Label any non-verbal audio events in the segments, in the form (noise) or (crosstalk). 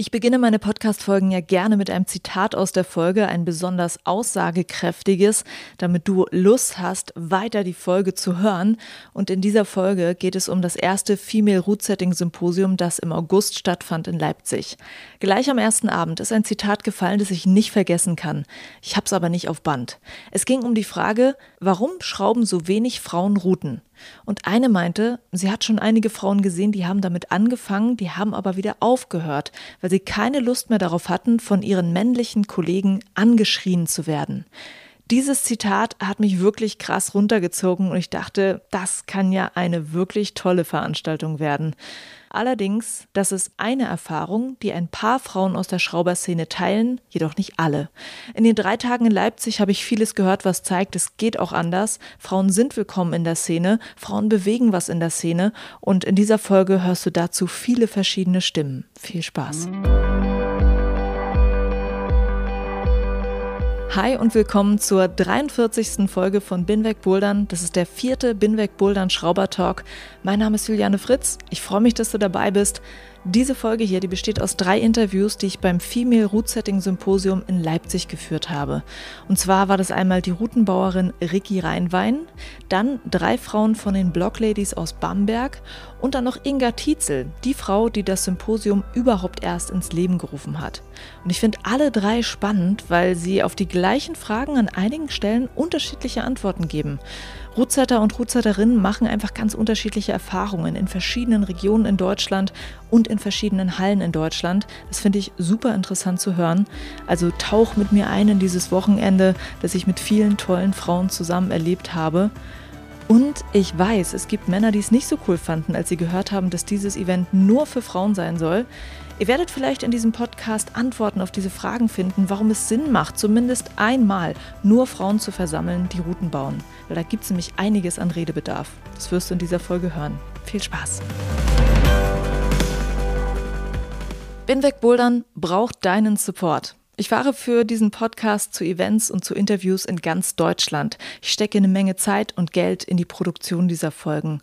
Ich beginne meine Podcast-Folgen ja gerne mit einem Zitat aus der Folge, ein besonders aussagekräftiges, damit du Lust hast, weiter die Folge zu hören. Und in dieser Folge geht es um das erste Female Root Setting Symposium, das im August stattfand in Leipzig. Gleich am ersten Abend ist ein Zitat gefallen, das ich nicht vergessen kann. Ich habe es aber nicht auf Band. Es ging um die Frage, warum schrauben so wenig Frauen Routen? Und eine meinte, sie hat schon einige Frauen gesehen, die haben damit angefangen, die haben aber wieder aufgehört, weil sie keine Lust mehr darauf hatten, von ihren männlichen Kollegen angeschrien zu werden. Dieses Zitat hat mich wirklich krass runtergezogen und ich dachte, das kann ja eine wirklich tolle Veranstaltung werden. Allerdings, das ist eine Erfahrung, die ein paar Frauen aus der Schrauberszene teilen, jedoch nicht alle. In den drei Tagen in Leipzig habe ich vieles gehört, was zeigt, es geht auch anders. Frauen sind willkommen in der Szene, Frauen bewegen was in der Szene und in dieser Folge hörst du dazu viele verschiedene Stimmen. Viel Spaß. Hi und willkommen zur 43. Folge von Binweg Bouldern. Das ist der vierte Binweg Bouldern Schrauber Talk. Mein Name ist Juliane Fritz. Ich freue mich, dass du dabei bist. Diese Folge hier, die besteht aus drei Interviews, die ich beim Female Root Setting Symposium in Leipzig geführt habe. Und zwar war das einmal die Routenbauerin Ricky Rheinwein, dann drei Frauen von den Block Ladies aus Bamberg und dann noch Inga Tietzel, die Frau, die das Symposium überhaupt erst ins Leben gerufen hat. Und ich finde alle drei spannend, weil sie auf die gleichen Fragen an einigen Stellen unterschiedliche Antworten geben. Rootsetter und Rootsetterinnen machen einfach ganz unterschiedliche Erfahrungen in verschiedenen Regionen in Deutschland und in verschiedenen Hallen in Deutschland. Das finde ich super interessant zu hören. Also tauch mit mir ein in dieses Wochenende, das ich mit vielen tollen Frauen zusammen erlebt habe. Und ich weiß, es gibt Männer, die es nicht so cool fanden, als sie gehört haben, dass dieses Event nur für Frauen sein soll. Ihr werdet vielleicht in diesem Podcast Antworten auf diese Fragen finden, warum es Sinn macht, zumindest einmal nur Frauen zu versammeln, die Routen bauen. Weil da gibt es nämlich einiges an Redebedarf. Das wirst du in dieser Folge hören. Viel Spaß! Binweg Bouldern braucht deinen Support. Ich fahre für diesen Podcast zu Events und zu Interviews in ganz Deutschland. Ich stecke eine Menge Zeit und Geld in die Produktion dieser Folgen.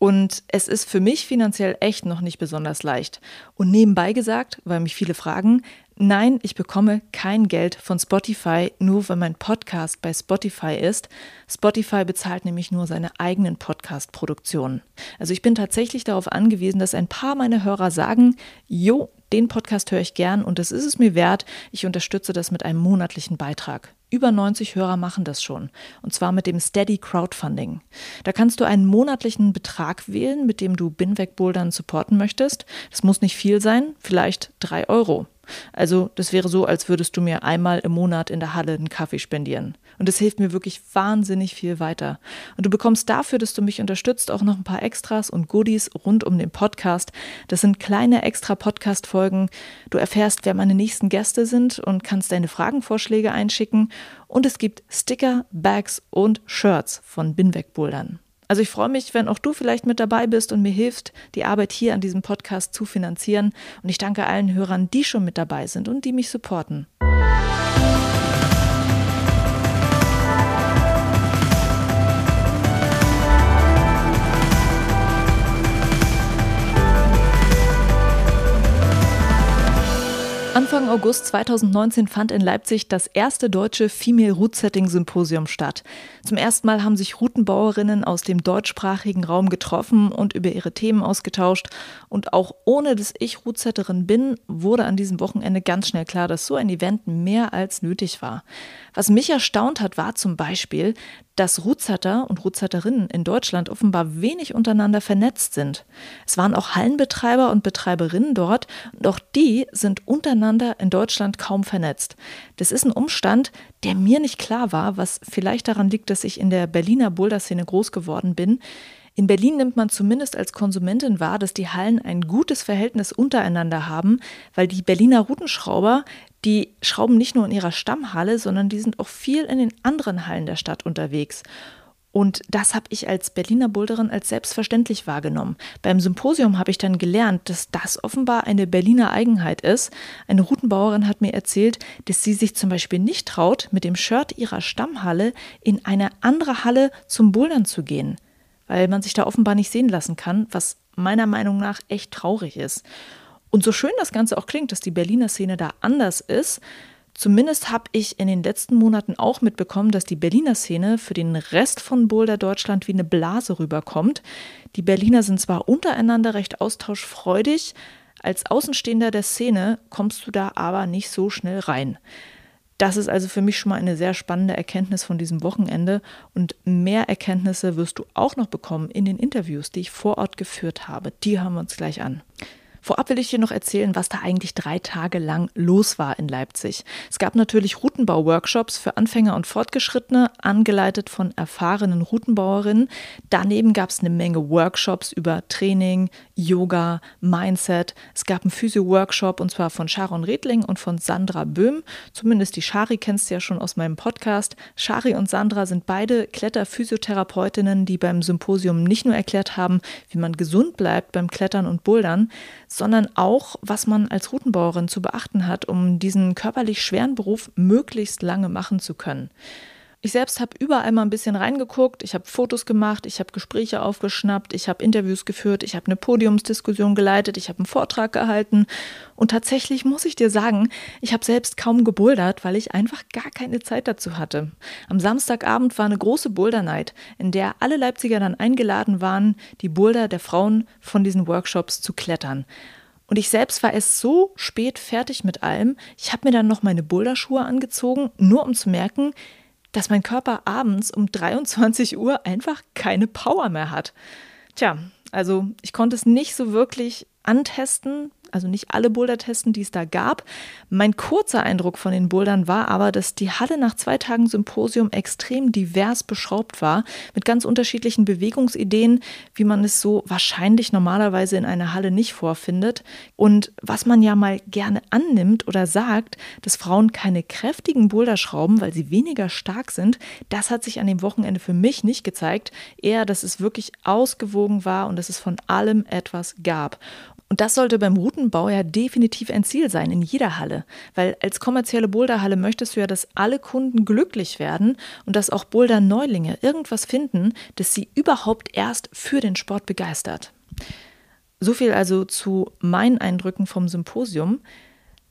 Und es ist für mich finanziell echt noch nicht besonders leicht. Und nebenbei gesagt, weil mich viele fragen, nein, ich bekomme kein Geld von Spotify, nur weil mein Podcast bei Spotify ist. Spotify bezahlt nämlich nur seine eigenen Podcast-Produktionen. Also ich bin tatsächlich darauf angewiesen, dass ein paar meiner Hörer sagen, jo, den Podcast höre ich gern und das ist es mir wert. Ich unterstütze das mit einem monatlichen Beitrag. Über 90 Hörer machen das schon. Und zwar mit dem Steady Crowdfunding. Da kannst du einen monatlichen Betrag wählen, mit dem du Binweg Bouldern supporten möchtest. Das muss nicht viel sein, vielleicht drei Euro. Also das wäre so, als würdest du mir einmal im Monat in der Halle einen Kaffee spendieren. Und das hilft mir wirklich wahnsinnig viel weiter. Und du bekommst dafür, dass du mich unterstützt, auch noch ein paar Extras und Goodies rund um den Podcast. Das sind kleine extra Podcast-Folgen. Du erfährst, wer meine nächsten Gäste sind und kannst deine Fragenvorschläge einschicken. Und es gibt Sticker, Bags und Shirts von Binweg-Bouldern. Also ich freue mich, wenn auch du vielleicht mit dabei bist und mir hilft, die Arbeit hier an diesem Podcast zu finanzieren. Und ich danke allen Hörern, die schon mit dabei sind und die mich supporten. Anfang August 2019 fand in Leipzig das erste deutsche Female Root Setting Symposium statt. Zum ersten Mal haben sich Routenbauerinnen aus dem deutschsprachigen Raum getroffen und über ihre Themen ausgetauscht. Und auch ohne dass ich Rootsetterin bin, wurde an diesem Wochenende ganz schnell klar, dass so ein Event mehr als nötig war. Was mich erstaunt hat, war zum Beispiel, dass Rootsetter und Rootsetterinnen in Deutschland offenbar wenig untereinander vernetzt sind. Es waren auch Hallenbetreiber und Betreiberinnen dort, und auch die sind untereinander in Deutschland kaum vernetzt. Das ist ein Umstand, der mir nicht klar war, was vielleicht daran liegt, dass ich in der Berliner Boulder-Szene groß geworden bin. In Berlin nimmt man zumindest als Konsumentin wahr, dass die Hallen ein gutes Verhältnis untereinander haben, weil die Berliner Routenschrauber, Die schrauben nicht nur in ihrer Stammhalle, sondern die sind auch viel in den anderen Hallen der Stadt unterwegs. Und das habe ich als Berliner Boulderin als selbstverständlich wahrgenommen. Beim Symposium habe ich dann gelernt, dass das offenbar eine Berliner Eigenheit ist. Eine Routenbauerin hat mir erzählt, dass sie sich zum Beispiel nicht traut, mit dem Shirt ihrer Stammhalle in eine andere Halle zum Bouldern zu gehen, weil man sich da offenbar nicht sehen lassen kann, was meiner Meinung nach echt traurig ist. Und so schön das Ganze auch klingt, dass die Berliner Szene da anders ist, Zumindest habe ich in den letzten Monaten auch mitbekommen, dass die Berliner Szene für den Rest von Boulder Deutschland wie eine Blase rüberkommt. Die Berliner sind zwar untereinander recht austauschfreudig, als Außenstehender der Szene kommst du da aber nicht so schnell rein. Das ist also für mich schon mal eine sehr spannende Erkenntnis von diesem Wochenende und mehr Erkenntnisse wirst du auch noch bekommen in den Interviews, die ich vor Ort geführt habe. Die hören wir uns gleich an. Vorab will ich dir noch erzählen, was da eigentlich drei Tage lang los war in Leipzig. Es gab natürlich Routenbau-Workshops für Anfänger und Fortgeschrittene, angeleitet von erfahrenen Routenbauerinnen. Daneben gab es eine Menge Workshops über Training, Yoga, Mindset. Es gab einen Physio-Workshop und zwar von Sharon Redling und von Sandra Böhm. Zumindest die Shari kennst du ja schon aus meinem Podcast. Shari und Sandra sind beide Kletterphysiotherapeutinnen, die beim Symposium nicht nur erklärt haben, wie man gesund bleibt beim Klettern und Bouldern, sondern auch, was man als Routenbauerin zu beachten hat, um diesen körperlich schweren Beruf möglichst lange machen zu können. Ich selbst habe überall mal ein bisschen reingeguckt, ich habe Fotos gemacht, ich habe Gespräche aufgeschnappt, ich habe Interviews geführt, ich habe eine Podiumsdiskussion geleitet, ich habe einen Vortrag gehalten und tatsächlich muss ich dir sagen, ich habe selbst kaum gebouldert, weil ich einfach gar keine Zeit dazu hatte. Am Samstagabend war eine große Boulder Night, in der alle Leipziger dann eingeladen waren, die Boulder der Frauen von diesen Workshops zu klettern. Und ich selbst war erst so spät fertig mit allem. Ich habe mir dann noch meine Boulderschuhe angezogen, nur um zu merken, dass mein Körper abends um 23 Uhr einfach keine Power mehr hat. Tja, also ich konnte es nicht so wirklich antesten, also nicht alle Boulder testen, die es da gab. Mein kurzer Eindruck von den Bouldern war aber, dass die Halle nach zwei Tagen Symposium extrem divers beschraubt war, mit ganz unterschiedlichen Bewegungsideen, wie man es so wahrscheinlich normalerweise in einer Halle nicht vorfindet. Und was man ja mal gerne annimmt oder sagt, dass Frauen keine kräftigen Boulder schrauben, weil sie weniger stark sind, das hat sich an dem Wochenende für mich nicht gezeigt. Eher, dass es wirklich ausgewogen war und dass es von allem etwas gab. Und das sollte beim Routenbau ja definitiv ein Ziel sein, in jeder Halle. Weil als kommerzielle Boulderhalle möchtest du ja, dass alle Kunden glücklich werden und dass auch Boulder-Neulinge irgendwas finden, das sie überhaupt erst für den Sport begeistert. So viel also zu meinen Eindrücken vom Symposium.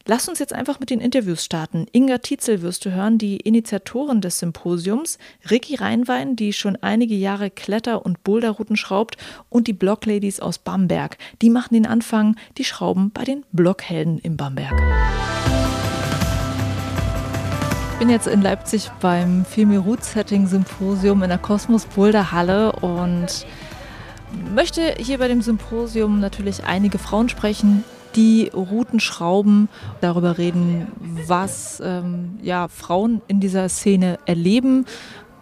Lass uns jetzt einfach mit den Interviews starten. Inga Tietzel wirst du hören, die Initiatorin des Symposiums, Ricky Reinwein, die schon einige Jahre Kletter- und Boulderrouten schraubt und die Blockladies aus Bamberg. Die machen den Anfang, die schrauben bei den Blockhelden in Bamberg. Ich bin jetzt in Leipzig beim Filmi Root Setting Symposium in der Kosmos Boulder Halle und möchte hier bei dem Symposium natürlich einige Frauen sprechen, die Routen schrauben, darüber reden, was ähm, ja, Frauen in dieser Szene erleben.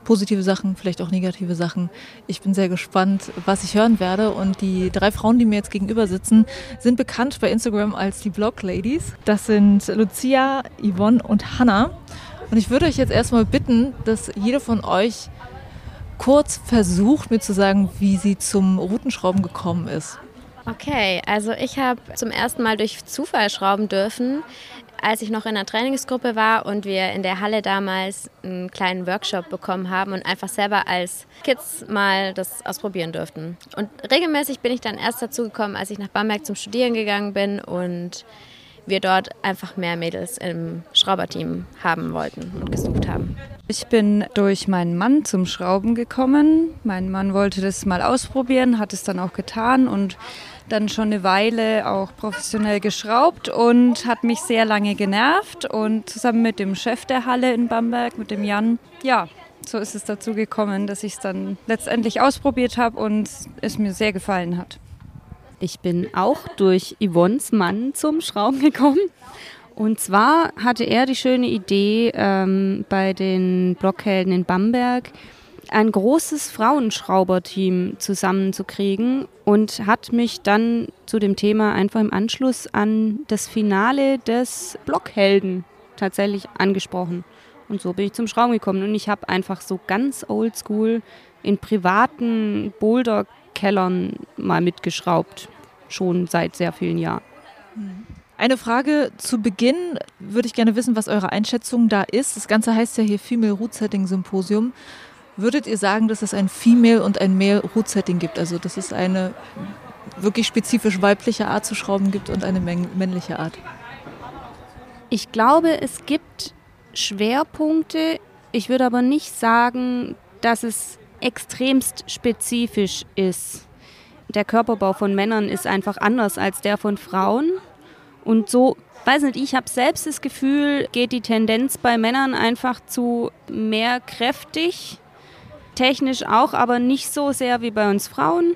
Positive Sachen, vielleicht auch negative Sachen. Ich bin sehr gespannt, was ich hören werde. Und die drei Frauen, die mir jetzt gegenüber sitzen, sind bekannt bei Instagram als die Blog Ladies. Das sind Lucia, Yvonne und Hannah. Und ich würde euch jetzt erstmal bitten, dass jede von euch kurz versucht, mir zu sagen, wie sie zum Routenschrauben gekommen ist. Okay, also ich habe zum ersten Mal durch Zufall schrauben dürfen, als ich noch in einer Trainingsgruppe war und wir in der Halle damals einen kleinen Workshop bekommen haben und einfach selber als Kids mal das ausprobieren durften. Und regelmäßig bin ich dann erst dazu gekommen, als ich nach Bamberg zum Studieren gegangen bin und wir dort einfach mehr Mädels im Schrauberteam haben wollten und gesucht haben. Ich bin durch meinen Mann zum Schrauben gekommen. Mein Mann wollte das mal ausprobieren, hat es dann auch getan und dann schon eine Weile auch professionell geschraubt und hat mich sehr lange genervt. Und zusammen mit dem Chef der Halle in Bamberg, mit dem Jan, ja, so ist es dazu gekommen, dass ich es dann letztendlich ausprobiert habe und es mir sehr gefallen hat. Ich bin auch durch Yvonnes Mann zum Schrauben gekommen. Und zwar hatte er die schöne Idee, ähm, bei den Blockhelden in Bamberg ein großes Frauenschrauberteam zusammenzukriegen und hat mich dann zu dem Thema einfach im Anschluss an das Finale des Blockhelden tatsächlich angesprochen. Und so bin ich zum Schrauben gekommen. Und ich habe einfach so ganz oldschool in privaten Boulder-Kellern mal mitgeschraubt. Schon seit sehr vielen Jahren. Eine Frage zu Beginn würde ich gerne wissen, was eure Einschätzung da ist. Das Ganze heißt ja hier Female Root Setting Symposium. Würdet ihr sagen, dass es ein Female und ein Male Root Setting gibt? Also, dass es eine wirklich spezifisch weibliche Art zu schrauben gibt und eine männliche Art? Ich glaube, es gibt Schwerpunkte. Ich würde aber nicht sagen, dass es extremst spezifisch ist. Der Körperbau von Männern ist einfach anders als der von Frauen. Und so, weiß nicht, ich habe selbst das Gefühl, geht die Tendenz bei Männern einfach zu mehr kräftig, technisch auch, aber nicht so sehr wie bei uns Frauen.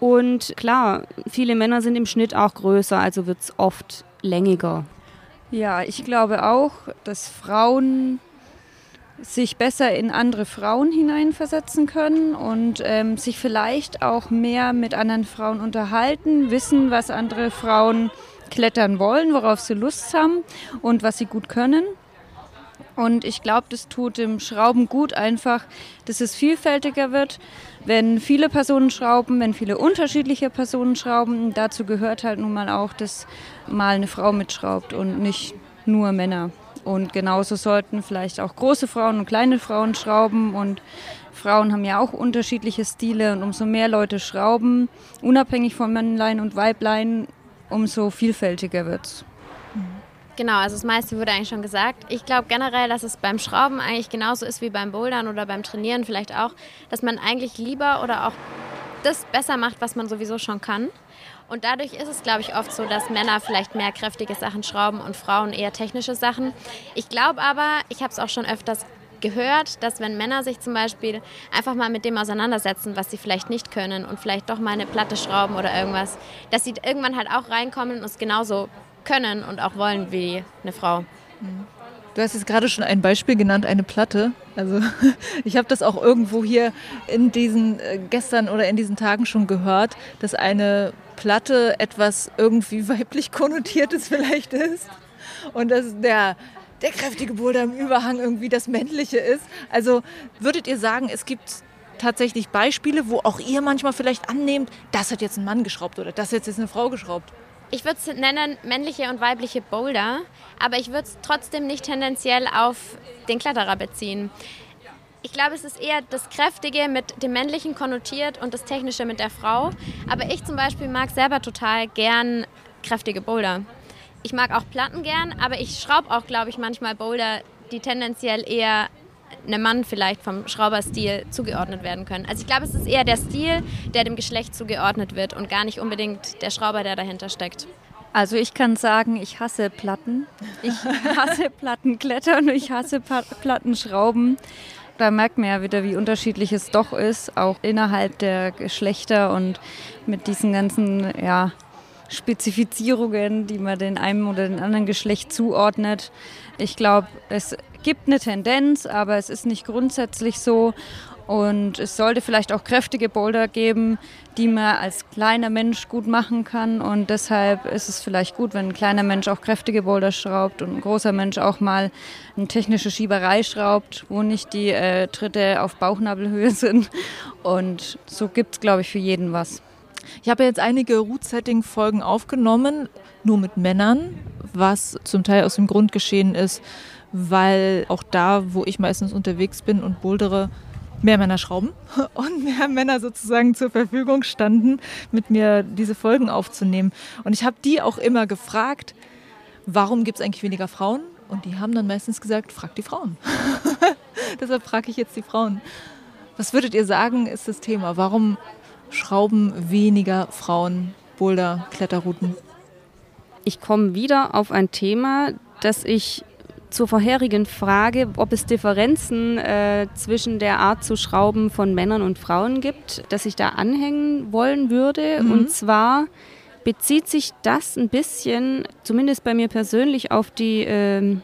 Und klar, viele Männer sind im Schnitt auch größer, also wird es oft längiger. Ja, ich glaube auch, dass Frauen sich besser in andere Frauen hineinversetzen können und ähm, sich vielleicht auch mehr mit anderen Frauen unterhalten, wissen, was andere Frauen klettern wollen, worauf sie Lust haben und was sie gut können. Und ich glaube, das tut dem Schrauben gut einfach, dass es vielfältiger wird, wenn viele Personen schrauben, wenn viele unterschiedliche Personen schrauben. Dazu gehört halt nun mal auch, dass mal eine Frau mitschraubt und nicht nur Männer. Und genauso sollten vielleicht auch große Frauen und kleine Frauen schrauben. Und Frauen haben ja auch unterschiedliche Stile. Und umso mehr Leute schrauben, unabhängig von Männlein und Weiblein, umso vielfältiger wird es. Genau, also das meiste wurde eigentlich schon gesagt. Ich glaube generell, dass es beim Schrauben eigentlich genauso ist wie beim Bouldern oder beim Trainieren vielleicht auch, dass man eigentlich lieber oder auch das besser macht, was man sowieso schon kann. Und dadurch ist es, glaube ich, oft so, dass Männer vielleicht mehr kräftige Sachen schrauben und Frauen eher technische Sachen. Ich glaube aber, ich habe es auch schon öfters gehört, dass wenn Männer sich zum Beispiel einfach mal mit dem auseinandersetzen, was sie vielleicht nicht können und vielleicht doch mal eine Platte schrauben oder irgendwas, dass sie irgendwann halt auch reinkommen und es genauso können und auch wollen wie eine Frau. Du hast jetzt gerade schon ein Beispiel genannt, eine Platte. Also (laughs) ich habe das auch irgendwo hier in diesen äh, gestern oder in diesen Tagen schon gehört, dass eine Platte etwas irgendwie (laughs) weiblich konnotiertes vielleicht ist und dass der der kräftige Boulder im Überhang irgendwie das männliche ist. Also würdet ihr sagen, es gibt tatsächlich Beispiele, wo auch ihr manchmal vielleicht annehmt, das hat jetzt ein Mann geschraubt oder das hat jetzt eine Frau geschraubt? Ich würde es nennen männliche und weibliche Boulder, aber ich würde es trotzdem nicht tendenziell auf den Kletterer beziehen. Ich glaube, es ist eher das Kräftige mit dem Männlichen konnotiert und das Technische mit der Frau. Aber ich zum Beispiel mag selber total gern kräftige Boulder. Ich mag auch Platten gern, aber ich schraube auch, glaube ich, manchmal Boulder, die tendenziell eher einem Mann vielleicht vom Schrauberstil zugeordnet werden können. Also ich glaube, es ist eher der Stil, der dem Geschlecht zugeordnet wird und gar nicht unbedingt der Schrauber, der dahinter steckt. Also ich kann sagen, ich hasse Platten. Ich (laughs) hasse Plattenklettern, ich hasse Plattenschrauben. Da merkt man ja wieder, wie unterschiedlich es doch ist, auch innerhalb der Geschlechter und mit diesen ganzen ja, Spezifizierungen, die man den einem oder den anderen Geschlecht zuordnet. Ich glaube, es gibt eine Tendenz, aber es ist nicht grundsätzlich so. Und es sollte vielleicht auch kräftige Boulder geben, die man als kleiner Mensch gut machen kann. Und deshalb ist es vielleicht gut, wenn ein kleiner Mensch auch kräftige Boulder schraubt und ein großer Mensch auch mal eine technische Schieberei schraubt, wo nicht die äh, Tritte auf Bauchnabelhöhe (laughs) sind. Und so gibt es, glaube ich, für jeden was. Ich habe jetzt einige Root-Setting-Folgen aufgenommen, nur mit Männern, was zum Teil aus dem Grund geschehen ist, weil auch da, wo ich meistens unterwegs bin und bouldere, mehr Männer schrauben (laughs) und mehr Männer sozusagen zur Verfügung standen, mit mir diese Folgen aufzunehmen. Und ich habe die auch immer gefragt, warum gibt es eigentlich weniger Frauen? Und die haben dann meistens gesagt, frag die Frauen. (laughs) Deshalb frage ich jetzt die Frauen. Was würdet ihr sagen, ist das Thema? Warum schrauben weniger Frauen Boulder, Kletterrouten? Ich komme wieder auf ein Thema, das ich zur vorherigen Frage, ob es Differenzen äh, zwischen der Art zu schrauben von Männern und Frauen gibt, dass ich da anhängen wollen würde. Mhm. Und zwar bezieht sich das ein bisschen, zumindest bei mir persönlich, auf die, äh,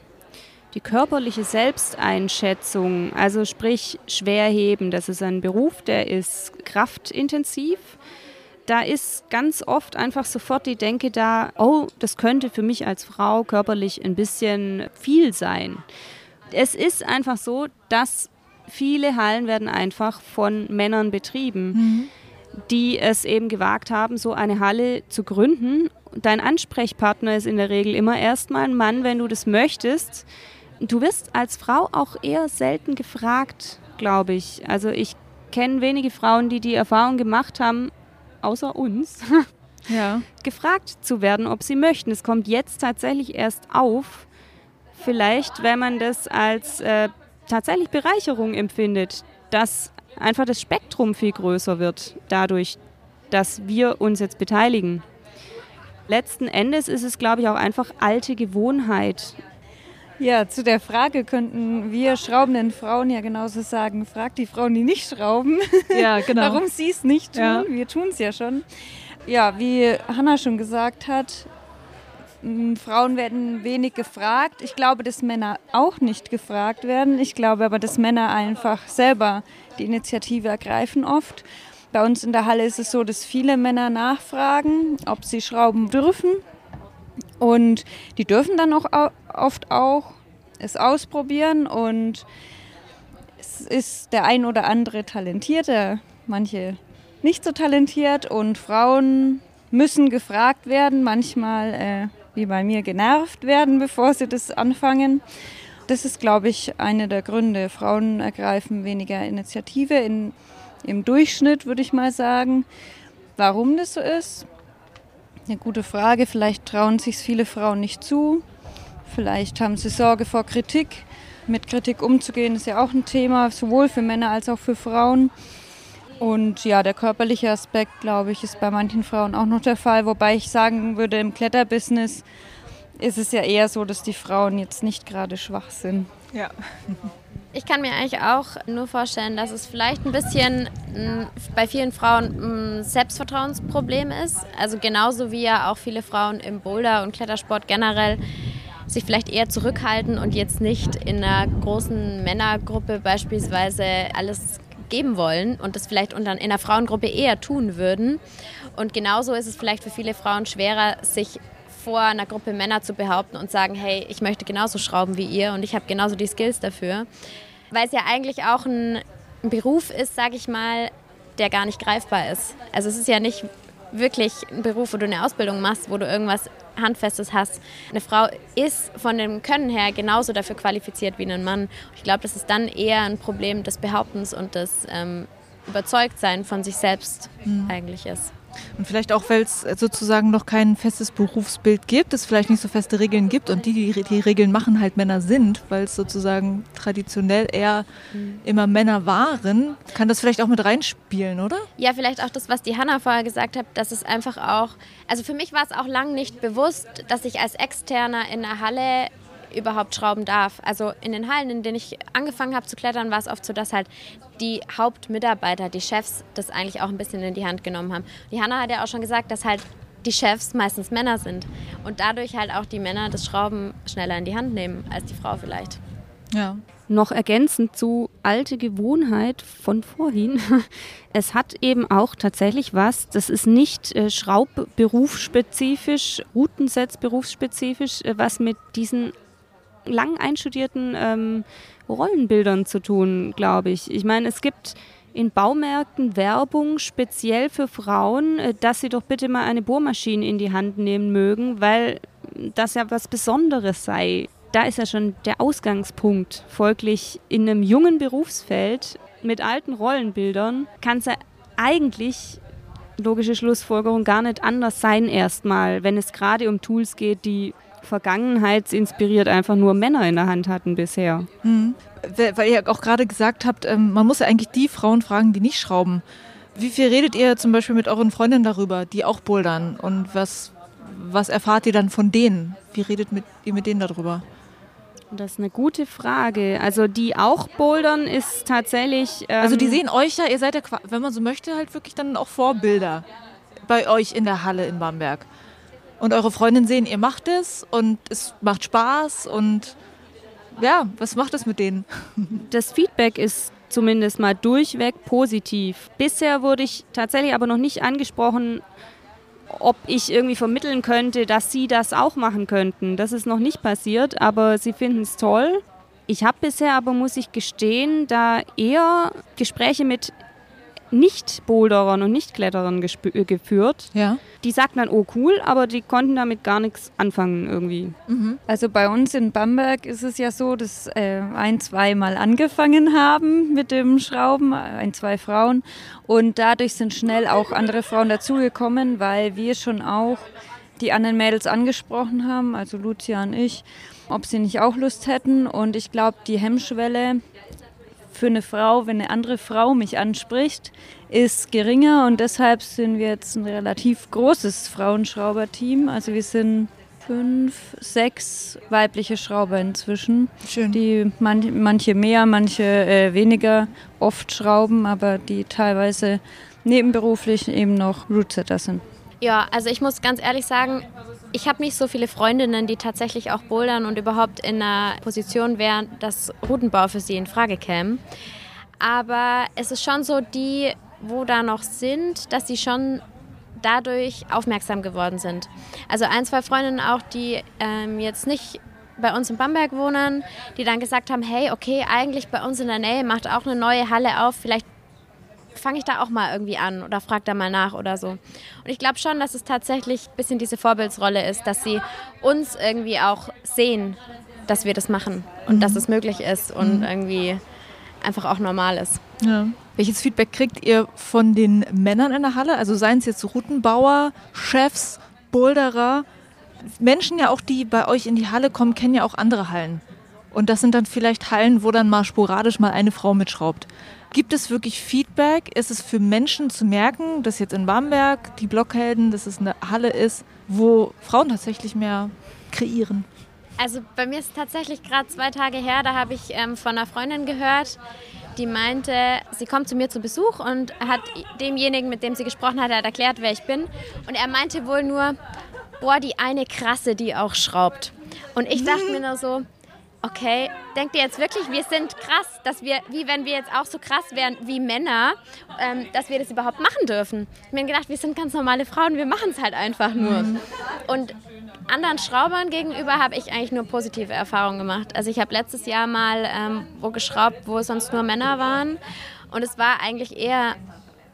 die körperliche Selbsteinschätzung. Also sprich Schwerheben, das ist ein Beruf, der ist kraftintensiv. Da ist ganz oft einfach sofort die Denke da, oh, das könnte für mich als Frau körperlich ein bisschen viel sein. Es ist einfach so, dass viele Hallen werden einfach von Männern betrieben, mhm. die es eben gewagt haben, so eine Halle zu gründen. Dein Ansprechpartner ist in der Regel immer erstmal ein Mann, wenn du das möchtest. Du wirst als Frau auch eher selten gefragt, glaube ich. Also ich kenne wenige Frauen, die die Erfahrung gemacht haben, außer uns, (laughs) ja. gefragt zu werden, ob sie möchten. Es kommt jetzt tatsächlich erst auf. Vielleicht, wenn man das als äh, tatsächlich Bereicherung empfindet, dass einfach das Spektrum viel größer wird, dadurch, dass wir uns jetzt beteiligen. Letzten Endes ist es, glaube ich, auch einfach alte Gewohnheit. Ja, zu der Frage könnten wir schraubenden Frauen ja genauso sagen, frag die Frauen, die nicht schrauben, ja, (laughs) genau. warum sie es nicht tun. Ja. Wir tun es ja schon. Ja, wie Hanna schon gesagt hat, Frauen werden wenig gefragt. Ich glaube, dass Männer auch nicht gefragt werden. Ich glaube aber, dass Männer einfach selber die Initiative ergreifen oft. Bei uns in der Halle ist es so, dass viele Männer nachfragen, ob sie schrauben dürfen. Und die dürfen dann auch oft auch es ausprobieren. Und es ist der ein oder andere talentierte, manche nicht so talentiert. Und Frauen müssen gefragt werden. Manchmal äh, wie bei mir genervt werden, (laughs) bevor sie das anfangen. Das ist, glaube ich, einer der Gründe. Frauen ergreifen weniger Initiative in, im Durchschnitt, würde ich mal sagen. Warum das so ist? Eine gute Frage. Vielleicht trauen sich viele Frauen nicht zu. Vielleicht haben sie Sorge vor Kritik. Mit Kritik umzugehen ist ja auch ein Thema, sowohl für Männer als auch für Frauen. Und ja, der körperliche Aspekt, glaube ich, ist bei manchen Frauen auch noch der Fall. Wobei ich sagen würde, im Kletterbusiness ist es ja eher so, dass die Frauen jetzt nicht gerade schwach sind. Ja. Ich kann mir eigentlich auch nur vorstellen, dass es vielleicht ein bisschen bei vielen Frauen ein Selbstvertrauensproblem ist. Also genauso wie ja auch viele Frauen im Boulder- und Klettersport generell sich vielleicht eher zurückhalten und jetzt nicht in einer großen Männergruppe beispielsweise alles geben wollen und das vielleicht in einer Frauengruppe eher tun würden. Und genauso ist es vielleicht für viele Frauen schwerer, sich vor einer Gruppe Männer zu behaupten und sagen, hey, ich möchte genauso schrauben wie ihr und ich habe genauso die Skills dafür. Weil es ja eigentlich auch ein, Beruf ist, sage ich mal, der gar nicht greifbar ist. Also es ist ja nicht wirklich ein Beruf, wo du eine Ausbildung machst, wo du irgendwas Handfestes hast. Eine Frau ist von dem Können her genauso dafür qualifiziert wie ein Mann. Ich glaube, das ist dann eher ein Problem des Behauptens und des ähm, Überzeugtsein von sich selbst mhm. eigentlich ist. Und vielleicht auch, weil es sozusagen noch kein festes Berufsbild gibt, es vielleicht nicht so feste Regeln gibt und die, die die Regeln machen, halt Männer sind, weil es sozusagen traditionell eher mhm. immer Männer waren, kann das vielleicht auch mit reinspielen, oder? Ja, vielleicht auch das, was die Hanna vorher gesagt hat, dass es einfach auch, also für mich war es auch lang nicht bewusst, dass ich als Externer in der Halle überhaupt schrauben darf. Also in den Hallen, in denen ich angefangen habe zu klettern, war es oft so, dass halt die Hauptmitarbeiter, die Chefs, das eigentlich auch ein bisschen in die Hand genommen haben. Die Hanna hat ja auch schon gesagt, dass halt die Chefs meistens Männer sind und dadurch halt auch die Männer das Schrauben schneller in die Hand nehmen als die Frau vielleicht. Ja. Noch ergänzend zu alte Gewohnheit von vorhin. (laughs) Es hat eben auch tatsächlich was, das ist nicht äh, Schraubberufsspezifisch, Routensetz berufsspezifisch, äh, was mit diesen lang einstudierten ähm, Rollenbildern zu tun, glaube ich. Ich meine, es gibt in Baumärkten Werbung speziell für Frauen, äh, dass sie doch bitte mal eine Bohrmaschine in die Hand nehmen mögen, weil das ja was Besonderes sei. Da ist ja schon der Ausgangspunkt. Folglich in einem jungen Berufsfeld mit alten Rollenbildern kann es ja eigentlich logische Schlussfolgerung gar nicht anders sein erstmal, wenn es gerade um Tools geht, die vergangenheitsinspiriert einfach nur Männer in der Hand hatten bisher. Mhm. Weil ihr auch gerade gesagt habt, ähm, man muss ja eigentlich die Frauen fragen, die nicht schrauben. Wie viel redet ihr zum Beispiel mit euren Freundinnen darüber, die auch bouldern? Und was, was erfahrt ihr dann von denen? Wie redet mit, ihr mit denen darüber? Das ist eine gute Frage. Also die auch bouldern ist tatsächlich. Ähm also die sehen euch ja, ihr seid ja, wenn man so möchte, halt wirklich dann auch Vorbilder bei euch in der Halle in Bamberg und eure Freundin sehen, ihr macht es und es macht Spaß und ja, was macht es mit denen? (laughs) Das Feedback ist zumindest mal durchweg positiv. Bisher wurde ich tatsächlich aber noch nicht angesprochen, ob ich irgendwie vermitteln könnte, dass sie das auch machen könnten. Das ist noch nicht passiert, aber sie finden es toll. Ich habe bisher aber, muss ich gestehen, da eher Gespräche mit nicht-Boulderern und Nicht-Kletterern äh, geführt. Ja. Die sagten dann, oh cool, aber die konnten damit gar nichts anfangen irgendwie. Mhm. Also bei uns in Bamberg ist es ja so, dass äh, ein, zwei Mal angefangen haben mit dem Schrauben, ein, zwei Frauen. Und dadurch sind schnell auch andere Frauen dazugekommen, weil wir schon auch die anderen Mädels angesprochen haben, also Lucia und ich, ob sie nicht auch Lust hätten. Und ich glaube, die Hemmschwelle für eine Frau, wenn eine andere Frau mich anspricht, ist geringer und deshalb sind wir jetzt ein relativ großes Frauenschrauberteam. Also wir sind fünf, sechs weibliche Schrauber inzwischen, Schön. die man, manche mehr, manche äh, weniger oft schrauben, aber die teilweise nebenberuflich eben noch Rootsetter sind. Ja, also ich muss ganz ehrlich sagen, ich habe nicht so viele Freundinnen, die tatsächlich auch bouldern und überhaupt in einer Position wären, dass Routenbau für sie in Frage käme. Aber es ist schon so, die, wo da noch sind, dass sie schon dadurch aufmerksam geworden sind. Also ein, zwei Freundinnen auch, die ähm, jetzt nicht bei uns in Bamberg wohnen, die dann gesagt haben, hey, okay, eigentlich bei uns in der Nähe macht auch eine neue Halle auf, vielleicht fange ich da auch mal irgendwie an oder frage da mal nach oder so. Und ich glaube schon, dass es tatsächlich ein bisschen diese Vorbildsrolle ist, dass sie uns irgendwie auch sehen, dass wir das machen und mhm. dass es möglich ist und mhm. irgendwie einfach auch normal ist. Ja. Welches Feedback kriegt ihr von den Männern in der Halle? Also seien es jetzt Routenbauer, Chefs, Boulderer, Menschen ja auch, die bei euch in die Halle kommen, kennen ja auch andere Hallen. Und das sind dann vielleicht Hallen, wo dann mal sporadisch mal eine Frau mitschraubt. Gibt es wirklich Feedback? Ist es für Menschen zu merken, dass jetzt in Bamberg die Blockhelden, dass es eine Halle ist, wo Frauen tatsächlich mehr kreieren? Also bei mir ist es tatsächlich gerade zwei Tage her, da habe ich ähm, von einer Freundin gehört, die meinte, sie kommt zu mir zu Besuch und hat demjenigen, mit dem sie gesprochen hat, hat erklärt, wer ich bin. Und er meinte wohl nur, boah, die eine krasse, die auch schraubt. Und ich dachte mir nur so, okay, denkt ihr jetzt wirklich, wir sind krass, dass wir, wie wenn wir jetzt auch so krass wären wie Männer, ähm, dass wir das überhaupt machen dürfen? Ich mir gedacht, wir sind ganz normale Frauen, wir machen es halt einfach nur. Mhm. Und anderen Schraubern gegenüber habe ich eigentlich nur positive Erfahrungen gemacht. Also ich habe letztes Jahr mal ähm, wo geschraubt, wo sonst nur Männer waren. Und es war eigentlich eher,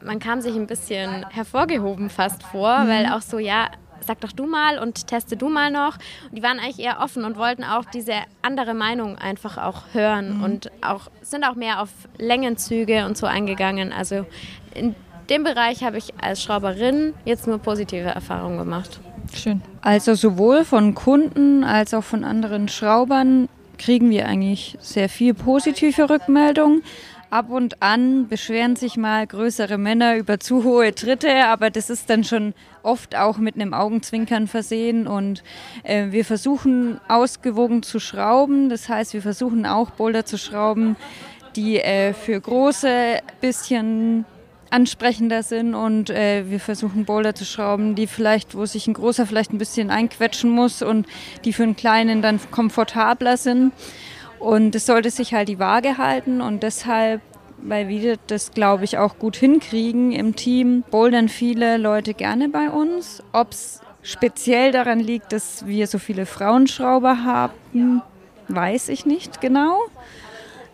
man kam sich ein bisschen hervorgehoben fast vor, mhm. weil auch so, ja, sag doch du mal und teste du mal noch. Und die waren eigentlich eher offen und wollten auch diese andere Meinung einfach auch hören mhm. und auch sind auch mehr auf Längenzüge und so eingegangen. Also in dem Bereich habe ich als Schrauberin jetzt nur positive Erfahrungen gemacht. Schön. Also sowohl von Kunden als auch von anderen Schraubern kriegen wir eigentlich sehr viel positive Rückmeldungen. Ab und an beschweren sich mal größere Männer über zu hohe Tritte, aber das ist dann schon oft auch mit einem Augenzwinkern versehen und äh, wir versuchen ausgewogen zu schrauben. Das heißt, wir versuchen auch Boulder zu schrauben, die äh, für große bisschen ansprechender sind und äh, wir versuchen Boulder zu schrauben, die vielleicht, wo sich ein großer vielleicht ein bisschen einquetschen muss und die für einen kleinen dann komfortabler sind. Und es sollte sich halt die Waage halten und deshalb, weil wir das, glaube ich, auch gut hinkriegen im Team, bouldern viele Leute gerne bei uns. Ob es speziell daran liegt, dass wir so viele Frauenschrauber haben, weiß ich nicht genau.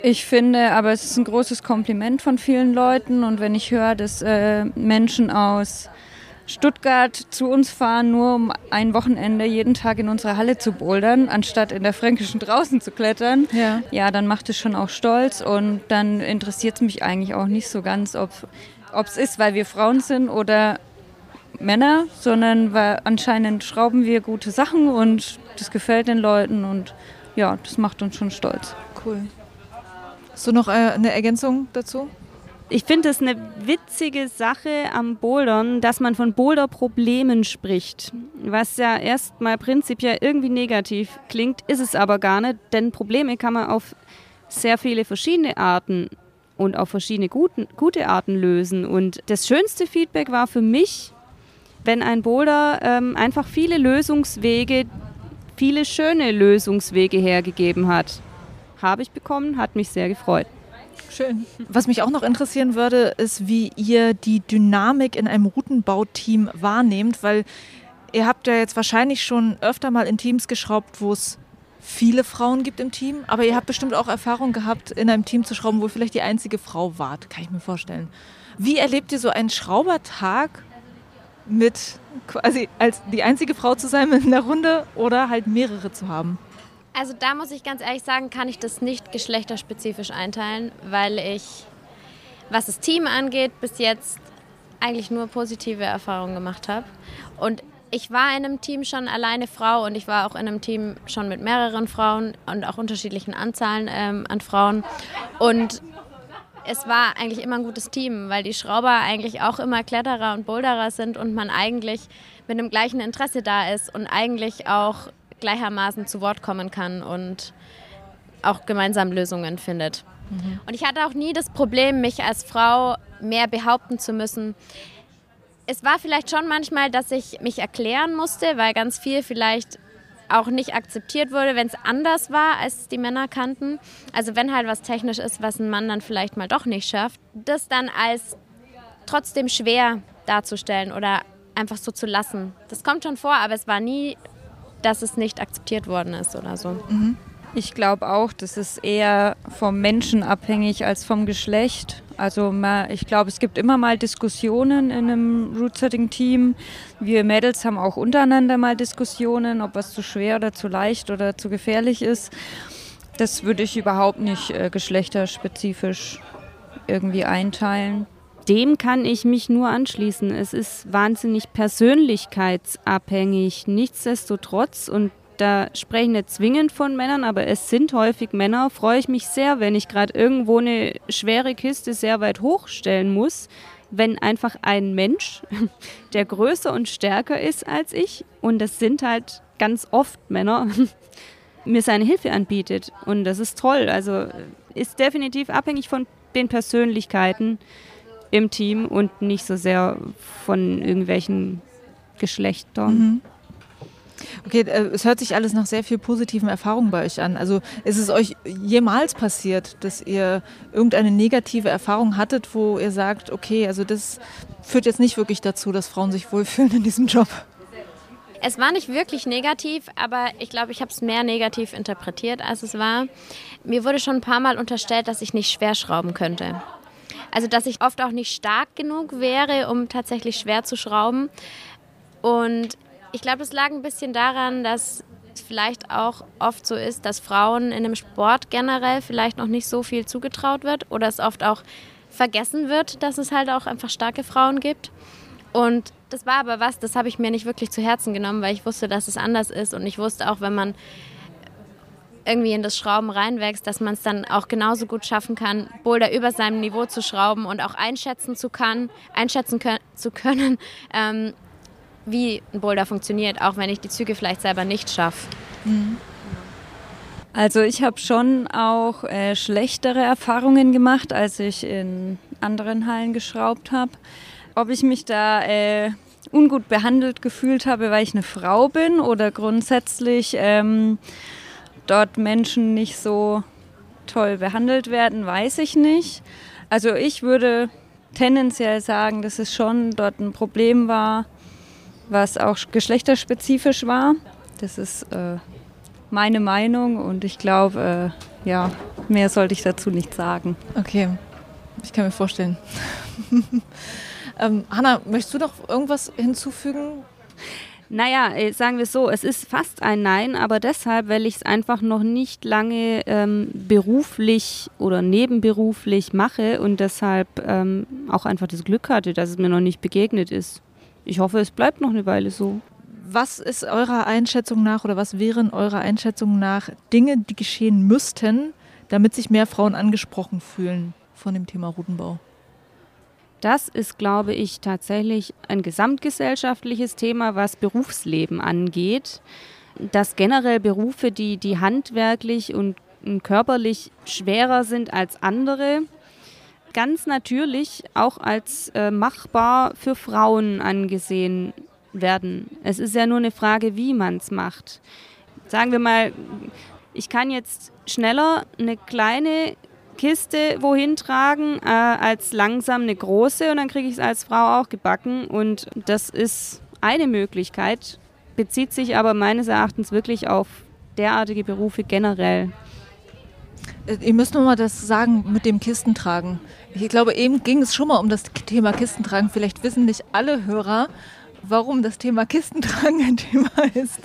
Ich finde, aber es ist ein großes Kompliment von vielen Leuten und wenn ich höre, dass äh, Menschen aus Stuttgart zu uns fahren, nur um ein Wochenende jeden Tag in unserer Halle zu bouldern, anstatt in der Fränkischen draußen zu klettern. Ja, ja dann macht es schon auch stolz und dann interessiert es mich eigentlich auch nicht so ganz, ob es ist, weil wir Frauen sind oder Männer, sondern weil anscheinend schrauben wir gute Sachen und das gefällt den Leuten und ja, das macht uns schon stolz. Cool. Hast du noch äh, eine Ergänzung dazu? Ich finde es eine witzige Sache am Bouldern, dass man von Boulder-Problemen spricht. Was ja erstmal prinzipiell irgendwie negativ klingt, ist es aber gar nicht, denn Probleme kann man auf sehr viele verschiedene Arten und auf verschiedene guten, gute Arten lösen. Und das schönste Feedback war für mich, wenn ein Boulder ähm, einfach viele Lösungswege, viele schöne Lösungswege hergegeben hat. Habe ich bekommen, hat mich sehr gefreut. Schön. Was mich auch noch interessieren würde, ist, wie ihr die Dynamik in einem Routenbauteam wahrnehmt, weil ihr habt ja jetzt wahrscheinlich schon öfter mal in Teams geschraubt, wo es viele Frauen gibt im Team, aber ihr habt bestimmt auch Erfahrung gehabt, in einem Team zu schrauben, wo vielleicht die einzige Frau wart, kann ich mir vorstellen. Wie erlebt ihr so einen Schraubertag mit quasi als die einzige Frau zu sein in der Runde oder halt mehrere zu haben? Also da muss ich ganz ehrlich sagen, kann ich das nicht geschlechterspezifisch einteilen, weil ich, was das Team angeht, bis jetzt eigentlich nur positive Erfahrungen gemacht habe. Und ich war in einem Team schon alleine Frau und ich war auch in einem Team schon mit mehreren Frauen und auch unterschiedlichen Anzahlen ähm, an Frauen. Und es war eigentlich immer ein gutes Team, weil die Schrauber eigentlich auch immer Kletterer und Boulderer sind und man eigentlich mit dem gleichen Interesse da ist und eigentlich auch gleichermaßen zu Wort kommen kann und auch gemeinsam Lösungen findet. Mhm. Und ich hatte auch nie das Problem, mich als Frau mehr behaupten zu müssen. Es war vielleicht schon manchmal, dass ich mich erklären musste, weil ganz viel vielleicht auch nicht akzeptiert wurde, wenn es anders war, als die Männer kannten. Also wenn halt was technisch ist, was ein Mann dann vielleicht mal doch nicht schafft, das dann als trotzdem schwer darzustellen oder einfach so zu lassen. Das kommt schon vor, aber es war nie, dass es nicht akzeptiert worden ist oder so. Mhm. Ich glaube auch, das ist eher vom Menschen abhängig als vom Geschlecht. Also ich glaube, es gibt immer mal Diskussionen in einem Root-Setting-Team. Wir Mädels haben auch untereinander mal Diskussionen, ob was zu schwer oder zu leicht oder zu gefährlich ist. Das würde ich überhaupt nicht äh, geschlechterspezifisch irgendwie einteilen. Dem kann ich mich nur anschließen. Es ist wahnsinnig persönlichkeitsabhängig. Nichtsdestotrotz, und da sprechen nicht zwingend von Männern, aber es sind häufig Männer, freue ich mich sehr, wenn ich gerade irgendwo eine schwere Kiste sehr weit hochstellen muss, wenn einfach ein Mensch, (laughs) der größer und stärker ist als ich, und das sind halt ganz oft Männer, (laughs) mir seine Hilfe anbietet. Und das ist toll. Also ist definitiv abhängig von den Persönlichkeiten im Team und nicht so sehr von irgendwelchen Geschlechtern. Mhm. Okay, äh, es hört sich alles nach sehr viel positiven Erfahrungen bei euch an. Also ist es euch jemals passiert, dass ihr irgendeine negative Erfahrung hattet, wo ihr sagt, okay, also das führt jetzt nicht wirklich dazu, dass Frauen sich wohlfühlen in diesem Job? Es war nicht wirklich negativ, aber ich glaube, ich habe es mehr negativ interpretiert, als es war. Mir wurde schon ein paar Mal unterstellt, dass ich nicht schwer schrauben könnte. Also, dass ich oft auch nicht stark genug wäre, um tatsächlich schwer zu schrauben. Und ich glaube, es lag ein bisschen daran, dass es vielleicht auch oft so ist, dass Frauen in dem Sport generell vielleicht noch nicht so viel zugetraut wird oder es oft auch vergessen wird, dass es halt auch einfach starke Frauen gibt. Und das war aber was, das habe ich mir nicht wirklich zu Herzen genommen, weil ich wusste, dass es anders ist und ich wusste auch, wenn man irgendwie in das Schrauben reinwächst, dass man es dann auch genauso gut schaffen kann, Boulder über seinem Niveau zu schrauben und auch einschätzen zu, kann, einschätzen können, zu können, (laughs) ähm, wie ein Boulder funktioniert, auch wenn ich die Züge vielleicht selber nicht schaffe. Mhm. Also ich habe schon auch äh, schlechtere Erfahrungen gemacht, als ich in anderen Hallen geschraubt habe. Ob ich mich da äh, ungut behandelt gefühlt habe, weil ich eine Frau bin oder grundsätzlich ähm, dort Menschen nicht so toll behandelt werden, weiß ich nicht. Also ich würde tendenziell sagen, dass es schon dort ein Problem war, was auch geschlechterspezifisch war. Das ist äh, meine Meinung und ich glaube, äh, ja, mehr sollte ich dazu nicht sagen. Okay, ich kann mir vorstellen. (laughs) ähm, Hanna, möchtest du noch irgendwas hinzufügen? Naja, äh, sagen wir es so, es ist fast ein Nein, aber deshalb, weil ich es einfach noch nicht lange ähm, beruflich oder nebenberuflich mache und deshalb ähm, auch einfach das Glück hatte, dass es mir noch nicht begegnet ist ich hoffe, es bleibt noch eine Weile so. Was ist eurer Einschätzung nach oder was wären eurer Einschätzung nach Dinge, die geschehen müssten, damit sich mehr Frauen angesprochen fühlen von dem Thema Rutenbau? Das ist, glaube ich, tatsächlich ein gesamtgesellschaftliches Thema, was Berufsleben angeht. Dass generell Berufe, die, die handwerklich und körperlich schwerer sind als andere, ganz natürlich auch als äh, machbar für Frauen angesehen werden. Es ist ja nur eine Frage, wie man es macht. Sagen wir mal, ich kann jetzt schneller eine kleine Kiste wohin tragen, äh, als langsam eine große und dann kriege ich es als Frau auch gebacken. Und das ist eine Möglichkeit, bezieht sich aber meines Erachtens wirklich auf derartige Berufe generell. Äh, ihr müsst nur mal das sagen mit dem Kistentragen. Ich glaube, eben ging es schon mal um das Thema Kistentragen. Vielleicht wissen nicht alle Hörer, warum das Thema Kistentragen ein Thema ist.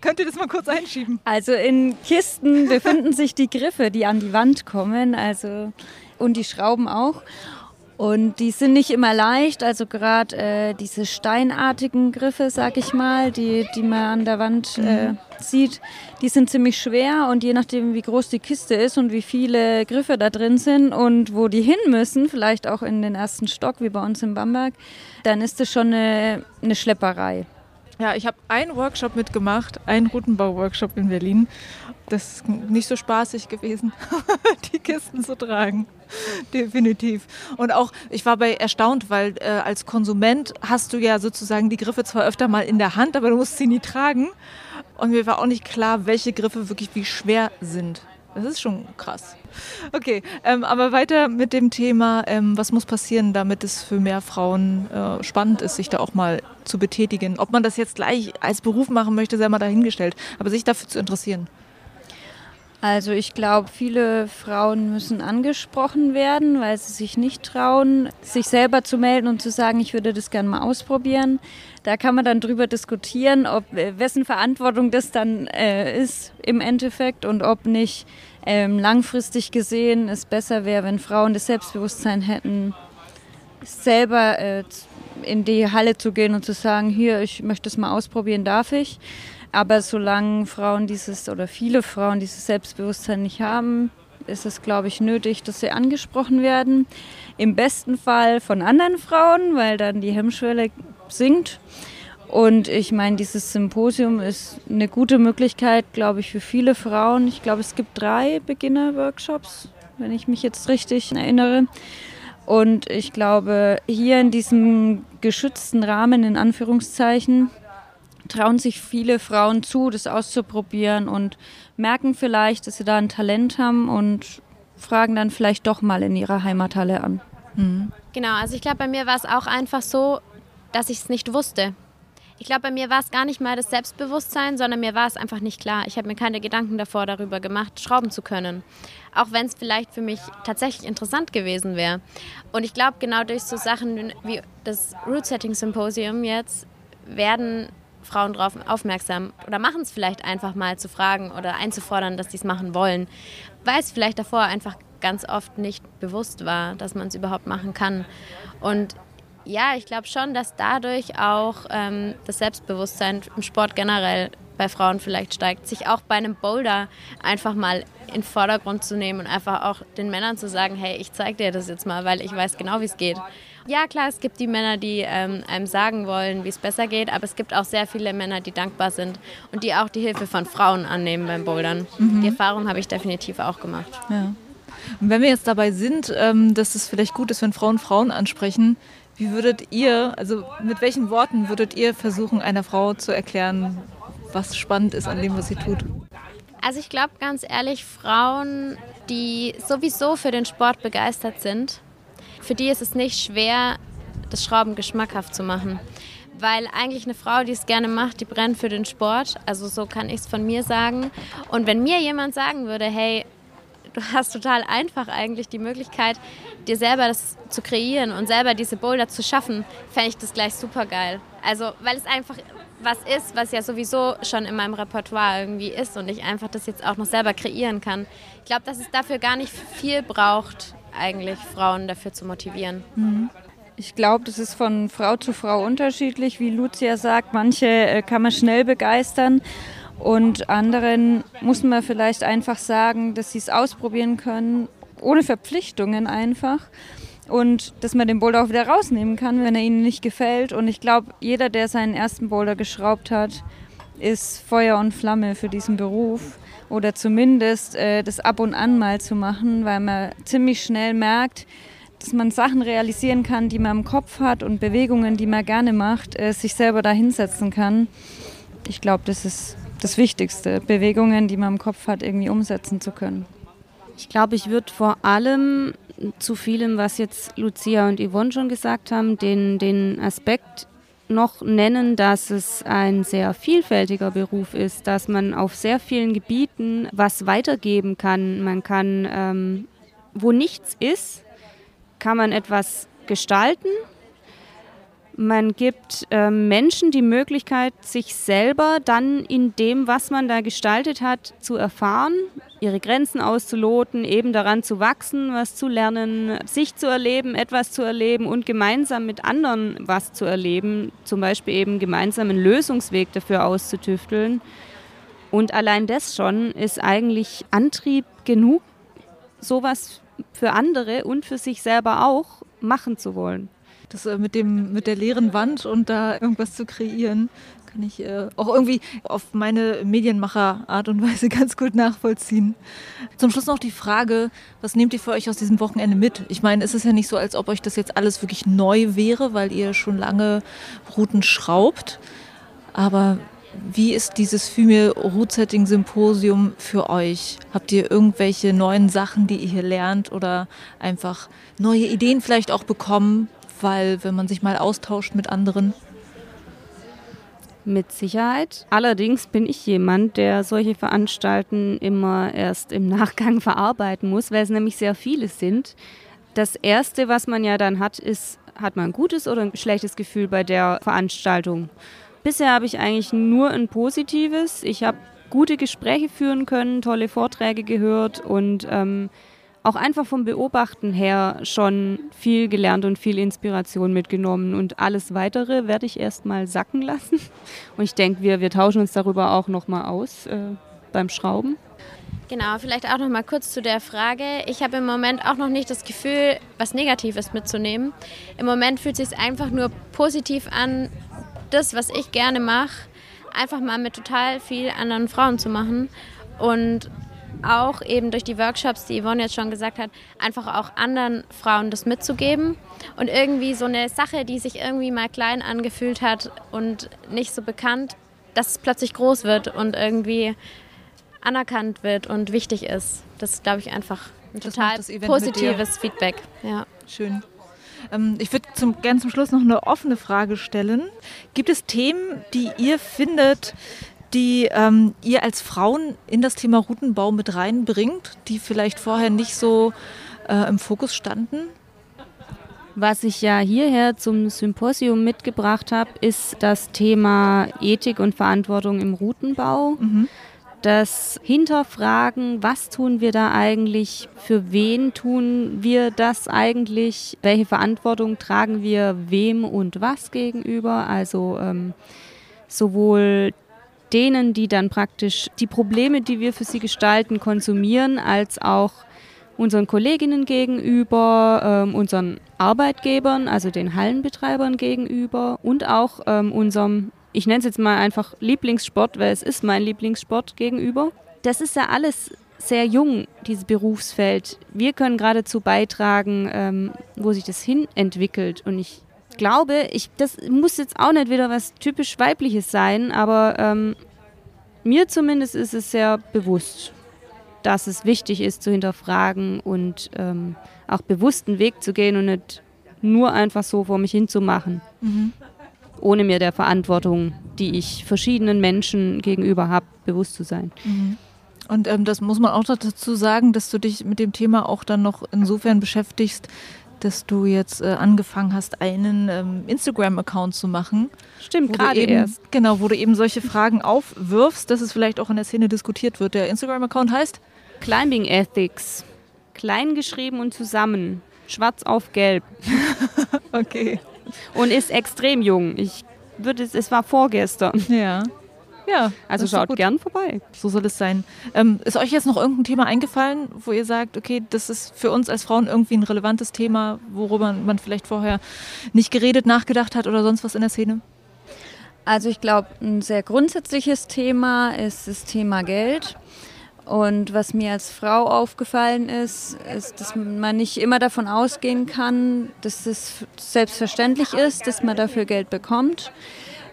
Könnt ihr das mal kurz einschieben? Also in Kisten befinden sich die Griffe, die an die Wand kommen, also und die Schrauben auch. Und die sind nicht immer leicht, also gerade äh, diese steinartigen Griffe, sag ich mal, die, die man an der Wand äh, mhm. sieht, die sind ziemlich schwer und je nachdem, wie groß die Kiste ist und wie viele Griffe da drin sind und wo die hin müssen, vielleicht auch in den ersten Stock, wie bei uns in Bamberg, dann ist das schon eine, eine Schlepperei. Ja, ich habe einen Workshop mitgemacht, einen Routenbau-Workshop in Berlin. Das ist nicht so spaßig gewesen, (laughs) die Kisten zu tragen. Definitiv. Und auch, ich war bei erstaunt, weil äh, als Konsument hast du ja sozusagen die Griffe zwar öfter mal in der Hand, aber du musst sie nie tragen. Und mir war auch nicht klar, welche Griffe wirklich wie schwer sind. Das ist schon krass. (laughs) Okay, ähm, aber weiter mit dem Thema, ähm, was muss passieren, damit es für mehr Frauen äh, spannend ist, sich da auch mal zu betätigen. Ob man das jetzt gleich als Beruf machen möchte, sei mal dahingestellt, aber sich dafür zu interessieren. Also ich glaube, viele Frauen müssen angesprochen werden, weil sie sich nicht trauen, sich selber zu melden und zu sagen, ich würde das gerne mal ausprobieren. Da kann man dann drüber diskutieren, ob äh, wessen Verantwortung das dann äh, ist im Endeffekt und ob nicht ähm, langfristig gesehen es besser wäre, wenn Frauen das Selbstbewusstsein hätten, selber äh, in die Halle zu gehen und zu sagen, hier, ich möchte es mal ausprobieren, darf ich. Aber solange Frauen dieses oder viele Frauen dieses Selbstbewusstsein nicht haben, ist es, glaube ich, nötig, dass sie angesprochen werden. Im besten Fall von anderen Frauen, weil dann die Hemmschwelle sinkt. Und ich meine, dieses Symposium ist eine gute Möglichkeit, glaube ich, für viele Frauen. Ich glaube, es gibt drei Beginner-Workshops, wenn ich mich jetzt richtig erinnere. Und ich glaube, hier in diesem geschützten Rahmen, in Anführungszeichen, trauen sich viele Frauen zu, das auszuprobieren und merken vielleicht, dass sie da ein Talent haben und fragen dann vielleicht doch mal in ihrer Heimathalle an. Mhm. Genau, also ich glaube, bei mir war es auch einfach so, dass ich es nicht wusste. Ich glaube, bei mir war es gar nicht mal das Selbstbewusstsein, sondern mir war es einfach nicht klar. Ich habe mir keine Gedanken davor darüber gemacht, schrauben zu können. Auch wenn es vielleicht für mich tatsächlich interessant gewesen wäre. Und ich glaube, genau durch so Sachen wie das Root Setting Symposium jetzt werden Frauen darauf aufmerksam oder machen es vielleicht einfach mal zu fragen oder einzufordern, dass sie es machen wollen, weil es vielleicht davor einfach ganz oft nicht bewusst war, dass man es überhaupt machen kann. Und ja, ich glaube schon, dass dadurch auch ähm, das Selbstbewusstsein im Sport generell bei Frauen vielleicht steigt, sich auch bei einem Boulder einfach mal in den Vordergrund zu nehmen und einfach auch den Männern zu sagen, hey, ich zeige dir das jetzt mal, weil ich weiß genau, wie es geht. Ja, klar, es gibt die Männer, die ähm, einem sagen wollen, wie es besser geht, aber es gibt auch sehr viele Männer, die dankbar sind und die auch die Hilfe von Frauen annehmen beim Bouldern. Mhm. Die Erfahrung habe ich definitiv auch gemacht. Ja. Und wenn wir jetzt dabei sind, ähm, dass es vielleicht gut ist, wenn Frauen Frauen ansprechen, wie würdet ihr, also mit welchen Worten würdet ihr versuchen, einer Frau zu erklären, was spannend ist an dem, was sie tut? Also ich glaube ganz ehrlich, Frauen, die sowieso für den Sport begeistert sind, für die ist es nicht schwer, das Schrauben geschmackhaft zu machen. Weil eigentlich eine Frau, die es gerne macht, die brennt für den Sport. Also so kann ich es von mir sagen. Und wenn mir jemand sagen würde, hey, du hast total einfach eigentlich die Möglichkeit, dir selber das zu kreieren und selber diese Boulder zu schaffen, fände ich das gleich super geil. Also, weil es einfach was ist, was ja sowieso schon in meinem Repertoire irgendwie ist und ich einfach das jetzt auch noch selber kreieren kann. Ich glaube, dass es dafür gar nicht viel braucht, eigentlich Frauen dafür zu motivieren. Mhm. Ich glaube, das ist von Frau zu Frau unterschiedlich. Wie Lucia sagt, manche äh, kann man schnell begeistern und anderen muss man vielleicht einfach sagen, dass sie es ausprobieren können, ohne Verpflichtungen einfach. Und dass man den Boulder auch wieder rausnehmen kann, wenn er ihnen nicht gefällt. Und ich glaube, jeder, der seinen ersten Boulder geschraubt hat, ist Feuer und Flamme für diesen Beruf oder zumindest äh, das ab und an mal zu machen, weil man ziemlich schnell merkt, dass man Sachen realisieren kann, die man im Kopf hat und Bewegungen, die man gerne macht, äh, sich selber da hinsetzen kann. Ich glaube, das ist das Wichtigste, Bewegungen, die man im Kopf hat, irgendwie umsetzen zu können. Ich glaube, ich würde vor allem zu vielem, was jetzt Lucia und Yvonne schon gesagt haben, den, den Aspekt noch nennen, dass es ein sehr vielfältiger Beruf ist, dass man auf sehr vielen Gebieten was weitergeben kann. Man kann, ähm, wo nichts ist, kann man etwas gestalten man gibt äh, Menschen die Möglichkeit, sich selber dann in dem, was man da gestaltet hat, zu erfahren, ihre Grenzen auszuloten, eben daran zu wachsen, was zu lernen, sich zu erleben, etwas zu erleben und gemeinsam mit anderen was zu erleben, zum Beispiel eben gemeinsam einen Lösungsweg dafür auszutüfteln. Und allein das schon ist eigentlich Antrieb genug, sowas für andere und für sich selber auch machen zu wollen. Das äh, mit, dem, mit der leeren Wand und da irgendwas zu kreieren, kann ich äh, auch irgendwie auf meine Medienmacher-Art und Weise (laughs) ganz gut nachvollziehen. Zum Schluss noch die Frage, was nehmt ihr für euch aus diesem Wochenende mit? Ich meine, es ist ja nicht so, als ob euch das jetzt alles wirklich neu wäre, weil ihr schon lange Routen schraubt. Aber wie ist dieses Fümir Root Setting Symposium für euch? Habt ihr irgendwelche neuen Sachen, die ihr hier lernt oder einfach neue Ideen vielleicht auch bekommen, weil wenn man sich mal austauscht mit anderen. Mit Sicherheit. Allerdings bin ich jemand, der solche Veranstalten immer erst im (laughs) Nachgang verarbeiten muss, weil es nämlich sehr viele sind. Das Erste, was man ja dann hat, ist, hat man ein gutes oder ein schlechtes Gefühl bei der Veranstaltung. Bisher habe ich eigentlich nur ein positives. Ich habe gute Gespräche führen können, tolle Vorträge gehört und ähm, auch einfach vom Beobachten her schon viel gelernt und viel Inspiration mitgenommen. Und alles Weitere werde ich erst mal sacken lassen. (laughs) Und ich denke, wir, wir tauschen uns darüber auch noch mal aus äh, beim Schrauben. Genau, vielleicht auch noch mal kurz zu der Frage. Ich habe im Moment auch noch nicht das Gefühl, was Negatives mitzunehmen. Im Moment fühlt es sich einfach nur positiv an, das, was ich gerne mache, einfach mal mit total viel anderen Frauen zu machen. Und auch eben durch die Workshops, die Yvonne jetzt schon gesagt hat, einfach auch anderen Frauen das mitzugeben und irgendwie so eine Sache, die sich irgendwie mal klein angefühlt hat und nicht so bekannt, dass es plötzlich groß wird und irgendwie anerkannt wird und wichtig ist. Das ist, glaube ich, einfach ein das total positives Feedback. Ja. Schön. Ähm, ich würde zum, gerne zum Schluss noch eine offene Frage stellen. Gibt es Themen, die ihr findet, die ähm, ihr als Frauen in das Thema Routenbau mit reinbringt, die vielleicht vorher nicht so äh, im Fokus standen? Was ich ja hierher zum Symposium mitgebracht habe, ist das Thema Ethik und Verantwortung im Routenbau. Mhm. Das Hinterfragen, was tun wir da eigentlich, für wen tun wir das eigentlich, welche Verantwortung tragen wir wem und was gegenüber. Also ähm, sowohl denen, die dann praktisch die Probleme, die wir für sie gestalten, konsumieren, als auch unseren Kolleginnen gegenüber, ähm, unseren Arbeitgebern, also den Hallenbetreibern gegenüber und auch ähm, unserem, ich nenne es jetzt mal einfach Lieblingssport, weil es ist mein Lieblingssport gegenüber. Das ist ja alles sehr jung, dieses Berufsfeld. Wir können geradezu beitragen, ähm, wo sich das hin entwickelt. Und ich glaube, ich, das muss jetzt auch nicht wieder was typisch Weibliches sein, aber ähm, mir zumindest ist es sehr bewusst, dass es wichtig ist zu hinterfragen und ähm, auch bewusst einen Weg zu gehen und nicht nur einfach so vor mich hinzumachen, mhm. ohne mir der Verantwortung, die ich verschiedenen Menschen gegenüber habe, bewusst zu sein. Mhm. Und ähm, das muss man auch dazu sagen, dass du dich mit dem Thema auch dann noch insofern beschäftigst, dass du jetzt äh, angefangen hast, einen ähm, Instagram-Account zu machen. Stimmt, gerade erst. Genau, wo du eben solche Fragen aufwirfst, dass es vielleicht auch in der Szene diskutiert wird. Der Instagram-Account heißt? Climbing Ethics. Klein geschrieben und zusammen. Schwarz auf gelb. (laughs) okay. Und ist extrem jung. Ich würde es, es war vorgestern. Ja. Ja, also schaut gern vorbei. So soll es sein. Ähm, ist euch jetzt noch irgendein Thema eingefallen, wo ihr sagt, okay, das ist für uns als Frauen irgendwie ein relevantes Thema, worüber man vielleicht vorher nicht geredet, nachgedacht hat oder sonst was in der Szene? Also ich glaube, ein sehr grundsätzliches Thema ist das Thema Geld. Und was mir als Frau aufgefallen ist, ist, dass man nicht immer davon ausgehen kann, dass es selbstverständlich ist, dass man dafür Geld bekommt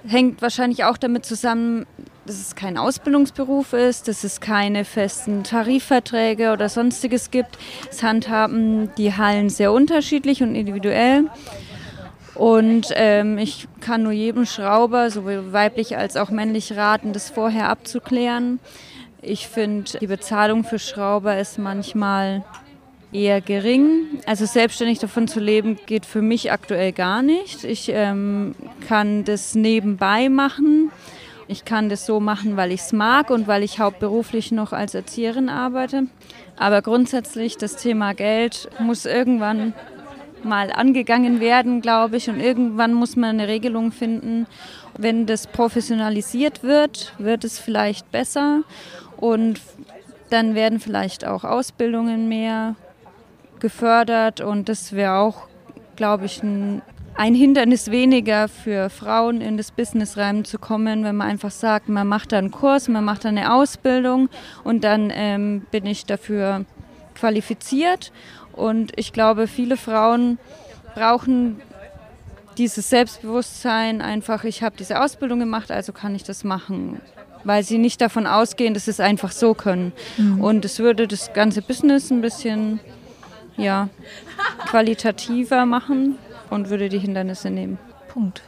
hängt wahrscheinlich auch damit zusammen, dass es kein Ausbildungsberuf ist, dass es keine festen Tarifverträge oder sonstiges gibt. Es handhaben die Hallen sehr unterschiedlich und individuell. Und ähm, ich kann nur jedem Schrauber, sowohl weiblich als auch männlich raten, das vorher abzuklären. Ich finde, die Bezahlung für Schrauber ist manchmal eher gering. Also selbstständig davon zu leben geht für mich aktuell gar nicht. Ich ähm, kann das nebenbei machen. Ich kann das so machen, weil ich es mag und weil ich hauptberuflich noch als Erzieherin arbeite. Aber grundsätzlich das Thema Geld muss irgendwann mal angegangen werden, glaube ich. Und irgendwann muss man eine Regelung finden. Wenn das professionalisiert wird, wird es vielleicht besser. Und dann werden vielleicht auch Ausbildungen mehr gefördert und das wäre auch, glaube ich, ein, ein, Hindernis weniger für Frauen in das Business reinzukommen, wenn man einfach sagt, man macht da einen Kurs, man macht da eine Ausbildung und dann ähm, bin ich dafür qualifiziert. Und ich glaube, viele Frauen brauchen dieses Selbstbewusstsein, einfach, ich habe diese Ausbildung gemacht, also kann ich das machen weil sie nicht davon ausgehen, dass sie es einfach so können. Mhm. Und es würde das ganze Business ein bisschen ja, qualitativer machen und würde die Hindernisse nehmen. Punkt.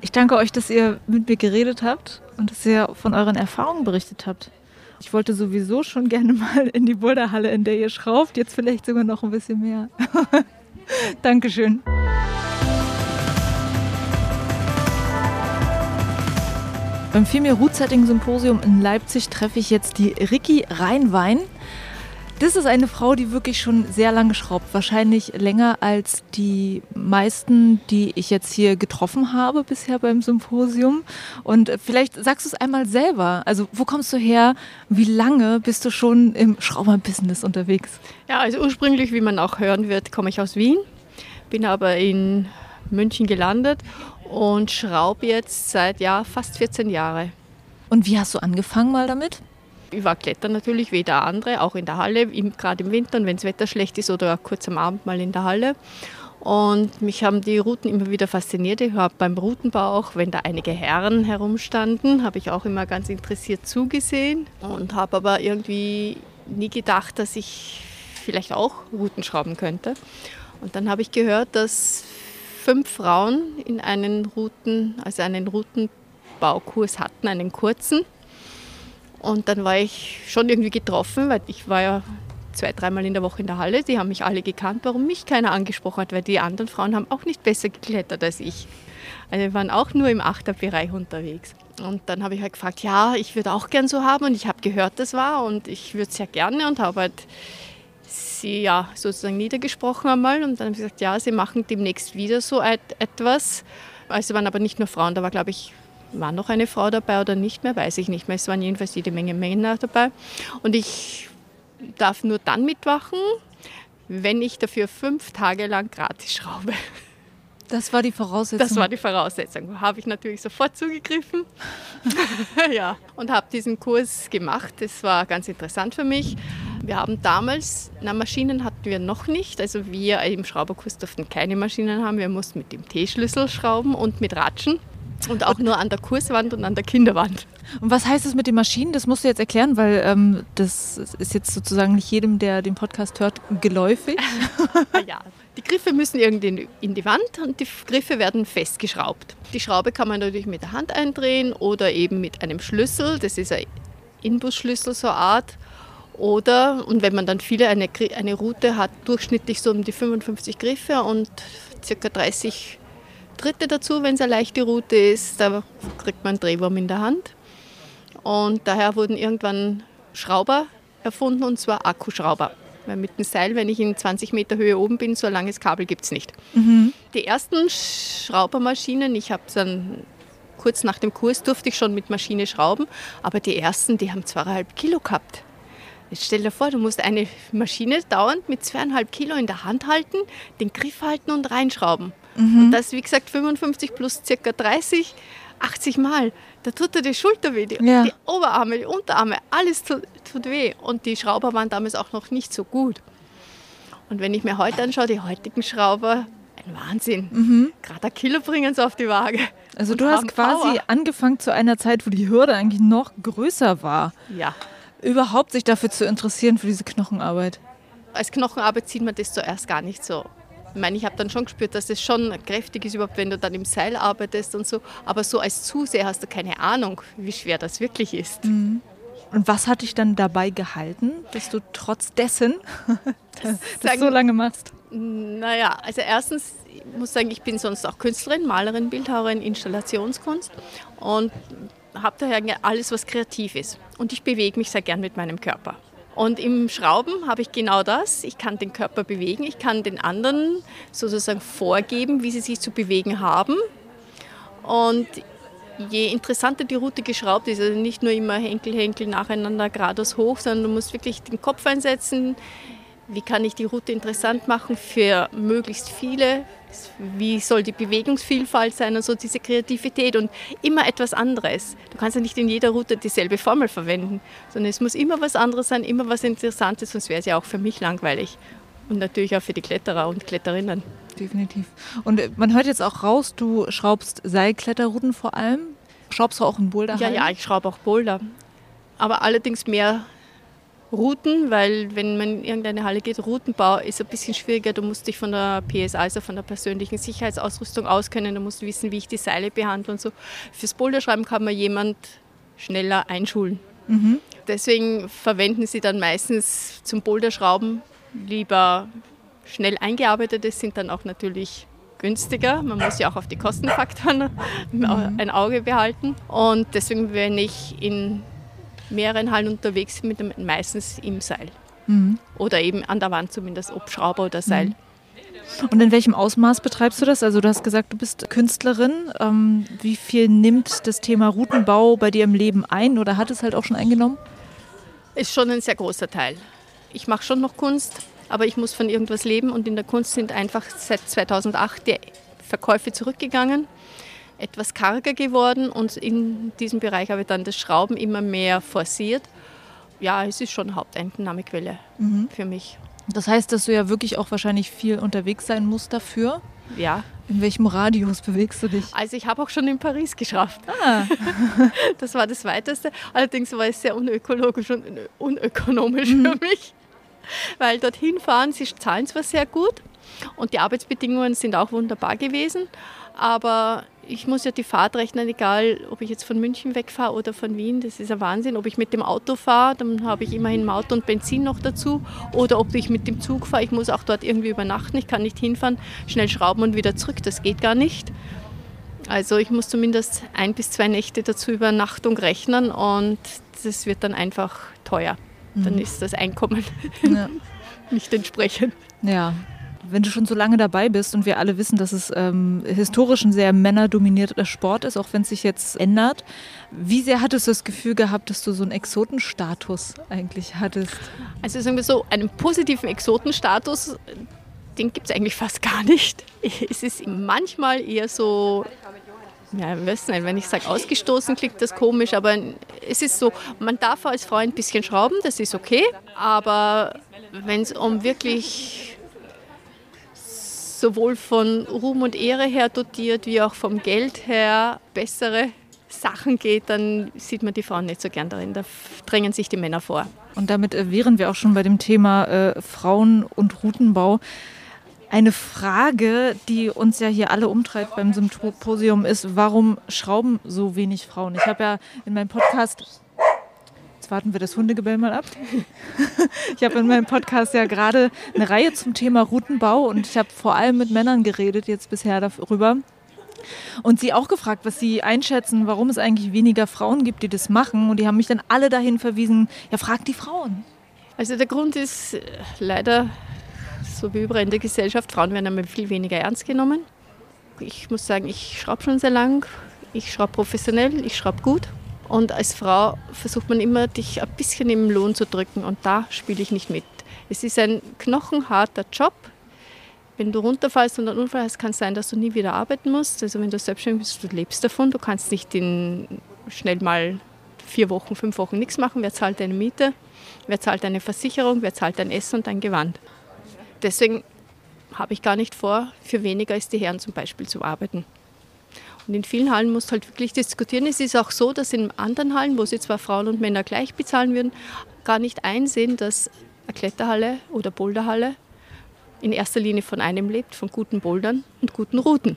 Ich danke euch, dass ihr mit mir geredet habt und dass ihr von euren Erfahrungen berichtet habt. Ich wollte sowieso schon gerne mal in die Boulderhalle, in der ihr schraubt, jetzt vielleicht sogar noch ein bisschen mehr. (laughs) Dankeschön. Beim Female Root Setting Symposium in Leipzig treffe ich jetzt die Ricky Rheinwein. Das ist eine Frau, die wirklich schon sehr lange schraubt. Wahrscheinlich länger als die meisten, die ich jetzt hier getroffen habe bisher beim Symposium. Und vielleicht sagst du es einmal selber. Also, wo kommst du her? Wie lange bist du schon im Schrauberbusiness unterwegs? Ja, also ursprünglich, wie man auch hören wird, komme ich aus Wien. Bin aber in München gelandet und schraube jetzt seit ja, fast 14 Jahren. Und wie hast du angefangen mal damit? Ich war klettern natürlich wie der andere, auch in der Halle, gerade im Winter, wenn das Wetter schlecht ist oder kurz am Abend mal in der Halle. Und mich haben die Routen immer wieder fasziniert. Ich habe beim Routenbau auch, wenn da einige Herren herumstanden, habe ich auch immer ganz interessiert zugesehen und habe aber irgendwie nie gedacht, dass ich vielleicht auch Routen schrauben könnte. Und dann habe ich gehört, dass fünf Frauen in einen Routen, also einen Routenbaukurs hatten, einen kurzen. Und dann war ich schon irgendwie getroffen, weil ich war ja zwei, dreimal in der Woche in der Halle. Die haben mich alle gekannt, warum mich keiner angesprochen hat, weil die anderen Frauen haben auch nicht besser geklettert als ich. Also wir waren auch nur im Achterbereich unterwegs. Und dann habe ich halt gefragt, ja, ich würde auch gern so haben und ich habe gehört, das war und ich würde sehr gerne und habe halt sie ja sozusagen niedergesprochen einmal und dann habe ich gesagt, ja, sie machen demnächst wieder so etwas. Also waren aber nicht nur Frauen, da war glaube ich war noch eine Frau dabei oder nicht mehr, weiß ich nicht mehr. Es waren jedenfalls jede Menge Männer dabei. Und ich darf nur dann mitmachen, wenn ich dafür fünf Tage lang gratis schraube. Das war die Voraussetzung. Das war die Voraussetzung. Habe ich natürlich sofort zugegriffen. (laughs) ja, und habe diesen Kurs gemacht. Das war ganz interessant für mich. Wir haben damals, na, Maschinen hatten wir noch nicht. Also wir im Schrauberkurs durften keine Maschinen haben. Wir mussten mit dem T-Schlüssel schrauben und mit Ratschen. Und auch nur an der Kurswand und an der Kinderwand. Und was heißt das mit den Maschinen? Das musst du jetzt erklären, weil ähm, das ist jetzt sozusagen nicht jedem, der den Podcast hört, geläufig. (laughs) ja, die Griffe müssen irgendwie in die Wand und die Griffe werden festgeschraubt. Die Schraube kann man natürlich mit der Hand eindrehen oder eben mit einem Schlüssel. Das ist ein Inbusschlüssel, so eine Art. Oder, und wenn man dann viele, eine, eine Route hat, durchschnittlich so um die 55 Griffe und circa 30 Dritte dazu, wenn es eine leichte Route ist. Da kriegt man einen Drehwurm in der Hand. Und daher wurden irgendwann Schrauber erfunden, und zwar Akkuschrauber. Weil mit dem Seil, wenn ich in 20 Meter Höhe oben bin, so ein langes Kabel gibt es nicht. Mhm. Die ersten Schraubermaschinen, ich habe dann kurz nach dem Kurs durfte ich schon mit Maschine schrauben, aber die ersten, die haben zweieinhalb Kilo gehabt. Jetzt stell dir vor, du musst eine Maschine dauernd mit zweieinhalb Kilo in der Hand halten, den Griff halten und reinschrauben. Mhm. Und das, wie gesagt, 55 plus circa 30, 80 Mal. Da tut dir die Schulter weh, die, ja. die Oberarme, die Unterarme, alles tut, tut weh. Und die Schrauber waren damals auch noch nicht so gut. Und wenn ich mir heute anschaue, die heutigen Schrauber, ein Wahnsinn. Mhm. Gerade ein Kilo bringen sie auf die Waage. Also du hast quasi Power. angefangen zu einer Zeit, wo die Hürde eigentlich noch größer war. Ja. Überhaupt sich dafür zu interessieren, für diese Knochenarbeit. Als Knochenarbeit sieht man das zuerst gar nicht so. Ich meine, ich habe dann schon gespürt, dass es schon kräftig ist, überhaupt wenn du dann im Seil arbeitest und so. Aber so als Zuseher hast du keine Ahnung, wie schwer das wirklich ist. Mhm. Und was hat dich dann dabei gehalten, dass du trotz dessen (laughs) das, das so lange machst? Naja, also erstens, ich muss sagen, ich bin sonst auch Künstlerin, Malerin, Bildhauerin, Installationskunst und habe daher alles, was kreativ ist. Und ich bewege mich sehr gern mit meinem Körper. Und im Schrauben habe ich genau das. Ich kann den Körper bewegen, ich kann den anderen sozusagen vorgeben, wie sie sich zu bewegen haben. Und je interessanter die Route geschraubt ist, also nicht nur immer Henkel, Henkel nacheinander geradeaus hoch, sondern du musst wirklich den Kopf einsetzen. Wie kann ich die Route interessant machen für möglichst viele? Wie soll die Bewegungsvielfalt sein und so diese Kreativität und immer etwas anderes. Du kannst ja nicht in jeder Route dieselbe Formel verwenden, sondern es muss immer was anderes sein, immer was Interessantes, sonst wäre es ja auch für mich langweilig. Und natürlich auch für die Kletterer und Kletterinnen. Definitiv. Und äh, man hört jetzt auch raus, du schraubst Seilkletterrouten vor allem. Schraubst du auch einen Boulder? Ja, ja, ich schraube auch Boulder. Aber allerdings mehr Routen, weil wenn man in irgendeine Halle geht, Routenbau ist ein bisschen schwieriger. Du musst dich von der PSA, also von der persönlichen Sicherheitsausrüstung auskennen. Du musst wissen, wie ich die Seile behandle und so. Fürs Boulderschreiben kann man jemand schneller einschulen. Mhm. Deswegen verwenden sie dann meistens zum Boulderschrauben lieber schnell eingearbeitete sind dann auch natürlich günstiger. Man muss ja auch auf die Kostenfaktoren mhm. (laughs) ein Auge behalten. Und deswegen, wenn ich in mehreren Hallen unterwegs bin, mit meistens im Seil. Mhm. Oder eben an der Wand zumindest, ob Schrauber oder Seil. Mhm. Und in welchem Ausmaß betreibst du das? Also du hast gesagt, du bist Künstlerin. Ähm, wie viel nimmt das Thema Routenbau bei dir im Leben ein oder hat es halt auch schon eingenommen? Ist schon ein sehr großer Teil ich mache schon noch Kunst, aber ich muss von irgendwas leben und in der Kunst sind einfach seit 2008 die Verkäufe zurückgegangen, etwas karger geworden und in diesem Bereich habe ich dann das Schrauben immer mehr forciert. Ja, es ist schon Haupteinnahmequelle mhm. für mich. Das heißt, dass du ja wirklich auch wahrscheinlich viel unterwegs sein musst dafür. Ja. In welchem Radius bewegst du dich? Also ich habe auch schon in Paris geschafft. Ah. (laughs) Das war das Weiteste. Allerdings war es sehr unökologisch und unökonomisch mhm. für mich weil dorthin fahren, sie zahlen zwar sehr gut und die Arbeitsbedingungen sind auch wunderbar gewesen, aber ich muss ja die Fahrt rechnen, egal ob ich jetzt von München wegfahre oder von Wien, das ist ein Wahnsinn. Ob ich mit dem Auto fahre, dann habe ich immerhin Maut und Benzin noch dazu. Oder ob ich mit dem Zug fahre, ich muss auch dort irgendwie übernachten, ich kann nicht hinfahren, schnell schrauben und wieder zurück, das geht gar nicht. Also ich muss zumindest ein bis zwei Nächte dazu Übernachtung rechnen und das wird dann einfach teuer dann mhm. ist das Einkommen ja. (laughs) nicht entsprechend. Ja. Wenn du schon so lange dabei bist und wir alle wissen, dass es ähm, historisch ein sehr männerdominierter Sport ist, auch wenn es sich jetzt ändert, wie sehr hattest du das Gefühl gehabt, dass du so einen Exotenstatus eigentlich hattest? Also sagen wir so, einen positiven Exotenstatus, den gibt es eigentlich fast gar nicht. Es ist manchmal eher so ja, nicht, wenn ich sage ausgestoßen, klingt das komisch, aber es ist so, man darf als Frau ein bisschen schrauben, das ist okay, aber wenn es um wirklich sowohl von Ruhm und Ehre her dotiert, wie auch vom Geld her bessere Sachen geht, dann sieht man die Frauen nicht so gern darin. Da drängen sich die Männer vor. Und damit äh, wären wir auch schon bei dem Thema äh, Frauen und Routenbau. Eine Frage, die uns ja hier alle umtreibt beim Symposium, ist, warum schrauben so wenig Frauen? Ich habe ja in meinem Podcast, jetzt warten wir das Hundegebell mal ab, (laughs) ich habe in meinem Podcast ja gerade eine Reihe zum Thema Routenbau und ich habe vor allem mit Männern geredet jetzt bisher darüber. Und sie auch gefragt, was sie einschätzen, warum es eigentlich weniger Frauen gibt, die das machen. Und die haben mich dann alle dahin verwiesen, ja, frag die Frauen. Also der Grund ist äh, leider so wie überall in der Gesellschaft, Frauen werden einmal viel weniger ernst genommen. Ich muss sagen, ich schraube schon sehr lang, ich schraube professionell, ich schraube gut. Und als Frau versucht man immer, dich ein bisschen im Lohn zu drücken und da spiele ich nicht mit. Es ist ein knochenharter Job. Wenn du runterfallst und einen Unfall hast, kann es sein, dass du nie wieder arbeiten musst. Also wenn du selbstständig bist, du lebst davon. Du kannst nicht in schnell mal vier Wochen, fünf Wochen nichts machen. Wer zahlt deine Miete? Wer zahlt deine Versicherung? Wer zahlt dein Essen und dein Gewand? deswegen habe ich gar nicht vor, für weniger als die Herren zum Beispiel zu arbeiten. Und in vielen Hallen musst du halt wirklich diskutieren. Es ist auch so, dass in anderen Hallen, wo sie zwar Frauen und Männer gleich bezahlen würden, gar nicht einsehen, dass eine Kletterhalle oder Boulderhalle in erster Linie von einem lebt, von guten Bouldern und guten Routen.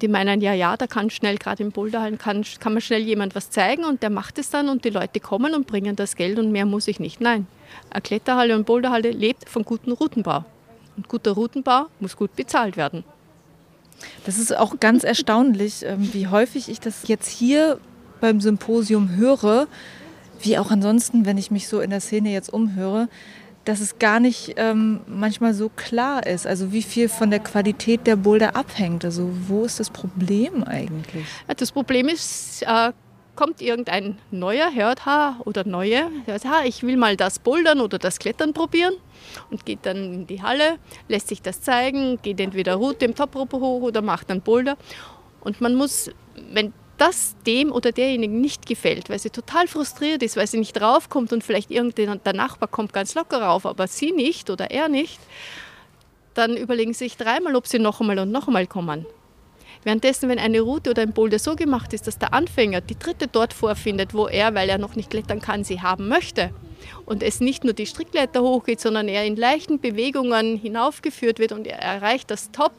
Die meinen, ja, ja, da kann schnell, gerade im Boulderhallen, kann, kann man schnell jemand was zeigen und der macht es dann und die Leute kommen und bringen das Geld und mehr muss ich nicht. Nein, eine Kletterhalle und Boulderhalle lebt von gutem Routenbau. Und guter Routenbau muss gut bezahlt werden. Das ist auch ganz erstaunlich, ähm, wie häufig ich das jetzt hier beim Symposium höre, wie auch ansonsten, wenn ich mich so in der Szene jetzt umhöre, dass es gar nicht ähm, manchmal so klar ist. Also wie viel von der Qualität der Boulder abhängt. Also wo ist das Problem eigentlich? Das Problem ist, äh, kommt irgendein neuer, hört ha oder neue, hört ha, ich will mal das Bouldern oder das Klettern probieren und geht dann in die Halle, lässt sich das zeigen, geht entweder Route im Toprope hoch oder macht dann Boulder. Und man muss, wenn das dem oder derjenigen nicht gefällt, weil sie total frustriert ist, weil sie nicht raufkommt und vielleicht irgendein der Nachbar kommt ganz locker rauf, aber sie nicht oder er nicht, dann überlegen sie sich dreimal, ob sie noch einmal und noch einmal kommen. Währenddessen, wenn eine Route oder ein Boulder so gemacht ist, dass der Anfänger die dritte dort vorfindet, wo er, weil er noch nicht klettern kann, sie haben möchte, und es nicht nur die Strickleiter hochgeht, sondern er in leichten Bewegungen hinaufgeführt wird und er erreicht das Top.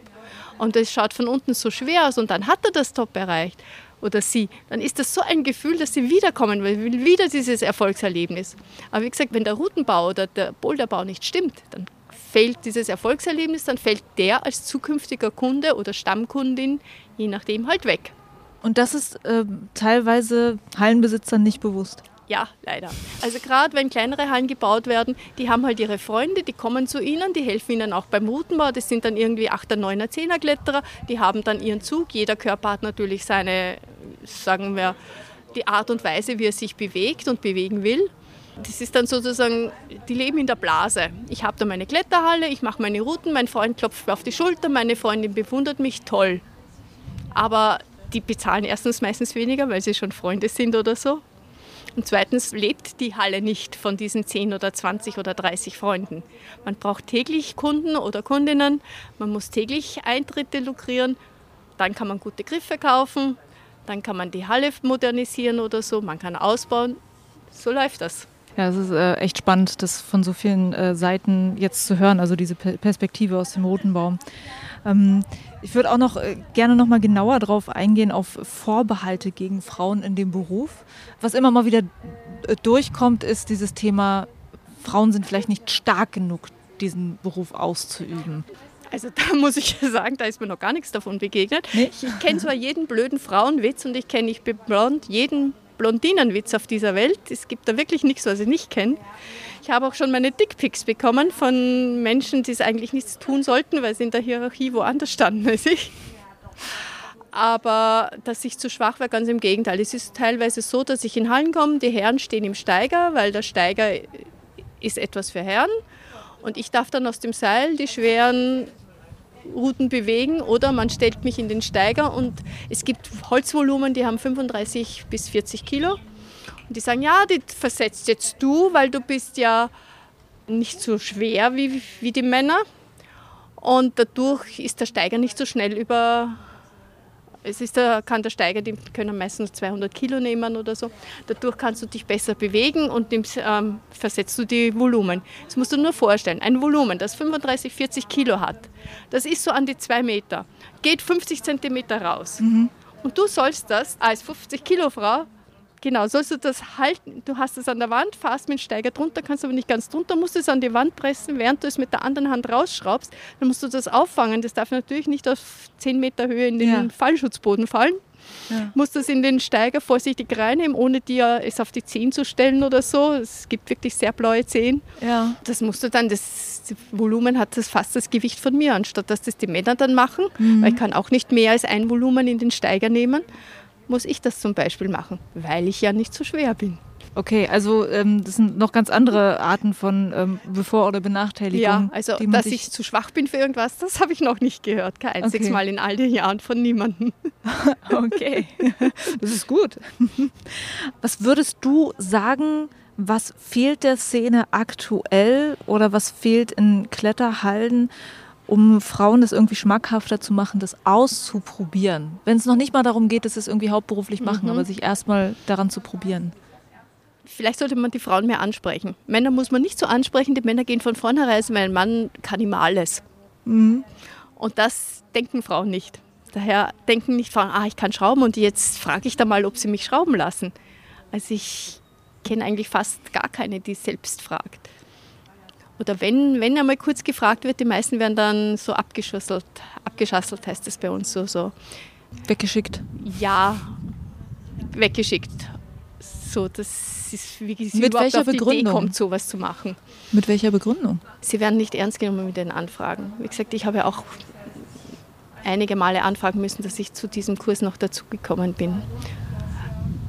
Und es schaut von unten so schwer aus und dann hat er das Top erreicht oder sie, dann ist das so ein Gefühl, dass sie wiederkommen will, will wieder dieses Erfolgserlebnis. Aber wie gesagt, wenn der Routenbau oder der Boulderbau nicht stimmt, dann fällt dieses Erfolgserlebnis, dann fällt der als zukünftiger Kunde oder Stammkundin, je nachdem, halt weg. Und das ist äh, teilweise Hallenbesitzern nicht bewusst. Ja, leider. Also gerade wenn kleinere Hallen gebaut werden, die haben halt ihre Freunde, die kommen zu ihnen, die helfen ihnen auch beim Routenbau. Das sind dann irgendwie 8er, 9er, 10er Kletterer, die haben dann ihren Zug. Jeder Körper hat natürlich seine, sagen wir, die Art und Weise, wie er sich bewegt und bewegen will. Das ist dann sozusagen, die leben in der Blase. Ich habe da meine Kletterhalle, ich mache meine Routen, mein Freund klopft mir auf die Schulter, meine Freundin bewundert mich, toll. Aber die bezahlen erstens meistens weniger, weil sie schon Freunde sind oder so. Und zweitens lebt die Halle nicht von diesen 10 oder 20 oder 30 Freunden. Man braucht täglich Kunden oder Kundinnen, man muss täglich Eintritte lukrieren, dann kann man gute Griffe kaufen, dann kann man die Halle modernisieren oder so, man kann ausbauen. So läuft das. Ja, es ist äh, echt spannend, das von so vielen äh, Seiten jetzt zu hören, also diese Perspektive aus dem Roten Baum. Ähm, ich würde auch noch äh, gerne noch mal genauer darauf eingehen, auf Vorbehalte gegen Frauen in dem Beruf. Was immer mal wieder äh, durchkommt, ist dieses Thema, Frauen sind vielleicht nicht stark genug, diesen Beruf auszuüben. Also da (laughs) muss ich sagen, da ist mir noch gar nichts davon begegnet. Nee? Ich kenne zwar jeden blöden Frauenwitz und ich kenne, ich bin blond, jeden Blondinenwitz auf dieser Welt. Es gibt da wirklich nichts, was ich nicht kenne. Ich habe auch schon meine Dickpics bekommen von Menschen, die es eigentlich nichts tun sollten, weil sie in der Hierarchie woanders standen als ich. Aber dass ich zu schwach war, ganz im Gegenteil. Es ist teilweise so, dass ich in Hallen komme, die Herren stehen im Steiger, weil der Steiger ist etwas für Herren. Und ich darf dann aus dem Seil die schweren Routen bewegen oder man stellt mich in den Steiger und es gibt Holzvolumen, die haben 35 bis 40 Kilo und die sagen, ja, die versetzt jetzt du, weil du bist ja nicht so schwer wie, wie die Männer. Und dadurch ist der Steiger nicht so schnell über. Es ist der, kann der Steiger, die können meistens 200 Kilo nehmen oder so. Dadurch kannst du dich besser bewegen und nimmst, ähm, versetzt du die Volumen. Das musst du nur vorstellen. Ein Volumen, das 35, 40 Kilo hat, das ist so an die 2 Meter, geht 50 Zentimeter raus. Mhm. Und du sollst das als 50 Kilo Frau Genau, sollst du das halten, du hast es an der Wand, fährst mit dem Steiger drunter, kannst aber nicht ganz drunter, musst es an die Wand pressen, während du es mit der anderen Hand rausschraubst, dann musst du das auffangen. Das darf natürlich nicht auf 10 Meter Höhe in den ja. Fallschutzboden fallen. Ja. Musst es in den Steiger vorsichtig reinnehmen, ohne dir es auf die Zehen zu stellen oder so. Es gibt wirklich sehr blaue Zehen. Ja. Das musst du dann, das, das Volumen hat das fast das Gewicht von mir, anstatt dass das die Männer dann machen, mhm. weil ich kann auch nicht mehr als ein Volumen in den Steiger nehmen muss ich das zum Beispiel machen, weil ich ja nicht so schwer bin. Okay, also ähm, das sind noch ganz andere Arten von ähm, Bevor- oder Benachteiligung. Ja, also dass ich zu schwach bin für irgendwas, das habe ich noch nicht gehört. Kein einziges okay. Mal in all den Jahren von niemandem. (laughs) okay, (laughs) das ist gut. Was würdest du sagen, was fehlt der Szene aktuell oder was fehlt in Kletterhallen, um Frauen das irgendwie schmackhafter zu machen, das auszuprobieren. Wenn es noch nicht mal darum geht, dass sie es irgendwie hauptberuflich machen, Mhm. aber sich erstmal daran zu probieren. Vielleicht sollte man die Frauen mehr ansprechen. Männer muss man nicht so ansprechen, die Männer gehen von vornherein, weil ein Mann kann ihm alles. Mhm. Und das denken Frauen nicht. Daher denken nicht Frauen, ah, ich kann schrauben und jetzt frage ich da mal, ob sie mich schrauben lassen. Also ich kenne eigentlich fast gar keine, die selbst fragt. Oder wenn, wenn einmal kurz gefragt wird, die meisten werden dann so abgeschusselt. Abgeschasselt heißt das bei uns so, so Weggeschickt. ja, weggeschickt. So, das ist, wie sie Mit überhaupt welcher auf die Idee Begründung? kommt, sowas zu machen. Mit welcher Begründung? Sie werden nicht ernst genommen mit den Anfragen. Wie gesagt, ich habe ja auch einige Male anfragen müssen, dass ich zu diesem Kurs noch dazugekommen bin.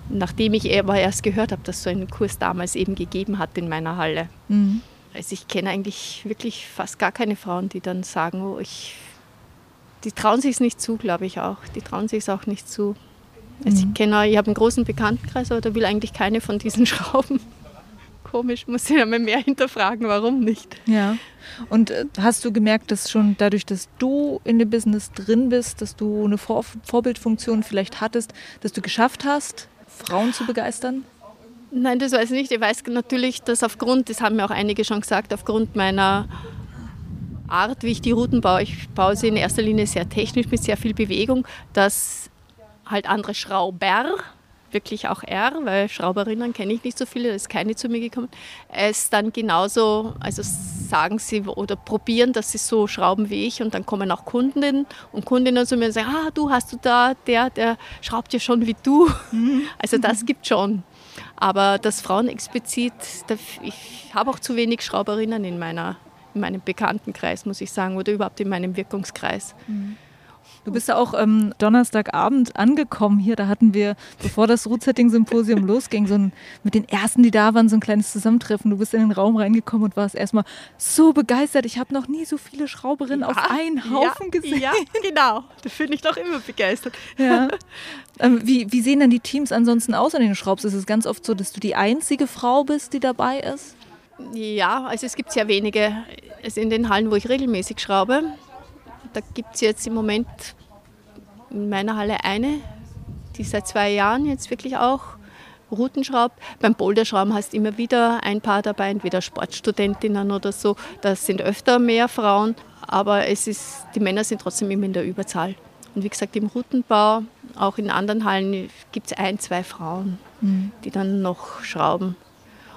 Nachdem ich aber erst gehört habe, dass es so einen Kurs damals eben gegeben hat in meiner Halle. Mhm. Also ich kenne eigentlich wirklich fast gar keine Frauen, die dann sagen, oh, ich, die trauen sich es nicht zu, glaube ich auch. Die trauen sich es auch nicht zu. Also ich kenne, ich habe einen großen Bekanntenkreis, aber da will eigentlich keine von diesen (laughs) Schrauben. Komisch, muss ich einmal mehr hinterfragen, warum nicht. Ja. Und äh, hast du gemerkt, dass schon dadurch, dass du in dem Business drin bist, dass du eine Vor Vorbildfunktion vielleicht hattest, dass du geschafft hast, Frauen zu begeistern? Nein, das weiß ich nicht. Ich weiß natürlich, dass aufgrund, das haben mir auch einige schon gesagt, aufgrund meiner Art, wie ich die Routen baue, ich baue sie in erster Linie sehr technisch mit sehr viel Bewegung, dass halt andere Schrauber, wirklich auch R, weil Schrauberinnen kenne ich nicht so viele, da ist keine zu mir gekommen, es dann genauso, also sagen sie oder probieren, dass sie so schrauben wie ich und dann kommen auch Kundinnen und Kundinnen zu mir und sagen, ah, du hast du da, der, der schraubt ja schon wie du. Also das gibt schon. Aber das Frauen explizit, ich habe auch zu wenig Schrauberinnen in, meiner, in meinem Bekanntenkreis, muss ich sagen, oder überhaupt in meinem Wirkungskreis. Du bist ja auch ähm, Donnerstagabend angekommen hier. Da hatten wir, bevor das Root-Setting-Symposium (laughs) losging, so ein, mit den ersten, die da waren, so ein kleines Zusammentreffen. Du bist in den Raum reingekommen und warst erstmal so begeistert. Ich habe noch nie so viele Schrauberinnen auf einen Haufen ja, gesehen. Ja, genau. (laughs) Da bin ich doch immer begeistert. Ja. (laughs) Ähm, wie, wie sehen denn die Teams ansonsten aus, an denen du schraubst? Ist es ganz oft so, dass du die einzige Frau bist, die dabei ist? Ja, also es gibt sehr wenige. Also in den Hallen, wo ich regelmäßig schraube, da gibt es jetzt im Moment in meiner Halle eine, die seit zwei Jahren jetzt wirklich auch Routen schraubt. Beim Boulderschrauben hast immer wieder ein Paar dabei, entweder Sportstudentinnen oder so. Das sind öfter mehr Frauen, aber es ist, die Männer sind trotzdem immer in der Überzahl. Und wie gesagt, im Routenbau, auch in anderen Hallen, gibt es ein, zwei Frauen, die dann noch schrauben.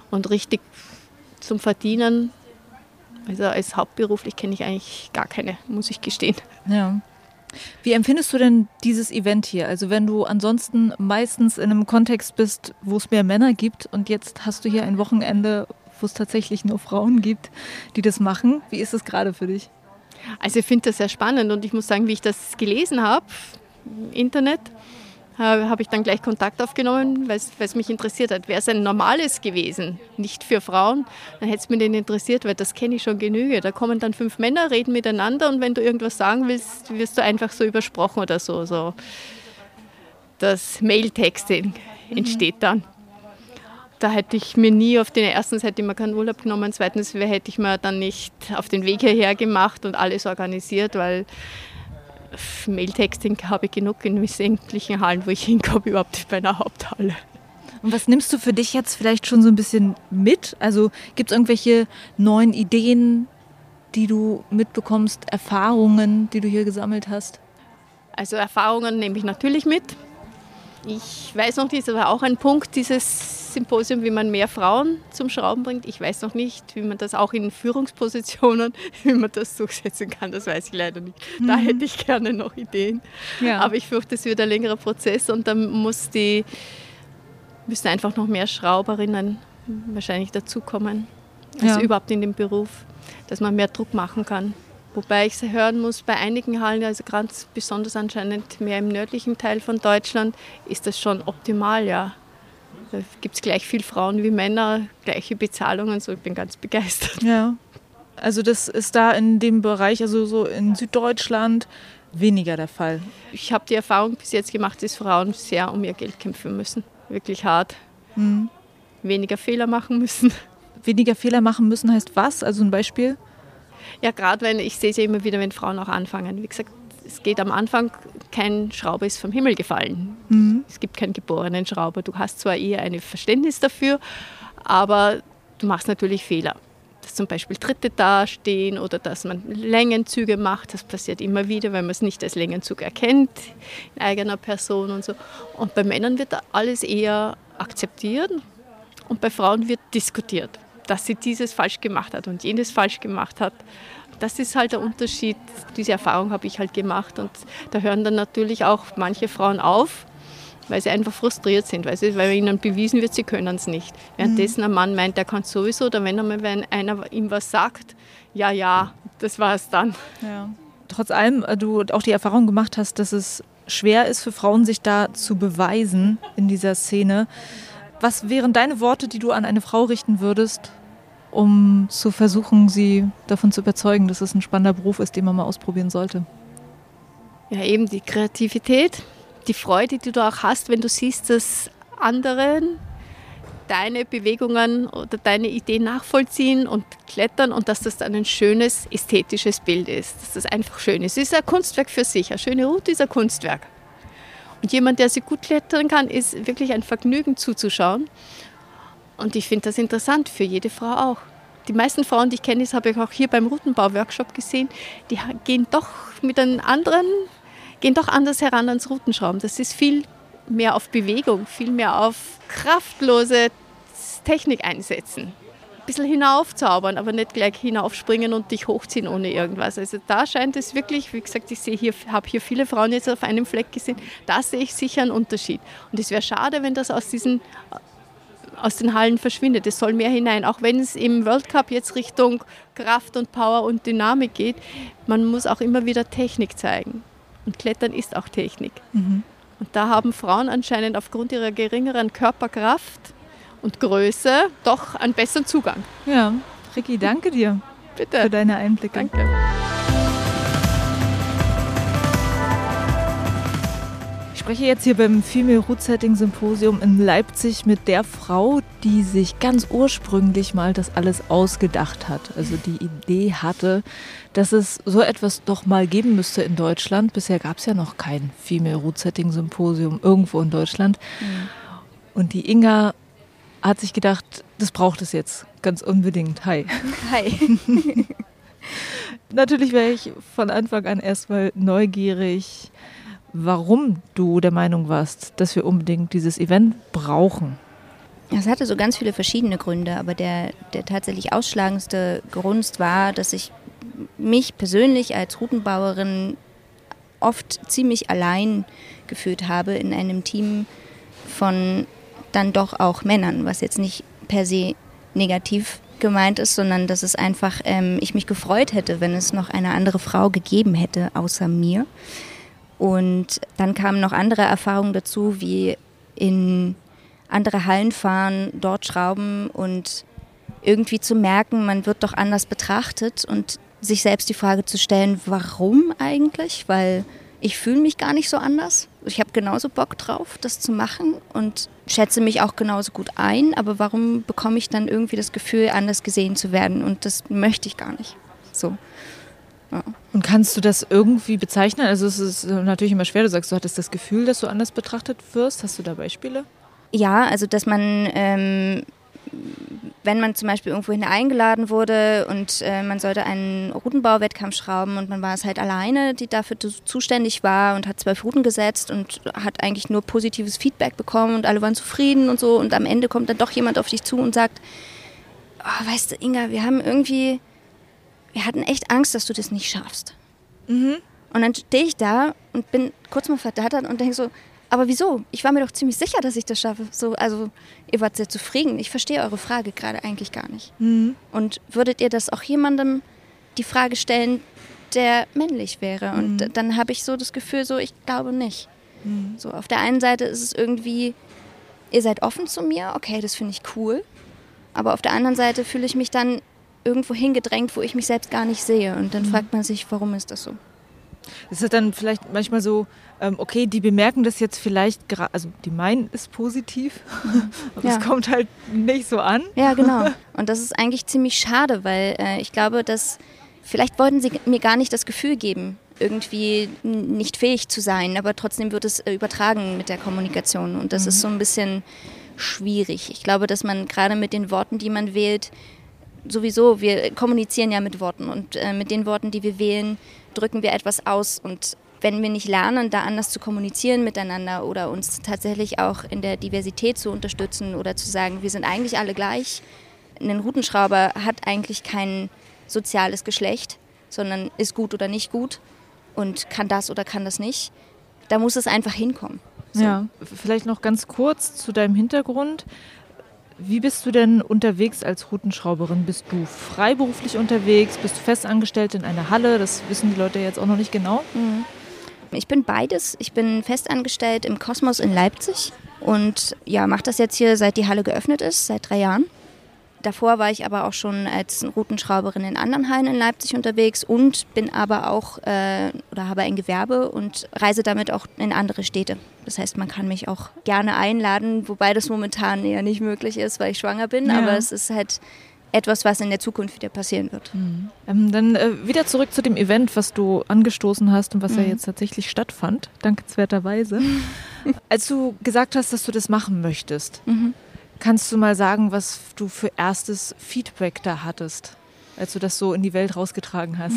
Und richtig zum Verdienen, also als hauptberuflich kenne ich eigentlich gar keine, muss ich gestehen. Ja. Wie empfindest du denn dieses Event hier? Also wenn du ansonsten meistens in einem Kontext bist, wo es mehr Männer gibt und jetzt hast du hier ein Wochenende, wo es tatsächlich nur Frauen gibt, die das machen. Wie ist es gerade für dich? Also ich finde das sehr spannend und ich muss sagen, wie ich das gelesen habe im Internet, habe habe ich dann gleich Kontakt aufgenommen, weil es mich interessiert hat. Wäre es ein normales gewesen, nicht für Frauen, dann hätte es mich nicht interessiert, weil das kenne ich schon genüge. Da kommen dann fünf Männer, reden miteinander und wenn du irgendwas sagen willst, wirst du einfach so übersprochen oder so. so. Das Mail-Texting entsteht dann. Da hätte ich mir nie auf den ersten hätte ich mir keinen Urlaub genommen, zweitens hätte ich mir dann nicht auf den Weg hierher gemacht und alles organisiert, weil Mailtexting habe ich genug in sämtlichen Hallen, wo ich hinkomme, überhaupt nicht bei einer Haupthalle. Und was nimmst du für dich jetzt vielleicht schon so ein bisschen mit? Also gibt es irgendwelche neuen Ideen, die du mitbekommst, Erfahrungen, die du hier gesammelt hast? Also Erfahrungen nehme ich natürlich mit. Ich weiß noch nicht, das war auch ein Punkt dieses Symposium, wie man mehr Frauen zum Schrauben bringt. Ich weiß noch nicht, wie man das auch in Führungspositionen, (laughs) wie man das durchsetzen kann, das weiß ich leider nicht. Da hätte ich gerne noch Ideen. Ja. Aber ich fürchte, es wird ein längerer Prozess und dann muss die, müssen einfach noch mehr Schrauberinnen wahrscheinlich dazukommen. Also Ja. überhaupt in dem Beruf, dass man mehr Druck machen kann. Wobei ich hören muss, bei einigen Hallen, also ganz besonders anscheinend mehr im nördlichen Teil von Deutschland, ist das schon optimal, ja. Da gibt es gleich viel Frauen wie Männer, gleiche Bezahlungen, so ich bin ganz begeistert. Ja. Also das ist da in dem Bereich, also so in Süddeutschland, weniger der Fall. Ich habe die Erfahrung bis jetzt gemacht, dass Frauen sehr um ihr Geld kämpfen müssen. Wirklich hart. Hm. Weniger Fehler machen müssen. Weniger Fehler machen müssen heißt was? Also ein Beispiel? Ja, gerade wenn, ich sehe es ja immer wieder, wenn Frauen auch anfangen. Wie gesagt, es geht am Anfang, kein Schrauber ist vom Himmel gefallen. Mhm. Es gibt keinen geborenen Schrauber. Du hast zwar eher ein Verständnis dafür, aber du machst natürlich Fehler. Dass zum Beispiel Tritte dastehen oder dass man Längenzüge macht, das passiert immer wieder, weil man es nicht als Längenzug erkennt in eigener Person und so. Und bei Männern wird alles eher akzeptiert und bei Frauen wird diskutiert, dass sie dieses falsch gemacht hat und jenes falsch gemacht hat das ist halt der Unterschied. Diese Erfahrung habe ich halt gemacht und da hören dann natürlich auch manche Frauen auf, weil sie einfach frustriert sind, weil, sie, weil ihnen bewiesen wird, sie können es nicht. Währenddessen mhm. ein Mann meint, er kann es sowieso, oder wenn, einmal, wenn einer ihm was sagt, ja, ja, das war es dann. Ja. Trotz allem, äh, du auch die Erfahrung gemacht hast, dass es schwer ist für Frauen, sich da zu beweisen in dieser Szene. Was wären deine Worte, die du an eine Frau richten würdest, um zu versuchen, sie davon zu überzeugen, dass es ein spannender Beruf ist, den man mal ausprobieren sollte? Ja, eben die Kreativität, die Freude, die du auch hast, wenn du siehst, dass anderen deine Bewegungen oder deine Ideen nachvollziehen und klettern und dass das dann ein schönes ästhetisches Bild ist, dass das einfach schön ist. Es ist ein Kunstwerk für sich, eine schöne Route ist ein Kunstwerk. Jemand, der sich gut klettern kann, ist wirklich ein Vergnügen zuzuschauen. Und ich finde das interessant für jede Frau auch. Die meisten Frauen, die ich kenne, das habe ich auch hier beim Routenbau-Workshop gesehen, die gehen doch mit einem anderen, gehen doch anders heran ans Routenschrauben. Das ist viel mehr auf Bewegung, viel mehr auf kraftlose Technik einsetzen. Ein bisschen hinaufzaubern, aber nicht gleich hinaufspringen und dich hochziehen ohne irgendwas. Also da scheint es wirklich, wie gesagt, ich sehe hier, habe hier viele Frauen jetzt auf einem Fleck gesehen, da sehe ich sicher einen Unterschied. Und es wäre schade, wenn das aus diesen aus den Hallen verschwindet. Es soll mehr hinein. Auch wenn es im World Cup jetzt Richtung Kraft und Power und Dynamik geht, man muss auch immer wieder Technik zeigen. Und Klettern ist auch Technik. Mhm. Und da haben Frauen anscheinend aufgrund ihrer geringeren Körperkraft und Größe doch einen besseren Zugang. Ja, Ricky, danke dir Bitte. für deine Einblicke. Danke. spreche jetzt hier beim Female Root Setting Symposium in Leipzig mit der Frau, die sich ganz ursprünglich mal das alles ausgedacht hat. Also die Idee hatte, dass es so etwas doch mal geben müsste in Deutschland. Bisher gab es ja noch kein Female Root Setting Symposium irgendwo in Deutschland. Mhm. Und die Inga hat sich gedacht, das braucht es jetzt ganz unbedingt. Hi. Hi. (laughs) Natürlich wäre ich von Anfang an erstmal neugierig warum du der Meinung warst, dass wir unbedingt dieses Event brauchen. Es hatte so ganz viele verschiedene Gründe, aber der, der tatsächlich ausschlagendste Grund war, dass ich mich persönlich als Routenbauerin oft ziemlich allein gefühlt habe in einem Team von dann doch auch Männern, was jetzt nicht per se negativ gemeint ist, sondern dass es einfach ähm, ich mich gefreut hätte, wenn es noch eine andere Frau gegeben hätte außer mir. Und dann kamen noch andere Erfahrungen dazu, wie in andere Hallen fahren, dort schrauben und irgendwie zu merken, man wird doch anders betrachtet und sich selbst die Frage zu stellen, warum eigentlich? Weil ich fühle mich gar nicht so anders. Ich habe genauso Bock drauf, das zu machen und schätze mich auch genauso gut ein, aber warum bekomme ich dann irgendwie das Gefühl, anders gesehen zu werden? Und das möchte ich gar nicht. So. Ja. Und kannst du das irgendwie bezeichnen? Also es ist natürlich immer schwer, du sagst, du hattest das Gefühl, dass du anders betrachtet wirst. Hast du da Beispiele? Ja, also dass man, ähm, wenn man zum Beispiel irgendwohin eingeladen wurde und äh, man sollte einen Routenbauwettkampf schrauben und man war es halt alleine, die dafür zuständig war und hat zwölf Routen gesetzt und hat eigentlich nur positives Feedback bekommen und alle waren zufrieden und so und am Ende kommt dann doch jemand auf dich zu und sagt, oh, weißt du, Inga, wir haben irgendwie wir hatten echt Angst, dass du das nicht schaffst. Mhm. Und dann stehe ich da und bin kurz mal verdattert und denke so, aber wieso? Ich war mir doch ziemlich sicher, dass ich das schaffe. So, also ihr wart sehr zufrieden. Ich verstehe eure Frage gerade eigentlich gar nicht. Mhm. Und würdet ihr das auch jemandem die Frage stellen, der männlich wäre? Und mhm. dann habe ich so das Gefühl, so ich glaube nicht. Mhm. So auf der einen Seite ist es irgendwie, ihr seid offen zu mir, okay, das finde ich cool. Aber auf der anderen Seite fühle ich mich dann irgendwo hingedrängt, wo ich mich selbst gar nicht sehe. Und dann mhm. fragt man sich, warum ist das so? Es ist dann vielleicht manchmal so, ähm, okay, die bemerken das jetzt vielleicht gerade, also die meinen es positiv, (laughs) aber ja. es kommt halt nicht so an. Ja, genau. (laughs) Und das ist eigentlich ziemlich schade, weil äh, ich glaube, dass vielleicht wollten sie mir gar nicht das Gefühl geben, irgendwie nicht fähig zu sein, aber trotzdem wird es äh, übertragen mit der Kommunikation und das mhm. ist so ein bisschen schwierig. Ich glaube, dass man gerade mit den Worten, die man wählt, sowieso, wir kommunizieren ja mit Worten und äh, mit den Worten, die wir wählen, drücken wir etwas aus und wenn wir nicht lernen, da anders zu kommunizieren miteinander oder uns tatsächlich auch in der Diversität zu unterstützen oder zu sagen, wir sind eigentlich alle gleich. Ein Routenschrauber hat eigentlich kein soziales Geschlecht, sondern ist gut oder nicht gut und kann das oder kann das nicht. Da muss es einfach hinkommen. So. Ja, vielleicht noch ganz kurz zu deinem Hintergrund. Wie bist du denn unterwegs als Routenschrauberin? Bist du freiberuflich unterwegs? Bist du festangestellt in einer Halle? Das wissen die Leute jetzt auch noch nicht genau. Mhm. Ich bin beides. Ich bin festangestellt im Kosmos in Leipzig und ja, mache das jetzt hier, seit die Halle geöffnet ist, seit drei Jahren. Davor war ich aber auch schon als Routenschrauberin in anderen Hallen in Leipzig unterwegs und bin aber auch äh, oder habe ein Gewerbe und reise damit auch in andere Städte. Das heißt, man kann mich auch gerne einladen, wobei das momentan eher nicht möglich ist, weil ich schwanger bin. Ja. Aber es ist halt etwas, was in der Zukunft wieder passieren wird. Mhm. Ähm, dann äh, wieder zurück zu dem Event, was du angestoßen hast und was mhm. ja jetzt tatsächlich stattfand, dankenswerterweise. (laughs) Als du gesagt hast, dass du das machen möchtest, mhm. Kannst du mal sagen, was du für erstes Feedback da hattest, als du das so in die Welt rausgetragen hast?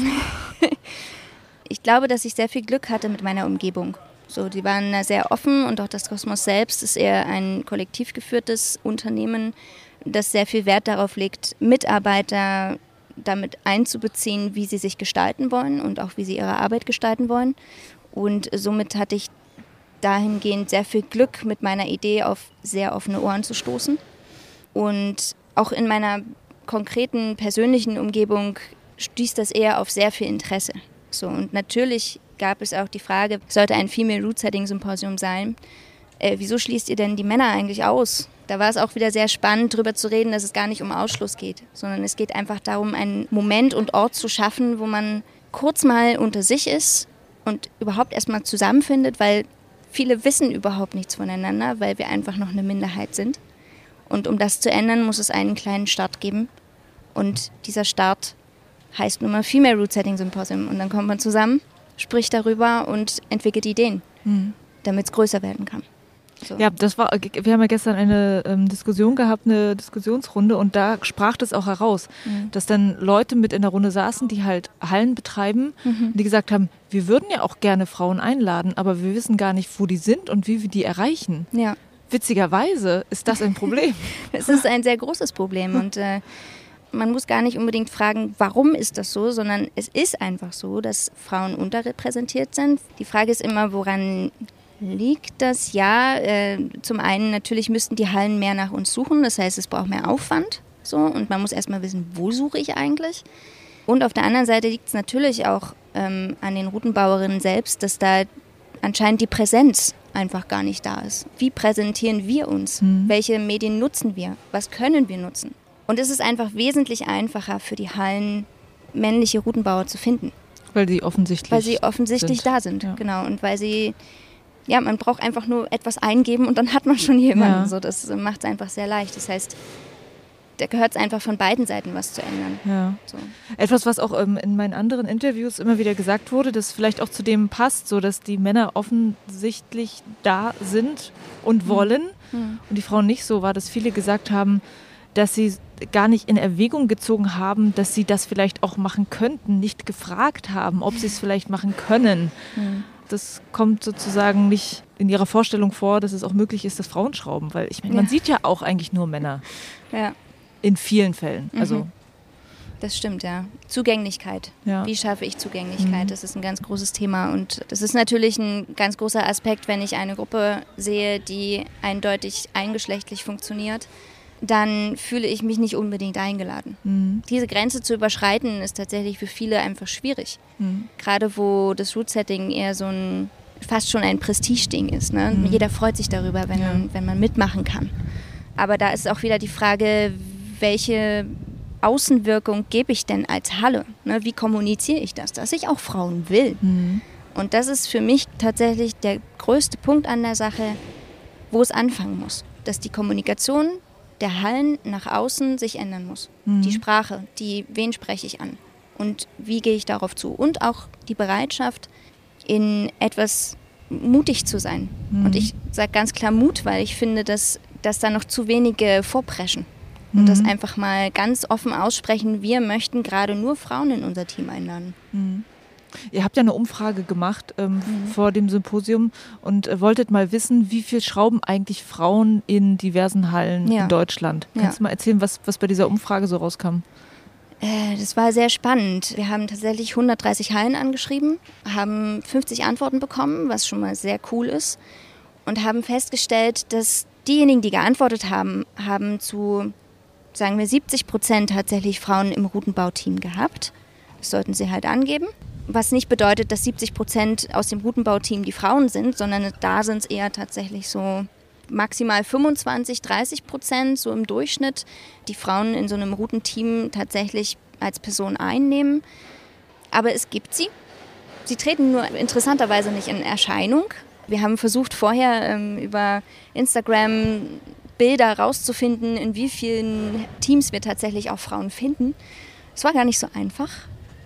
(laughs) ich glaube, dass ich sehr viel Glück hatte mit meiner Umgebung. So, die waren sehr offen und auch das Kosmos selbst ist eher ein kollektiv geführtes Unternehmen das sehr viel Wert darauf legt, Mitarbeiter damit einzubeziehen, wie sie sich gestalten wollen und auch wie sie ihre Arbeit gestalten wollen. Und somit hatte ich dahingehend sehr viel Glück, mit meiner Idee auf sehr offene Ohren zu stoßen. Und auch in meiner konkreten persönlichen Umgebung stieß das eher auf sehr viel Interesse. So, und natürlich gab es auch die Frage, sollte ein Female Root Setting Symposium sein, äh, wieso schließt ihr denn die Männer eigentlich aus? Da war es auch wieder sehr spannend, darüber zu reden, dass es gar nicht um Ausschluss geht, sondern es geht einfach darum, einen Moment und Ort zu schaffen, wo man kurz mal unter sich ist und überhaupt erstmal zusammenfindet, weil viele wissen überhaupt nichts voneinander, weil wir einfach noch eine Minderheit sind. Und um das zu ändern, muss es einen kleinen Start geben. Und dieser Start heißt nun mal Female Root Setting Symposium. Und dann kommt man zusammen, spricht darüber und entwickelt Ideen, mhm. damit es größer werden kann. So. Ja, das war, wir haben ja gestern eine ähm, Diskussion gehabt, eine Diskussionsrunde und da sprach das auch heraus, mhm. dass dann Leute mit in der Runde saßen, die halt Hallen betreiben, mhm. die gesagt haben, wir würden ja auch gerne Frauen einladen, aber wir wissen gar nicht, wo die sind und wie wir die erreichen. Ja. Witzigerweise ist das ein Problem. (laughs) (laughs) es ist ein sehr großes Problem und äh, man muss gar nicht unbedingt fragen, warum ist das so, sondern es ist einfach so, dass Frauen unterrepräsentiert sind. Die Frage ist immer, woran liegt das? Ja, äh, zum einen natürlich müssten die Hallen mehr nach uns suchen, das heißt, es braucht mehr Aufwand. So, und man muss erstmal wissen, wo suche ich eigentlich. Und auf der anderen Seite liegt es natürlich auch ähm, an den Routenbauerinnen selbst, dass da anscheinend die Präsenz einfach gar nicht da ist. Wie präsentieren wir uns? Mhm. Welche Medien nutzen wir? Was können wir nutzen? Und es ist einfach wesentlich einfacher für die Hallen, männliche Routenbauer zu finden. Weil sie offensichtlich Weil sie offensichtlich sind. da sind, ja. genau. Und weil sie ja, man braucht einfach nur etwas eingeben und dann hat man schon jemanden. Ja. So, das macht es einfach sehr leicht. Das heißt, da gehört es einfach von beiden Seiten was zu ändern. Ja. So. Etwas, was auch ähm, in meinen anderen Interviews immer wieder gesagt wurde, das vielleicht auch zu dem passt, so dass die Männer offensichtlich da sind und mhm. wollen mhm. und die Frauen nicht so war, dass viele gesagt haben, dass sie gar nicht in Erwägung gezogen haben, dass sie das vielleicht auch machen könnten, nicht gefragt haben, ob (laughs) sie es vielleicht machen können. Mhm das kommt sozusagen nicht in ihrer Vorstellung vor, dass es auch möglich ist, dass Frauen schrauben, weil ich meine, man sieht ja auch eigentlich nur Männer. Ja. In vielen Fällen. Mhm. Also das stimmt, ja. Zugänglichkeit. Ja. Wie schaffe ich Zugänglichkeit? Mhm. Das ist ein ganz großes Thema. Und das ist natürlich ein ganz großer Aspekt, wenn ich eine Gruppe sehe, die eindeutig eingeschlechtlich funktioniert dann fühle ich mich nicht unbedingt eingeladen. Mhm. Diese Grenze zu überschreiten ist tatsächlich für viele einfach schwierig. Mhm. Gerade wo das Root-Setting eher so ein fast schon ein Prestigeding ist. Ne? Mhm. Jeder freut sich darüber, wenn, ja. man, wenn man mitmachen kann. Aber da ist auch wieder die Frage, welche Außenwirkung gebe ich denn als Halle? Ne? Wie kommuniziere ich das, dass ich auch Frauen will? Mhm. Und das ist für mich tatsächlich der größte Punkt an der Sache, wo es anfangen muss. Dass die Kommunikation der Hallen nach außen sich ändern muss. Mhm. Die Sprache, die, wen spreche ich an? und wie gehe ich darauf zu. Und auch die Bereitschaft, in etwas mutig zu sein. Mhm. Und ich sage ganz klar Mut, weil ich finde, dass, dass da noch zu wenige vorpreschen. Und mhm. das einfach mal ganz offen aussprechen, wir möchten gerade nur Frauen in unser Team einladen. Ihr habt ja eine Umfrage gemacht ähm, mhm. vor dem Symposium und äh, wolltet mal wissen, wie viel schrauben eigentlich Frauen in diversen Hallen ja. in Deutschland. Kannst ja. du mal erzählen, was, was bei dieser Umfrage so rauskam? Äh, das war sehr spannend. Wir haben tatsächlich 130 Hallen angeschrieben, haben 50 Antworten bekommen, was schon mal sehr cool ist, und haben festgestellt, dass diejenigen, die geantwortet haben, haben zu, sagen wir, 70 Prozent tatsächlich Frauen im Routenbauteam gehabt. Das sollten sie halt angeben. Was nicht bedeutet, dass 70 Prozent aus dem Routenbauteam die Frauen sind, sondern da sind es eher tatsächlich so maximal 25, 30 Prozent, so im Durchschnitt, die Frauen in so einem Routenteam tatsächlich als Person einnehmen. Aber es gibt sie. Sie treten nur interessanterweise nicht in Erscheinung. Wir haben versucht, vorher ähm, über Instagram Bilder rauszufinden, in wie vielen Teams wir tatsächlich auch Frauen finden. Es war gar nicht so einfach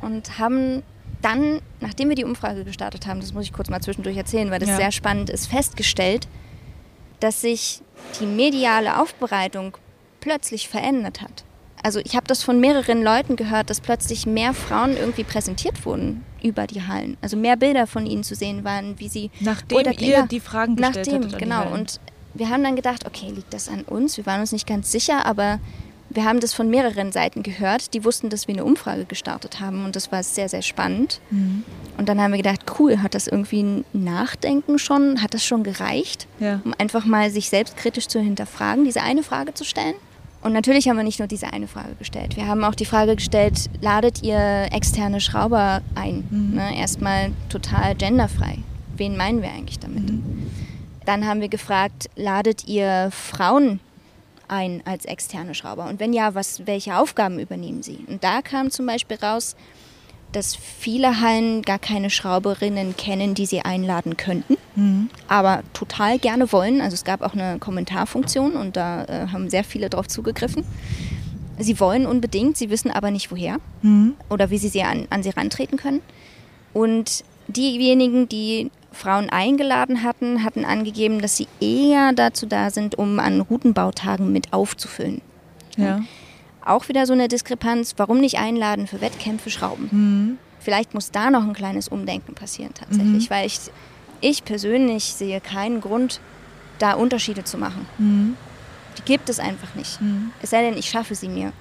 und haben dann, nachdem wir die Umfrage gestartet haben, das muss ich kurz mal zwischendurch erzählen, weil das ja. sehr spannend ist, festgestellt, dass sich die mediale Aufbereitung plötzlich verändert hat. Also ich habe das von mehreren Leuten gehört, dass plötzlich mehr Frauen irgendwie präsentiert wurden über die Hallen. Also mehr Bilder von ihnen zu sehen waren, wie sie... Nachdem oder, ihr ja, die Fragen gestellt Nachdem, genau. Und wir haben dann gedacht, okay, liegt das an uns? Wir waren uns nicht ganz sicher, aber wir haben das von mehreren Seiten gehört. Die wussten, dass wir eine Umfrage gestartet haben und das war sehr, sehr spannend. Mhm. Und dann haben wir gedacht, cool, hat das irgendwie ein Nachdenken schon, hat das schon gereicht, ja. um einfach mal sich selbstkritisch zu hinterfragen, diese eine Frage zu stellen? Und natürlich haben wir nicht nur diese eine Frage gestellt. Wir haben auch die Frage gestellt, ladet ihr externe Schrauber ein? Mhm. Ne, erstmal total genderfrei. Wen meinen wir eigentlich damit? Mhm. Dann haben wir gefragt, ladet ihr Frauen ein als externe Schrauber? Und wenn ja, was, welche Aufgaben übernehmen sie? Und da kam zum Beispiel raus, dass viele Hallen gar keine Schrauberinnen kennen, die sie einladen könnten, mhm. aber total gerne wollen. Also es gab auch eine Kommentarfunktion und da äh, haben sehr viele darauf zugegriffen. Sie wollen unbedingt, sie wissen aber nicht woher mhm. oder wie sie, sie an, an sie rantreten können. Und diejenigen, die Frauen eingeladen hatten, hatten angegeben, dass sie eher dazu da sind, um an Routenbautagen mit aufzufüllen. Ja. Auch wieder so eine Diskrepanz, warum nicht einladen für Wettkämpfe Schrauben? Mhm. Vielleicht muss da noch ein kleines Umdenken passieren tatsächlich, mhm. weil ich, ich persönlich sehe keinen Grund, da Unterschiede zu machen. Mhm. Die gibt es einfach nicht. Mhm. Es sei denn, ich schaffe sie mir.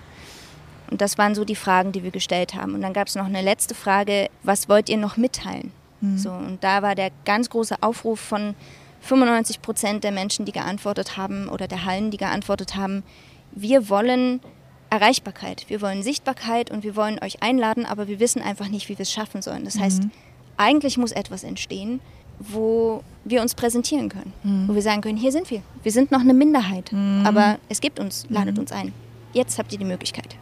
Und das waren so die Fragen, die wir gestellt haben. Und dann gab es noch eine letzte Frage, was wollt ihr noch mitteilen? Mhm. So, und da war der ganz große Aufruf von 95 Prozent der Menschen, die geantwortet haben, oder der Hallen, die geantwortet haben, wir wollen Erreichbarkeit, wir wollen Sichtbarkeit und wir wollen euch einladen, aber wir wissen einfach nicht, wie wir es schaffen sollen. Das mhm. heißt, eigentlich muss etwas entstehen, wo wir uns präsentieren können, mhm. wo wir sagen können, hier sind wir, wir sind noch eine Minderheit, mhm. aber es gibt uns, ladet mhm. uns ein. Jetzt habt ihr die Möglichkeit.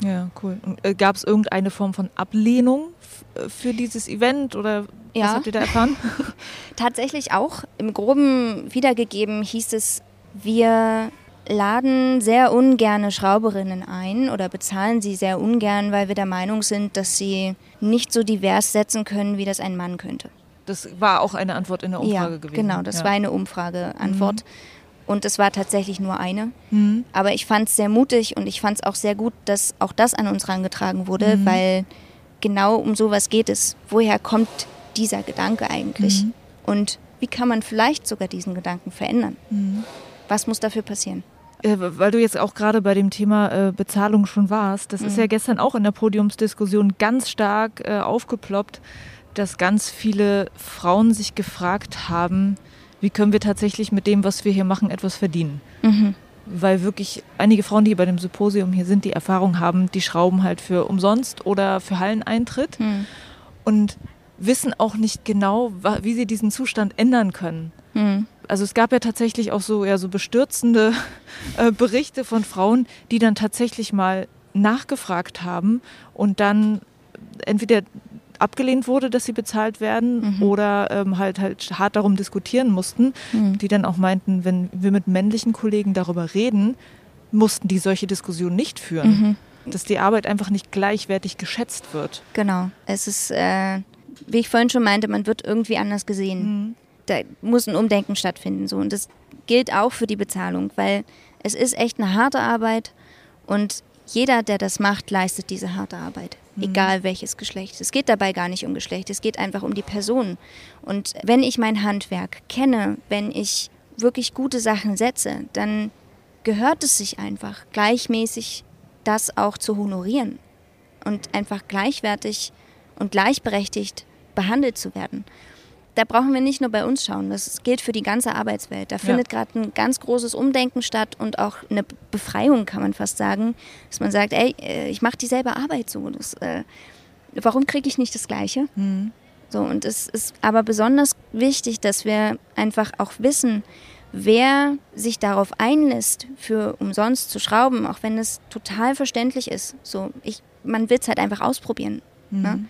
Ja, cool. Äh, Gab es irgendeine Form von Ablehnung äh, für dieses Event oder ja. was habt ihr da erfahren? (laughs) Tatsächlich auch. Im Groben wiedergegeben hieß es, wir laden sehr ungerne Schrauberinnen ein oder bezahlen sie sehr ungern, weil wir der Meinung sind, dass sie nicht so divers setzen können, wie das ein Mann könnte. Das war auch eine Antwort in der Umfrage ja, gewesen. Genau, das ja. war eine Umfrageantwort. Mhm. Und es war tatsächlich nur eine. Mhm. Aber ich fand es sehr mutig und ich fand es auch sehr gut, dass auch das an uns herangetragen wurde, mhm. weil genau um sowas geht es. Woher kommt dieser Gedanke eigentlich? Mhm. Und wie kann man vielleicht sogar diesen Gedanken verändern? Mhm. Was muss dafür passieren? Äh, weil du jetzt auch gerade bei dem Thema äh, Bezahlung schon warst, das mhm. ist ja gestern auch in der Podiumsdiskussion ganz stark äh, aufgeploppt, dass ganz viele Frauen sich gefragt haben, wie können wir tatsächlich mit dem, was wir hier machen, etwas verdienen. Mhm. Weil wirklich einige Frauen, die bei dem Symposium hier sind, die Erfahrung haben, die schrauben halt für umsonst oder für Halleneintritt mhm. und wissen auch nicht genau, wie sie diesen Zustand ändern können. Mhm also es gab ja tatsächlich auch so, ja, so bestürzende äh, Berichte von Frauen, die dann tatsächlich mal nachgefragt haben und dann entweder abgelehnt wurde, dass sie bezahlt werden mhm. oder ähm, halt halt hart darum diskutieren mussten, mhm. die dann auch meinten, wenn wir mit männlichen Kollegen darüber reden, mussten die solche Diskussionen nicht führen. Mhm. dass die Arbeit einfach nicht gleichwertig geschätzt wird. Genau. Es ist, äh, wie ich vorhin schon meinte, man wird irgendwie anders gesehen. Da muss ein Umdenken stattfinden. So. Und das gilt auch für die Bezahlung, weil es ist echt eine harte Arbeit und jeder, der das macht, leistet diese harte Arbeit. Egal welches Geschlecht. Es geht dabei gar nicht um Geschlecht, es geht einfach um die Person. Und wenn ich mein Handwerk kenne, wenn ich wirklich gute Sachen setze, dann gehört es sich einfach gleichmäßig, das auch zu honorieren und einfach gleichwertig und gleichberechtigt behandelt zu werden. Da brauchen wir nicht nur bei uns schauen, das gilt für die ganze Arbeitswelt. Da findet gerade ein ganz großes Umdenken statt und auch eine Befreiung, kann man fast sagen, dass man sagt, ey, äh, ich mache dieselbe Arbeit so. Das, äh, warum kriege ich nicht das Gleiche? So, und es ist aber besonders wichtig, dass wir einfach auch wissen, wer sich darauf einlässt, für umsonst zu schrauben, auch wenn es total verständlich ist. So, ich, man will es halt einfach ausprobieren. Ne?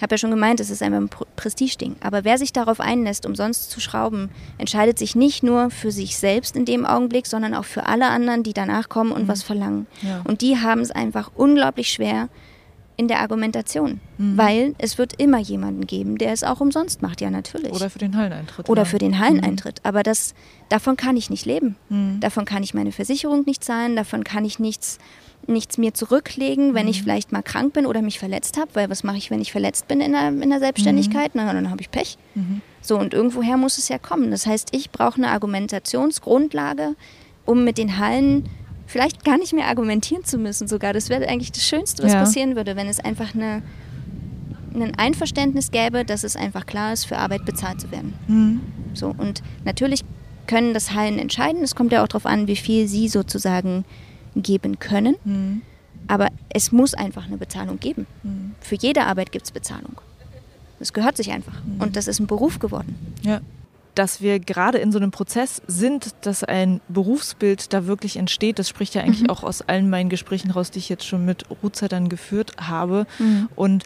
Ich habe ja schon gemeint, es ist einfach ein Pr- Prestigeding. Aber wer sich darauf einlässt, umsonst zu schrauben, entscheidet sich nicht nur für sich selbst in dem Augenblick, sondern auch für alle anderen, die danach kommen und was verlangen. Ja. Und die haben es einfach unglaublich schwer in der Argumentation, weil es wird immer jemanden geben, der es auch umsonst macht. Ja, natürlich. Oder für den Halleneintritt. Oder ja. für den Halleneintritt. Aber das, davon kann ich nicht leben. Davon kann ich meine Versicherung nicht zahlen, davon kann ich nichts, nichts mir zurücklegen, wenn ich vielleicht mal krank bin oder mich verletzt habe. Weil was mache ich, wenn ich verletzt bin in der, in der Selbstständigkeit? Na, dann habe ich Pech. So, und irgendwoher muss es ja kommen. Das heißt, ich brauche eine Argumentationsgrundlage, um mit den Hallen vielleicht gar nicht mehr argumentieren zu müssen sogar. Das wäre eigentlich das Schönste, was Ja. passieren würde, wenn es einfach eine, ein Einverständnis gäbe, dass es einfach klar ist, für Arbeit bezahlt zu werden. Mhm. So, und natürlich können das Hallen entscheiden. Es kommt ja auch darauf an, wie viel sie sozusagen geben können. Mhm. Aber es muss einfach eine Bezahlung geben. Für jede Arbeit gibt es Bezahlung. Das gehört sich einfach. Und das ist ein Beruf geworden. Ja. Dass wir gerade in so einem Prozess sind, dass ein Berufsbild da wirklich entsteht, das spricht ja eigentlich auch aus allen meinen Gesprächen raus, die ich jetzt schon mit Ruthzeitern geführt habe. Und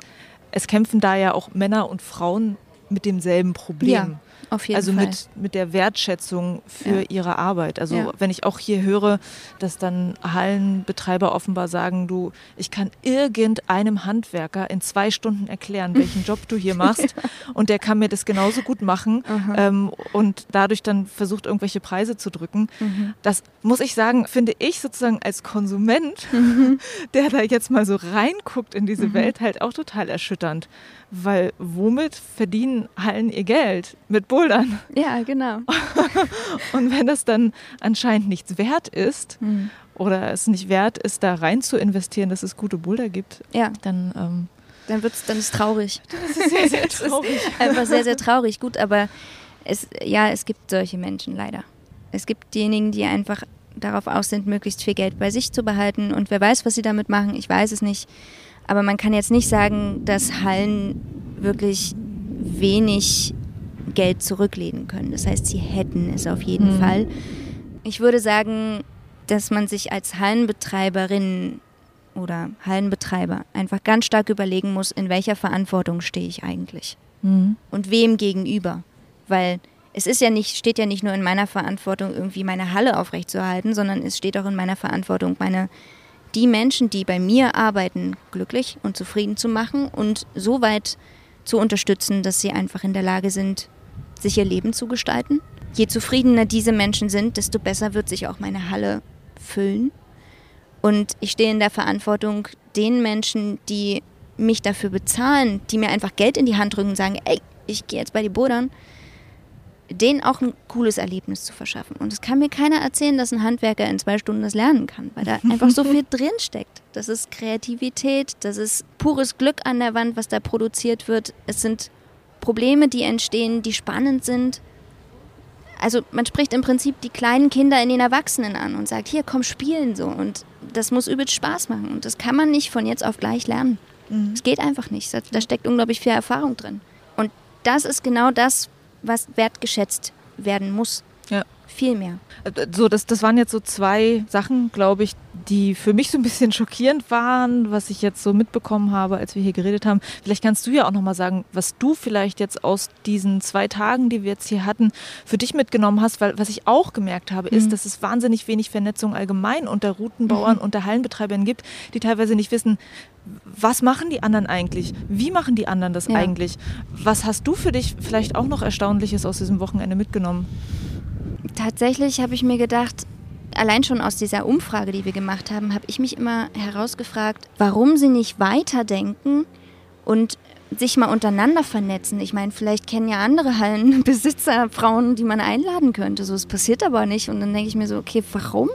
es kämpfen da ja auch Männer und Frauen mit demselben Problem. Ja, auf jeden also Fall. mit, mit der Wertschätzung für Ja. ihre Arbeit. Also Ja. wenn ich auch hier höre, dass dann Hallenbetreiber offenbar sagen, du, ich kann irgendeinem Handwerker in zwei Stunden erklären, (laughs) welchen Job du hier machst und der kann mir das genauso gut machen ähm, und dadurch dann versucht, irgendwelche Preise zu drücken. Mhm. Das muss ich sagen, finde ich sozusagen als Konsument, (laughs) der da jetzt mal so reinguckt in Mhm. diese Welt, halt auch total erschütternd. Weil womit verdienen Hallen ihr Geld? Mit Bouldern. Ja, genau. (laughs) Und wenn das dann anscheinend nichts wert ist Mhm. oder es nicht wert ist, da rein zu investieren, dass es gute Boulder gibt, Ja, dann ähm, dann wird's, dann ist es traurig. (laughs) das ist sehr, sehr (laughs) traurig. Einfach sehr, sehr traurig. Gut, aber es, ja, es gibt solche Menschen leider. Es gibt diejenigen, die einfach darauf aus sind, möglichst viel Geld bei sich zu behalten. Und wer weiß, was sie damit machen, ich weiß es nicht. Aber man kann jetzt nicht sagen, dass Hallen wirklich wenig Geld zurücklegen können. Das heißt, sie hätten es auf jeden Mhm. Fall. Ich würde sagen, dass man sich als Hallenbetreiberin oder Hallenbetreiber einfach ganz stark überlegen muss, in welcher Verantwortung stehe ich eigentlich Mhm. und wem gegenüber. Weil es ist ja nicht, steht ja nicht nur in meiner Verantwortung, irgendwie meine Halle aufrechtzuerhalten, sondern es steht auch in meiner Verantwortung, meine die Menschen, die bei mir arbeiten, glücklich und zufrieden zu machen und so weit zu unterstützen, dass sie einfach in der Lage sind, sich ihr Leben zu gestalten. Je zufriedener diese Menschen sind, desto besser wird sich auch meine Halle füllen. Und ich stehe in der Verantwortung, den Menschen, die mich dafür bezahlen, die mir einfach Geld in die Hand drücken und sagen, ey, ich gehe jetzt bei die Bodern, denen auch ein cooles Erlebnis zu verschaffen. Und es kann mir keiner erzählen, dass ein Handwerker in zwei Stunden das lernen kann, weil da einfach so viel (laughs) drinsteckt. Das ist Kreativität, das ist pures Glück an der Wand, was da produziert wird. Es sind Probleme, die entstehen, die spannend sind. Also man spricht im Prinzip die kleinen Kinder in den Erwachsenen an und sagt, hier, komm spielen so. Und das muss übelst Spaß machen. Und das kann man nicht von jetzt auf gleich lernen. Es geht einfach nicht. Da- Da steckt unglaublich viel Erfahrung drin. Und das ist genau das, was wertgeschätzt werden muss. Ja. Viel mehr. Äh, So, das, das waren jetzt so zwei Sachen, glaube ich, die für mich so ein bisschen schockierend waren, was ich jetzt so mitbekommen habe, als wir hier geredet haben. Vielleicht kannst du ja auch nochmal sagen, was du vielleicht jetzt aus diesen zwei Tagen, die wir jetzt hier hatten, für dich mitgenommen hast, weil was ich auch gemerkt habe, ist, mhm. dass es wahnsinnig wenig Vernetzung allgemein unter Routenbauern, mhm. unter Hallenbetreibern gibt, die teilweise nicht wissen, was machen die anderen eigentlich? Wie machen die anderen das ja. eigentlich? Was hast du für dich vielleicht auch noch Erstaunliches aus diesem Wochenende mitgenommen? Tatsächlich habe ich mir gedacht, allein schon aus dieser Umfrage, die wir gemacht haben, habe ich mich immer herausgefragt, warum sie nicht weiterdenken und sich mal untereinander vernetzen. Ich meine, vielleicht kennen ja andere Hallenbesitzer (laughs) Frauen, die man einladen könnte. So, es passiert aber nicht. Und dann denke ich mir so, okay, warum?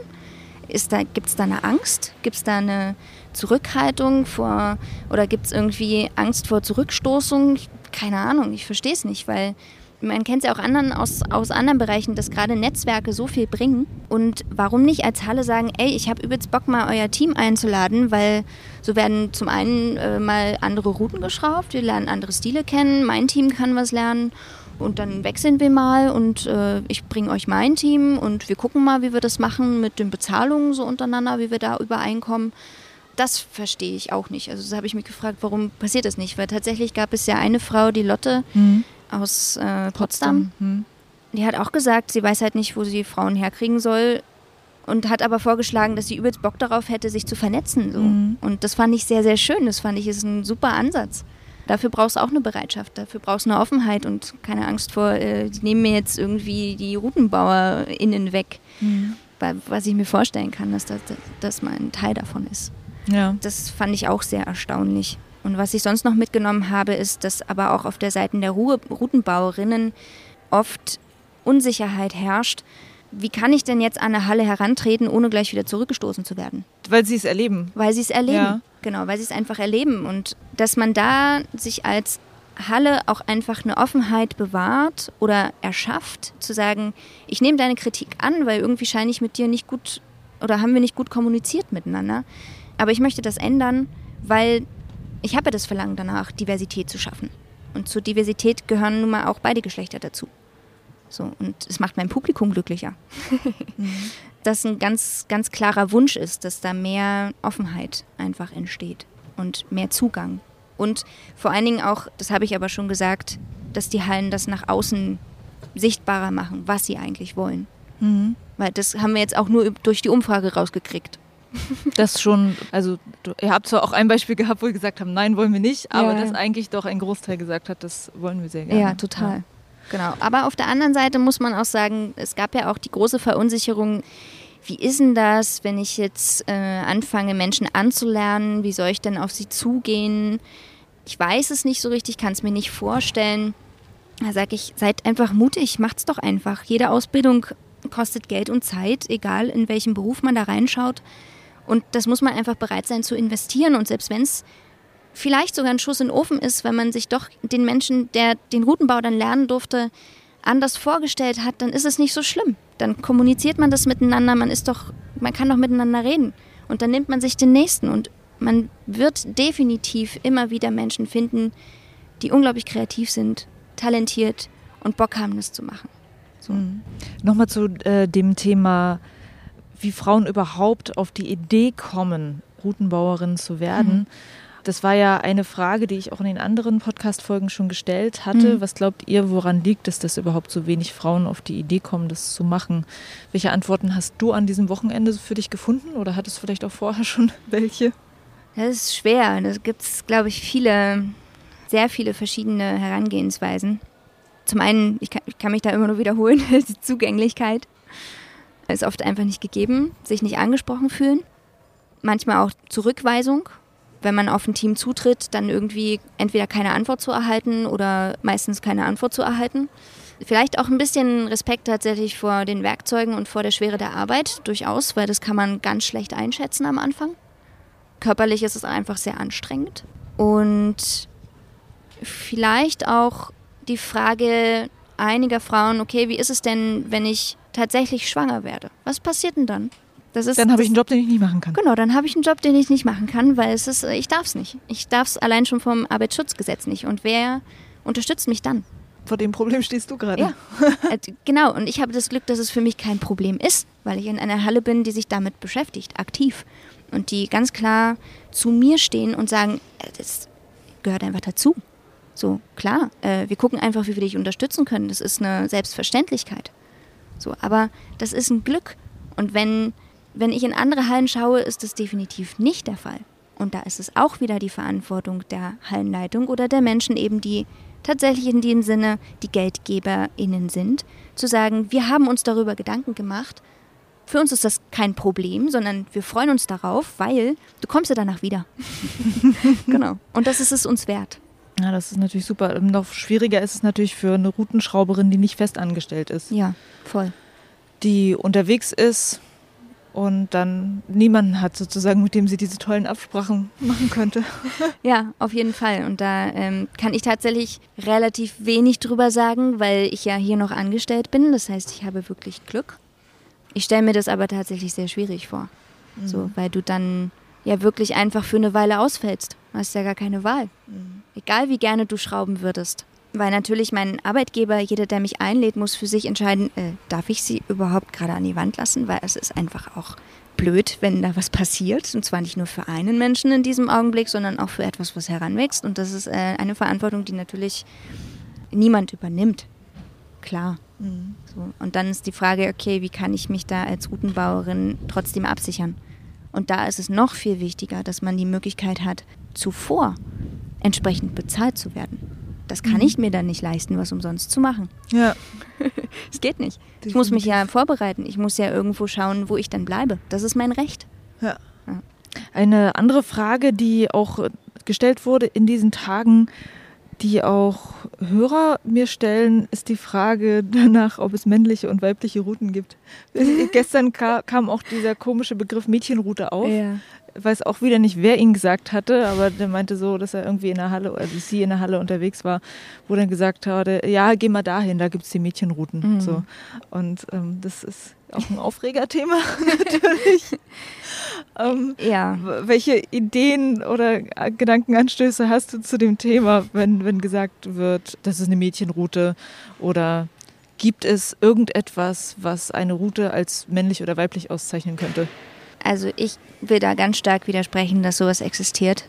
gibt es da eine Angst? Gibt es da eine Zurückhaltung vor oder gibt es irgendwie Angst vor Zurückstoßung? Keine Ahnung, ich verstehe es nicht, weil man kennt es ja auch anderen aus, aus anderen Bereichen, dass gerade Netzwerke so viel bringen. Und warum nicht als Halle sagen, ey, ich habe übelst Bock, mal euer Team einzuladen, weil so werden zum einen äh, mal andere Routen geschraubt, wir lernen andere Stile kennen, mein Team kann was lernen und dann wechseln wir mal und äh, ich bringe euch mein Team und wir gucken mal, wie wir das machen mit den Bezahlungen so untereinander, wie wir da übereinkommen. Das verstehe ich auch nicht. Also da habe ich mich gefragt, warum passiert das nicht? Weil tatsächlich gab es ja eine Frau, die Lotte, mhm aus äh, Potsdam. Potsdam. Hm. Die hat auch gesagt, sie weiß halt nicht, wo sie Frauen herkriegen soll und hat aber vorgeschlagen, dass sie übelst Bock darauf hätte, sich zu vernetzen. So. Mhm. Und das fand ich sehr, sehr schön. Das fand ich ist ein super Ansatz. Dafür brauchst du auch eine Bereitschaft, dafür brauchst du eine Offenheit und keine Angst vor, äh, die nehmen mir jetzt irgendwie die RoutenbauerInnen weg. Mhm. Was ich mir vorstellen kann, dass das, dass mal ein Teil davon ist. Ja. Das fand ich auch sehr erstaunlich. Und was ich sonst noch mitgenommen habe, ist, dass aber auch auf der Seite der Ruhe, Routenbauerinnen oft Unsicherheit herrscht. Wie kann ich denn jetzt an eine Halle herantreten, ohne gleich wieder zurückgestoßen zu werden? Weil sie es erleben. Weil sie es erleben. Ja. Genau, weil sie es einfach erleben. Und dass man da sich als Halle auch einfach eine Offenheit bewahrt oder erschafft, zu sagen, ich nehme deine Kritik an, weil irgendwie scheine ich mit dir nicht gut oder haben wir nicht gut kommuniziert miteinander. Aber ich möchte das ändern, weil ich habe das Verlangen danach, Diversität zu schaffen. Und zur Diversität gehören nun mal auch beide Geschlechter dazu. So, und es macht mein Publikum glücklicher. (laughs) mhm. Dass ein ganz, ganz klarer Wunsch ist, dass da mehr Offenheit einfach entsteht und mehr Zugang. Und vor allen Dingen auch, das habe ich aber schon gesagt, dass die Hallen das nach außen sichtbarer machen, was sie eigentlich wollen. Mhm. Weil das haben wir jetzt auch nur durch die Umfrage rausgekriegt. Das schon, also ihr habt zwar auch ein Beispiel gehabt, wo ihr gesagt habt, nein, wollen wir nicht, aber ja. dass eigentlich doch ein Großteil gesagt hat, das wollen wir sehr gerne. Ja, total. Ja. Genau. Aber auf der anderen Seite muss man auch sagen, es gab ja auch die große Verunsicherung. Wie ist denn das, wenn ich jetzt äh, anfange, Menschen anzulernen? Wie soll ich denn auf sie zugehen? Ich weiß es nicht so richtig, kann es mir nicht vorstellen. Da sage ich, seid einfach mutig, macht's doch einfach. Jede Ausbildung kostet Geld und Zeit, egal in welchem Beruf man da reinschaut. Und das muss man einfach bereit sein zu investieren. Und selbst wenn es vielleicht sogar ein Schuss in den Ofen ist, wenn man sich doch den Menschen, der den Routenbau dann lernen durfte, anders vorgestellt hat, dann ist es nicht so schlimm. Dann kommuniziert man das miteinander, man ist doch, man kann doch miteinander reden. Und dann nimmt man sich den nächsten und man wird definitiv immer wieder Menschen finden, die unglaublich kreativ sind, talentiert und Bock haben, das zu machen. So. Mhm. Nochmal zu äh, dem Thema wie Frauen überhaupt auf die Idee kommen, Routenbauerin zu werden. Mhm. Das war ja eine Frage, die ich auch in den anderen Podcast-Folgen schon gestellt hatte. Mhm. Was glaubt ihr, woran liegt es, dass überhaupt so wenig Frauen auf die Idee kommen, das zu machen? Welche Antworten hast du an diesem Wochenende für dich gefunden oder hattest du vielleicht auch vorher schon (laughs) welche? Das ist schwer. Da gibt es, glaube ich, viele, sehr viele verschiedene Herangehensweisen. Zum einen, ich kann, ich kann mich da immer nur wiederholen, (laughs) die Zugänglichkeit ist oft einfach nicht gegeben, sich nicht angesprochen fühlen. Manchmal auch Zurückweisung, wenn man auf ein Team zutritt, dann irgendwie entweder keine Antwort zu erhalten oder meistens keine Antwort zu erhalten. Vielleicht auch ein bisschen Respekt tatsächlich vor den Werkzeugen und vor der Schwere der Arbeit, durchaus, weil das kann man ganz schlecht einschätzen am Anfang. Körperlich ist es einfach sehr anstrengend. Und vielleicht auch die Frage einiger Frauen, okay, wie ist es denn, wenn ich tatsächlich schwanger werde, was passiert denn dann? Ist, dann habe ich einen Job, den ich nicht machen kann. Genau, dann habe ich einen Job, den ich nicht machen kann, weil es ist, ich darf es nicht. Ich darf es allein schon vom Arbeitsschutzgesetz nicht. Und wer unterstützt mich dann? vor dem Problem stehst du gerade. Ja, äh, genau. Und ich habe das Glück, dass es für mich kein Problem ist, weil ich in einer Halle bin, die sich damit beschäftigt, aktiv. Und die ganz klar zu mir stehen und sagen, äh, das gehört einfach dazu. So, klar, äh, wir gucken einfach, wie wir dich unterstützen können. Das ist eine Selbstverständlichkeit. So, aber das ist ein Glück. Und wenn, wenn ich in andere Hallen schaue, ist das definitiv nicht der Fall. Und da ist es auch wieder die Verantwortung der Hallenleitung oder der Menschen eben, die tatsächlich in dem Sinne die GeldgeberInnen sind, zu sagen, wir haben uns darüber Gedanken gemacht. Für uns ist das kein Problem, sondern wir freuen uns darauf, weil du kommst ja danach wieder. (laughs) genau. Und das ist es uns wert. Ja, das ist natürlich super. Noch schwieriger ist es natürlich für eine Routenschrauberin, die nicht fest angestellt ist. Ja, voll. Die unterwegs ist und dann niemanden hat sozusagen, mit dem sie diese tollen Absprachen (laughs) machen könnte. (laughs) Ja, auf jeden Fall. Und da ähm, kann ich tatsächlich relativ wenig drüber sagen, weil ich ja hier noch angestellt bin. Das heißt, ich habe wirklich Glück. Ich stelle mir das aber tatsächlich sehr schwierig vor. Mhm. So, weil du dann ja wirklich einfach für eine Weile ausfällst. Du hast ja gar keine Wahl. Mhm. Egal wie gerne du schrauben würdest. Weil natürlich mein Arbeitgeber, jeder, der mich einlädt, muss für sich entscheiden, äh, darf ich sie überhaupt gerade an die Wand lassen, weil es ist einfach auch blöd, wenn da was passiert. Und zwar nicht nur für einen Menschen in diesem Augenblick, sondern auch für etwas, was heranwächst. Und das ist äh, eine Verantwortung, die natürlich niemand übernimmt. Klar. Mhm. So. Und dann ist die Frage, okay, wie kann ich mich da als Routenbauerin trotzdem absichern? Und da ist es noch viel wichtiger, dass man die Möglichkeit hat, zuvor entsprechend bezahlt zu werden. Das kann mhm. ich mir dann nicht leisten, was umsonst zu machen. Ja. (laughs) Es geht nicht. Ich muss mich ja vorbereiten. Ich muss ja irgendwo schauen, wo ich dann bleibe. Das ist mein Recht. Ja. ja. Eine andere Frage, die auch gestellt wurde in diesen Tagen, die auch Hörer mir stellen, ist die Frage danach, ob es männliche und weibliche Routen gibt. (laughs) Gestern kam auch dieser komische Begriff Mädchenroute auf. Ja weiß auch wieder nicht, wer ihn gesagt hatte, aber der meinte so, dass er irgendwie in der Halle, also sie in der Halle unterwegs war, wo dann gesagt hatte, ja, geh mal dahin, da gibt es die Mädchenrouten. Mhm. So. Und ähm, das ist auch ein Aufregerthema (laughs) natürlich. (laughs) ähm, ja. Welche Ideen oder Gedankenanstöße hast du zu dem Thema, wenn, wenn gesagt wird, das ist eine Mädchenroute oder gibt es irgendetwas, was eine Route als männlich oder weiblich auszeichnen könnte? Also ich will da ganz stark widersprechen, dass sowas existiert,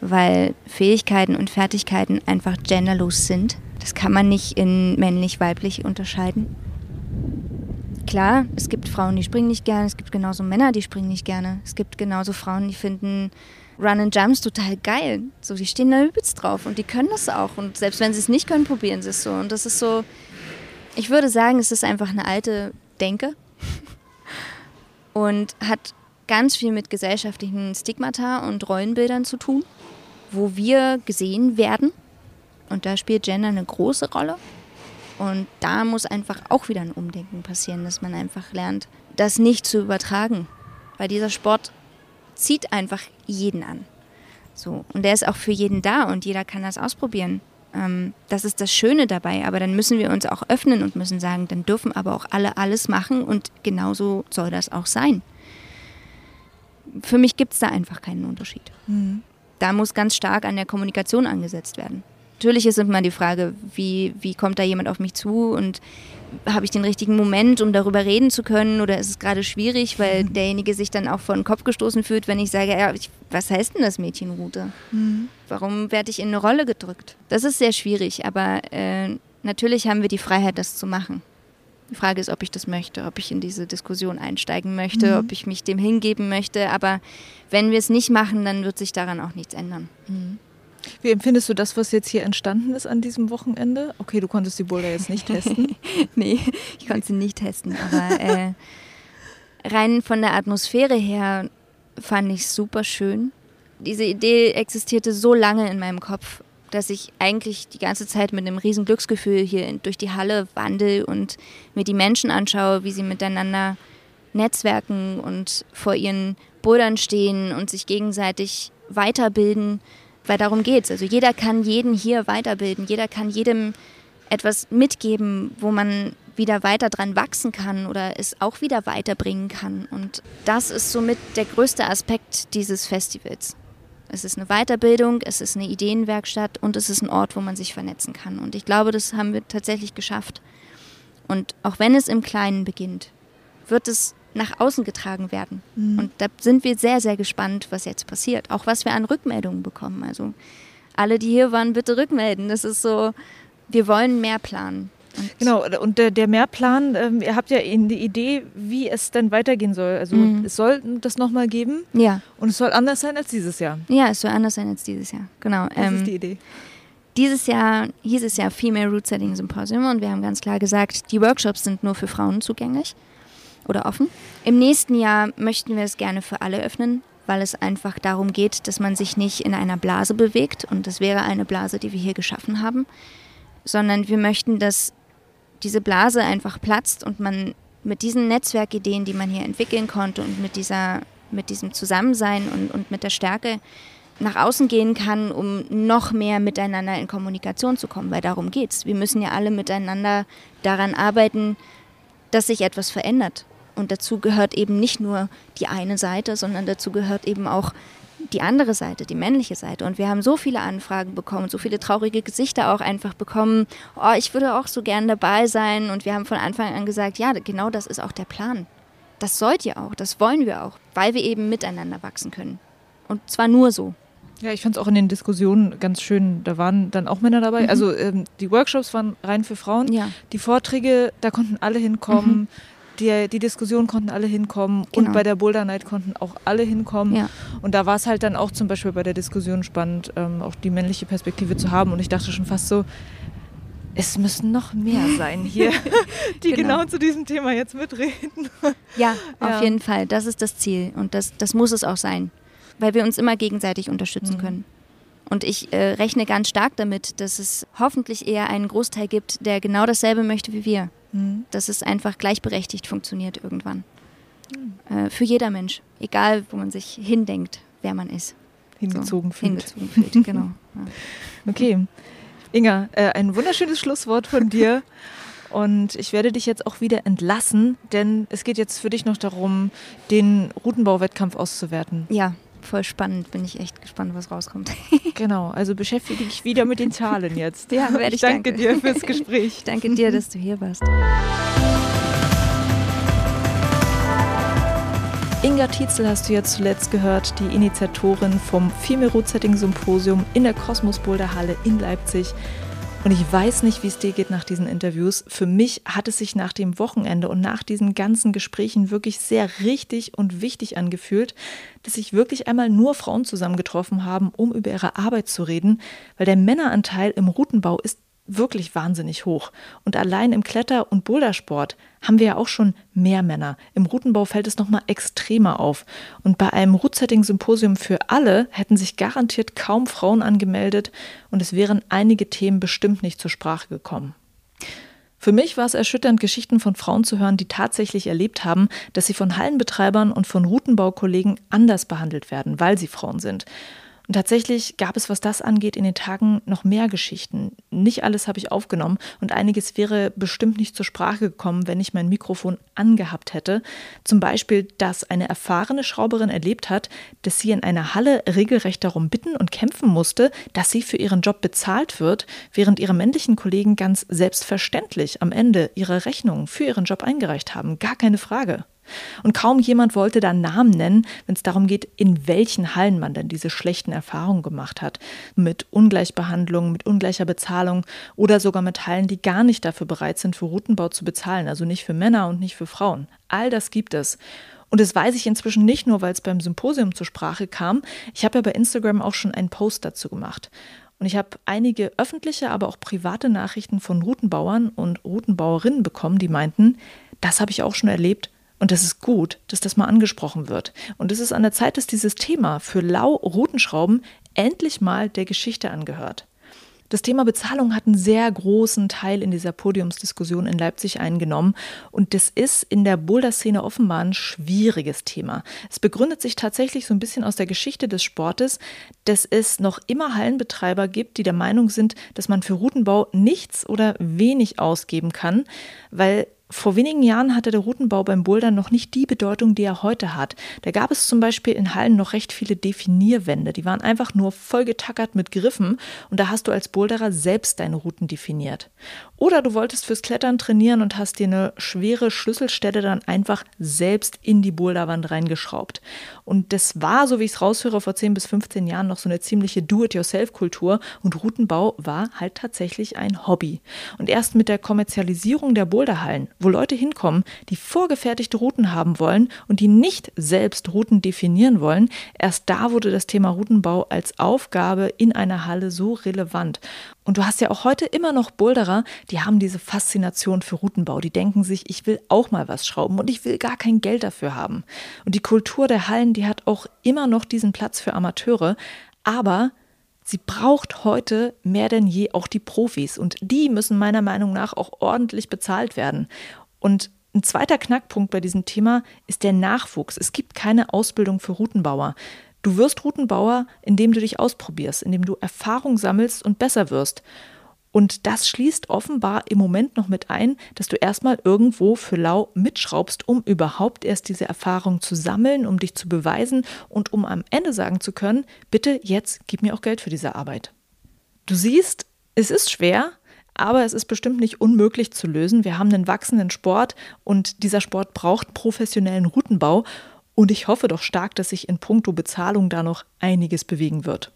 weil Fähigkeiten und Fertigkeiten einfach genderlos sind. Das kann man nicht in männlich-weiblich unterscheiden. Klar, es gibt Frauen, die springen nicht gerne, es gibt genauso Männer, die springen nicht gerne. Es gibt genauso Frauen, die finden Run and Jumps total geil. So, die stehen da übelst drauf und die können das auch. Und selbst wenn sie es nicht können, probieren sie es so. Und das ist so, ich würde sagen, es ist einfach eine alte Denke (laughs) und hat ganz viel mit gesellschaftlichen Stigmata und Rollenbildern zu tun, wo wir gesehen werden. Und da spielt Gender eine große Rolle. Und da muss einfach auch wieder ein Umdenken passieren, dass man einfach lernt, das nicht zu übertragen. Weil dieser Sport zieht einfach jeden an. So. Und der ist auch für jeden da und jeder kann das ausprobieren. Ähm, das ist das Schöne dabei. Aber dann müssen wir uns auch öffnen und müssen sagen, dann dürfen aber auch alle alles machen und genauso soll das auch sein für mich gibt es da einfach keinen Unterschied. Mhm. Da muss ganz stark an der Kommunikation angesetzt werden. Natürlich ist immer die Frage, wie, wie kommt da jemand auf mich zu und habe ich den richtigen Moment, um darüber reden zu können oder ist es gerade schwierig, weil mhm. derjenige sich dann auch vor den Kopf gestoßen fühlt, wenn ich sage, ja, ich, was heißt denn das Mädchenroute? Mhm. Warum werde ich in eine Rolle gedrückt? Das ist sehr schwierig, aber äh, natürlich haben wir die Freiheit, das zu machen. Die Frage ist, ob ich das möchte, ob ich in diese Diskussion einsteigen möchte, mhm. ob ich mich dem hingeben möchte. Aber wenn wir es nicht machen, dann wird sich daran auch nichts ändern. Mhm. Wie empfindest du das, was jetzt hier entstanden ist an diesem Wochenende? Okay, du konntest die Boulder jetzt nicht testen. (laughs) nee, ich konnte sie nicht testen. Aber äh, rein von der Atmosphäre her fand ich es super schön. Diese Idee existierte so lange in meinem Kopf dass ich eigentlich die ganze Zeit mit einem riesen Glücksgefühl hier durch die Halle wandel und mir die Menschen anschaue, wie sie miteinander netzwerken und vor ihren Bouldern stehen und sich gegenseitig weiterbilden, weil darum geht es. Also jeder kann jeden hier weiterbilden, jeder kann jedem etwas mitgeben, wo man wieder weiter dran wachsen kann oder es auch wieder weiterbringen kann. Und das ist somit der größte Aspekt dieses Festivals Es ist eine Weiterbildung, es ist eine Ideenwerkstatt und es ist ein Ort, wo man sich vernetzen kann. Und ich glaube, das haben wir tatsächlich geschafft. Und auch wenn es im Kleinen beginnt, wird es nach außen getragen werden. Mhm. Und da sind wir sehr, sehr gespannt, was jetzt passiert. Auch was wir an Rückmeldungen bekommen. Also alle, die hier waren, bitte rückmelden. Das ist so, wir wollen mehr planen. Und genau, und der, der Mehrplan, ähm, ihr habt ja die Idee, wie es denn weitergehen soll. Also mhm. es soll das nochmal geben. Ja. Und es soll anders sein als dieses Jahr. Ja, es soll anders sein als dieses Jahr. Genau. Das ähm, ist die Idee. Dieses Jahr hieß es ja Female Root Setting Symposium und wir haben ganz klar gesagt, die Workshops sind nur für Frauen zugänglich oder offen. Im nächsten Jahr möchten wir es gerne für alle öffnen, weil es einfach darum geht, dass man sich nicht in einer Blase bewegt und das wäre eine Blase, die wir hier geschaffen haben, sondern wir möchten, dass diese Blase einfach platzt und man mit diesen Netzwerkideen, die man hier entwickeln konnte und mit dieser mit diesem Zusammensein und, und mit der Stärke nach außen gehen kann, um noch mehr miteinander in Kommunikation zu kommen, weil darum geht's. Wir müssen ja alle miteinander daran arbeiten, dass sich etwas verändert. Und dazu gehört eben nicht nur die eine Seite, sondern dazu gehört eben auch die andere Seite, die männliche Seite. Und wir haben so viele Anfragen bekommen, so viele traurige Gesichter auch einfach bekommen. Oh, ich würde auch so gern dabei sein. Und wir haben von Anfang an gesagt, ja, genau das ist auch der Plan. Das sollt ihr auch, das wollen wir auch, weil wir eben miteinander wachsen können. Und zwar nur so. Ja, ich fand es auch in den Diskussionen ganz schön. Da waren dann auch Männer dabei. Mhm. Also ähm, die Workshops waren rein für Frauen. Ja. Die Vorträge, da konnten alle hinkommen. Mhm. Die, die Diskussionen konnten alle hinkommen genau. und bei der Boulder Night konnten auch alle hinkommen. Ja. Und da war es halt dann auch zum Beispiel bei der Diskussion spannend, ähm, auch die männliche Perspektive zu haben. Und ich dachte schon fast so, es müssen noch mehr sein hier, (laughs) die genau. genau. zu diesem Thema jetzt mitreden. (laughs) Ja, auf ja. jeden Fall. Das ist das Ziel und das, das muss es auch sein weil wir uns immer gegenseitig unterstützen mhm. können. Und ich äh, rechne ganz stark damit, dass es hoffentlich eher einen Großteil gibt, der genau dasselbe möchte wie wir. Mhm. Dass es einfach gleichberechtigt funktioniert irgendwann. Mhm. Äh, für jeder Mensch, egal wo man sich hindenkt, wer man ist. Hingezogen so, fühlt. Hingezogen fühlt, genau. Ja. (laughs) Okay. Inga, äh, ein wunderschönes Schlusswort von dir. (laughs) Und ich werde dich jetzt auch wieder entlassen, denn es geht jetzt für dich noch darum, den Routenbauwettkampf auszuwerten. Ja, voll spannend. Bin ich echt gespannt, was rauskommt. (laughs) genau, also beschäftige dich wieder mit den Zahlen jetzt. Ja, (laughs) werde ich. ich danke, danke dir fürs (laughs) Gespräch. Ich danke dir, dass du hier warst. Inga Tietzel hast du ja zuletzt gehört, die Initiatorin vom Female Root Setting Symposium in der Kosmos Boulder Halle in Leipzig. Und ich weiß nicht, wie es dir geht nach diesen Interviews. Für mich hat es sich nach dem Wochenende und nach diesen ganzen Gesprächen wirklich sehr richtig und wichtig angefühlt, dass sich wirklich einmal nur Frauen zusammengetroffen haben, um über ihre Arbeit zu reden, weil der Männeranteil im Routenbau ist wirklich wahnsinnig hoch. Und allein im Kletter- und Bouldersport haben wir ja auch schon mehr Männer. Im Routenbau fällt es nochmal extremer auf. Und bei einem Root-Setting-Symposium für alle hätten sich garantiert kaum Frauen angemeldet und es wären einige Themen bestimmt nicht zur Sprache gekommen. Für mich war es erschütternd, Geschichten von Frauen zu hören, die tatsächlich erlebt haben, dass sie von Hallenbetreibern und von Routenbaukollegen anders behandelt werden, weil sie Frauen sind. Und tatsächlich gab es, was das angeht, in den Tagen noch mehr Geschichten. Nicht alles habe ich aufgenommen und einiges wäre bestimmt nicht zur Sprache gekommen, wenn ich mein Mikrofon angehabt hätte. Zum Beispiel, dass eine erfahrene Schrauberin erlebt hat, dass sie in einer Halle regelrecht darum bitten und kämpfen musste, dass sie für ihren Job bezahlt wird, während ihre männlichen Kollegen ganz selbstverständlich am Ende ihre Rechnungen für ihren Job eingereicht haben. Gar keine Frage. Und kaum jemand wollte da Namen nennen, wenn es darum geht, in welchen Hallen man denn diese schlechten Erfahrungen gemacht hat. Mit Ungleichbehandlung, mit ungleicher Bezahlung oder sogar mit Hallen, die gar nicht dafür bereit sind, für Routenbau zu bezahlen. Also nicht für Männer und nicht für Frauen. All das gibt es. Und das weiß ich inzwischen nicht nur, weil es beim Symposium zur Sprache kam. Ich habe ja bei Instagram auch schon einen Post dazu gemacht. Und ich habe einige öffentliche, aber auch private Nachrichten von Routenbauern und Routenbauerinnen bekommen, die meinten, das habe ich auch schon erlebt und das ist gut, dass das mal angesprochen wird. Und es ist an der Zeit, dass dieses Thema für Lau-Routenschrauben endlich mal der Geschichte angehört. Das Thema Bezahlung hat einen sehr großen Teil in dieser Podiumsdiskussion in Leipzig eingenommen und das ist in der Boulder-Szene offenbar ein schwieriges Thema. Es begründet sich tatsächlich so ein bisschen aus der Geschichte des Sportes, dass es noch immer Hallenbetreiber gibt, die der Meinung sind, dass man für Routenbau nichts oder wenig ausgeben kann, weil vor wenigen Jahren hatte der Routenbau beim Bouldern noch nicht die Bedeutung, die er heute hat. Da gab es zum Beispiel in Hallen noch recht viele Definierwände. Die waren einfach nur voll getackert mit Griffen und da hast du als Boulderer selbst deine Routen definiert. Oder du wolltest fürs Klettern trainieren und hast dir eine schwere Schlüsselstelle dann einfach selbst in die Boulderwand reingeschraubt. Und das war, so wie ich es raushöre, vor 10 bis 15 Jahren noch so eine ziemliche Do-it-yourself-Kultur und Routenbau war halt tatsächlich ein Hobby. Und erst mit der Kommerzialisierung der Boulderhallen, wo Leute hinkommen, die vorgefertigte Routen haben wollen und die nicht selbst Routen definieren wollen, erst da wurde das Thema Routenbau als Aufgabe in einer Halle so relevant. Und du hast ja auch heute immer noch Boulderer, die haben diese Faszination für Routenbau. Die denken sich, ich will auch mal was schrauben und ich will gar kein Geld dafür haben. Und die Kultur der Hallen, die hat auch immer noch diesen Platz für Amateure. Aber sie braucht heute mehr denn je auch die Profis. Und die müssen meiner Meinung nach auch ordentlich bezahlt werden. Und ein zweiter Knackpunkt bei diesem Thema ist der Nachwuchs. Es gibt keine Ausbildung für Routenbauer. Du wirst Routenbauer, indem du dich ausprobierst, indem du Erfahrung sammelst und besser wirst. Und das schließt offenbar im Moment noch mit ein, dass du erstmal irgendwo für lau mitschraubst, um überhaupt erst diese Erfahrung zu sammeln, um dich zu beweisen und um am Ende sagen zu können, bitte jetzt gib mir auch Geld für diese Arbeit. Du siehst, es ist schwer, aber es ist bestimmt nicht unmöglich zu lösen. Wir haben einen wachsenden Sport und dieser Sport braucht professionellen Routenbau. Und ich hoffe doch stark, dass sich in puncto Bezahlung da noch einiges bewegen wird.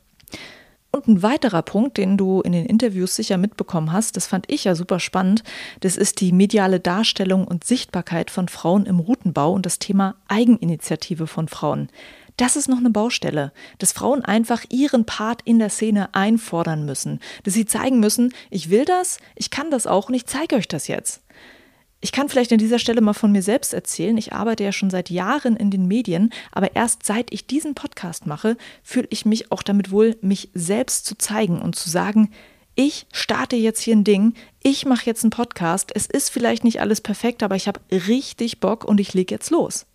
Und ein weiterer Punkt, den du in den Interviews sicher mitbekommen hast, das fand ich ja super spannend, das ist die mediale Darstellung und Sichtbarkeit von Frauen im Routenbau und das Thema Eigeninitiative von Frauen. Das ist noch eine Baustelle, dass Frauen einfach ihren Part in der Szene einfordern müssen, dass sie zeigen müssen, ich will das, ich kann das auch und ich zeige euch das jetzt. Ich kann vielleicht an dieser Stelle mal von mir selbst erzählen. Ich arbeite ja schon seit Jahren in den Medien, aber erst seit ich diesen Podcast mache, fühle ich mich auch damit wohl, mich selbst zu zeigen und zu sagen, ich starte jetzt hier ein Ding, ich mache jetzt einen Podcast, es ist vielleicht nicht alles perfekt, aber ich habe richtig Bock und ich lege jetzt los.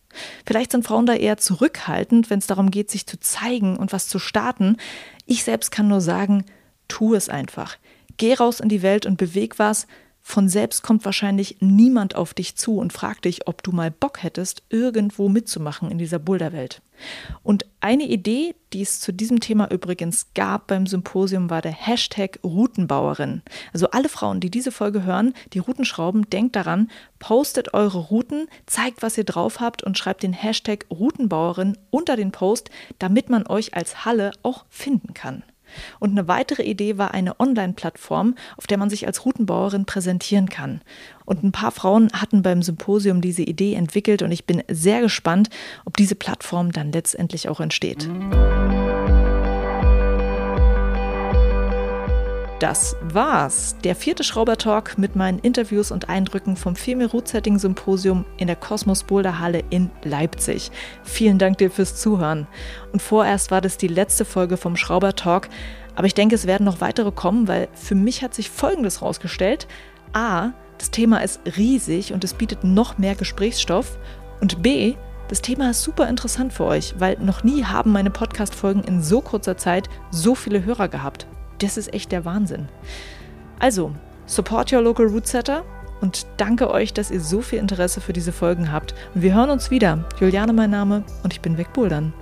Vielleicht sind Frauen da eher zurückhaltend, wenn es darum geht, sich zu zeigen und was zu starten. Ich selbst kann nur sagen, tu es einfach. Geh raus in die Welt und beweg was, von selbst kommt wahrscheinlich niemand auf dich zu und fragt dich, ob du mal Bock hättest, irgendwo mitzumachen in dieser Boulderwelt. Und eine Idee, die es zu diesem Thema übrigens gab beim Symposium, war der Hashtag Routenbauerin. Also alle Frauen, die diese Folge hören, die Routen schrauben, denkt daran, postet eure Routen, zeigt, was ihr drauf habt und schreibt den Hashtag Routenbauerin unter den Post, damit man euch als Halle auch finden kann. Und eine weitere Idee war eine Online-Plattform, auf der man sich als Routenbauerin präsentieren kann. Und ein paar Frauen hatten beim Symposium diese Idee entwickelt und ich bin sehr gespannt, ob diese Plattform dann letztendlich auch entsteht. Das war's. Der vierte Schraubertalk mit meinen Interviews und Eindrücken vom Female Root Setting Symposium in der Kosmos Boulder Halle in Leipzig. Vielen Dank dir fürs Zuhören. Und vorerst war das die letzte Folge vom Schraubertalk. Aber ich denke, es werden noch weitere kommen, weil für mich hat sich Folgendes rausgestellt. A, das Thema ist riesig und es bietet noch mehr Gesprächsstoff. Und B, das Thema ist super interessant für euch, weil noch nie haben meine Podcast-Folgen in so kurzer Zeit so viele Hörer gehabt das ist echt der Wahnsinn. Also, support your local root setter und danke euch, dass ihr so viel Interesse für diese Folgen habt. Und wir hören uns wieder. Juliane mein Name und ich bin wegbouldern.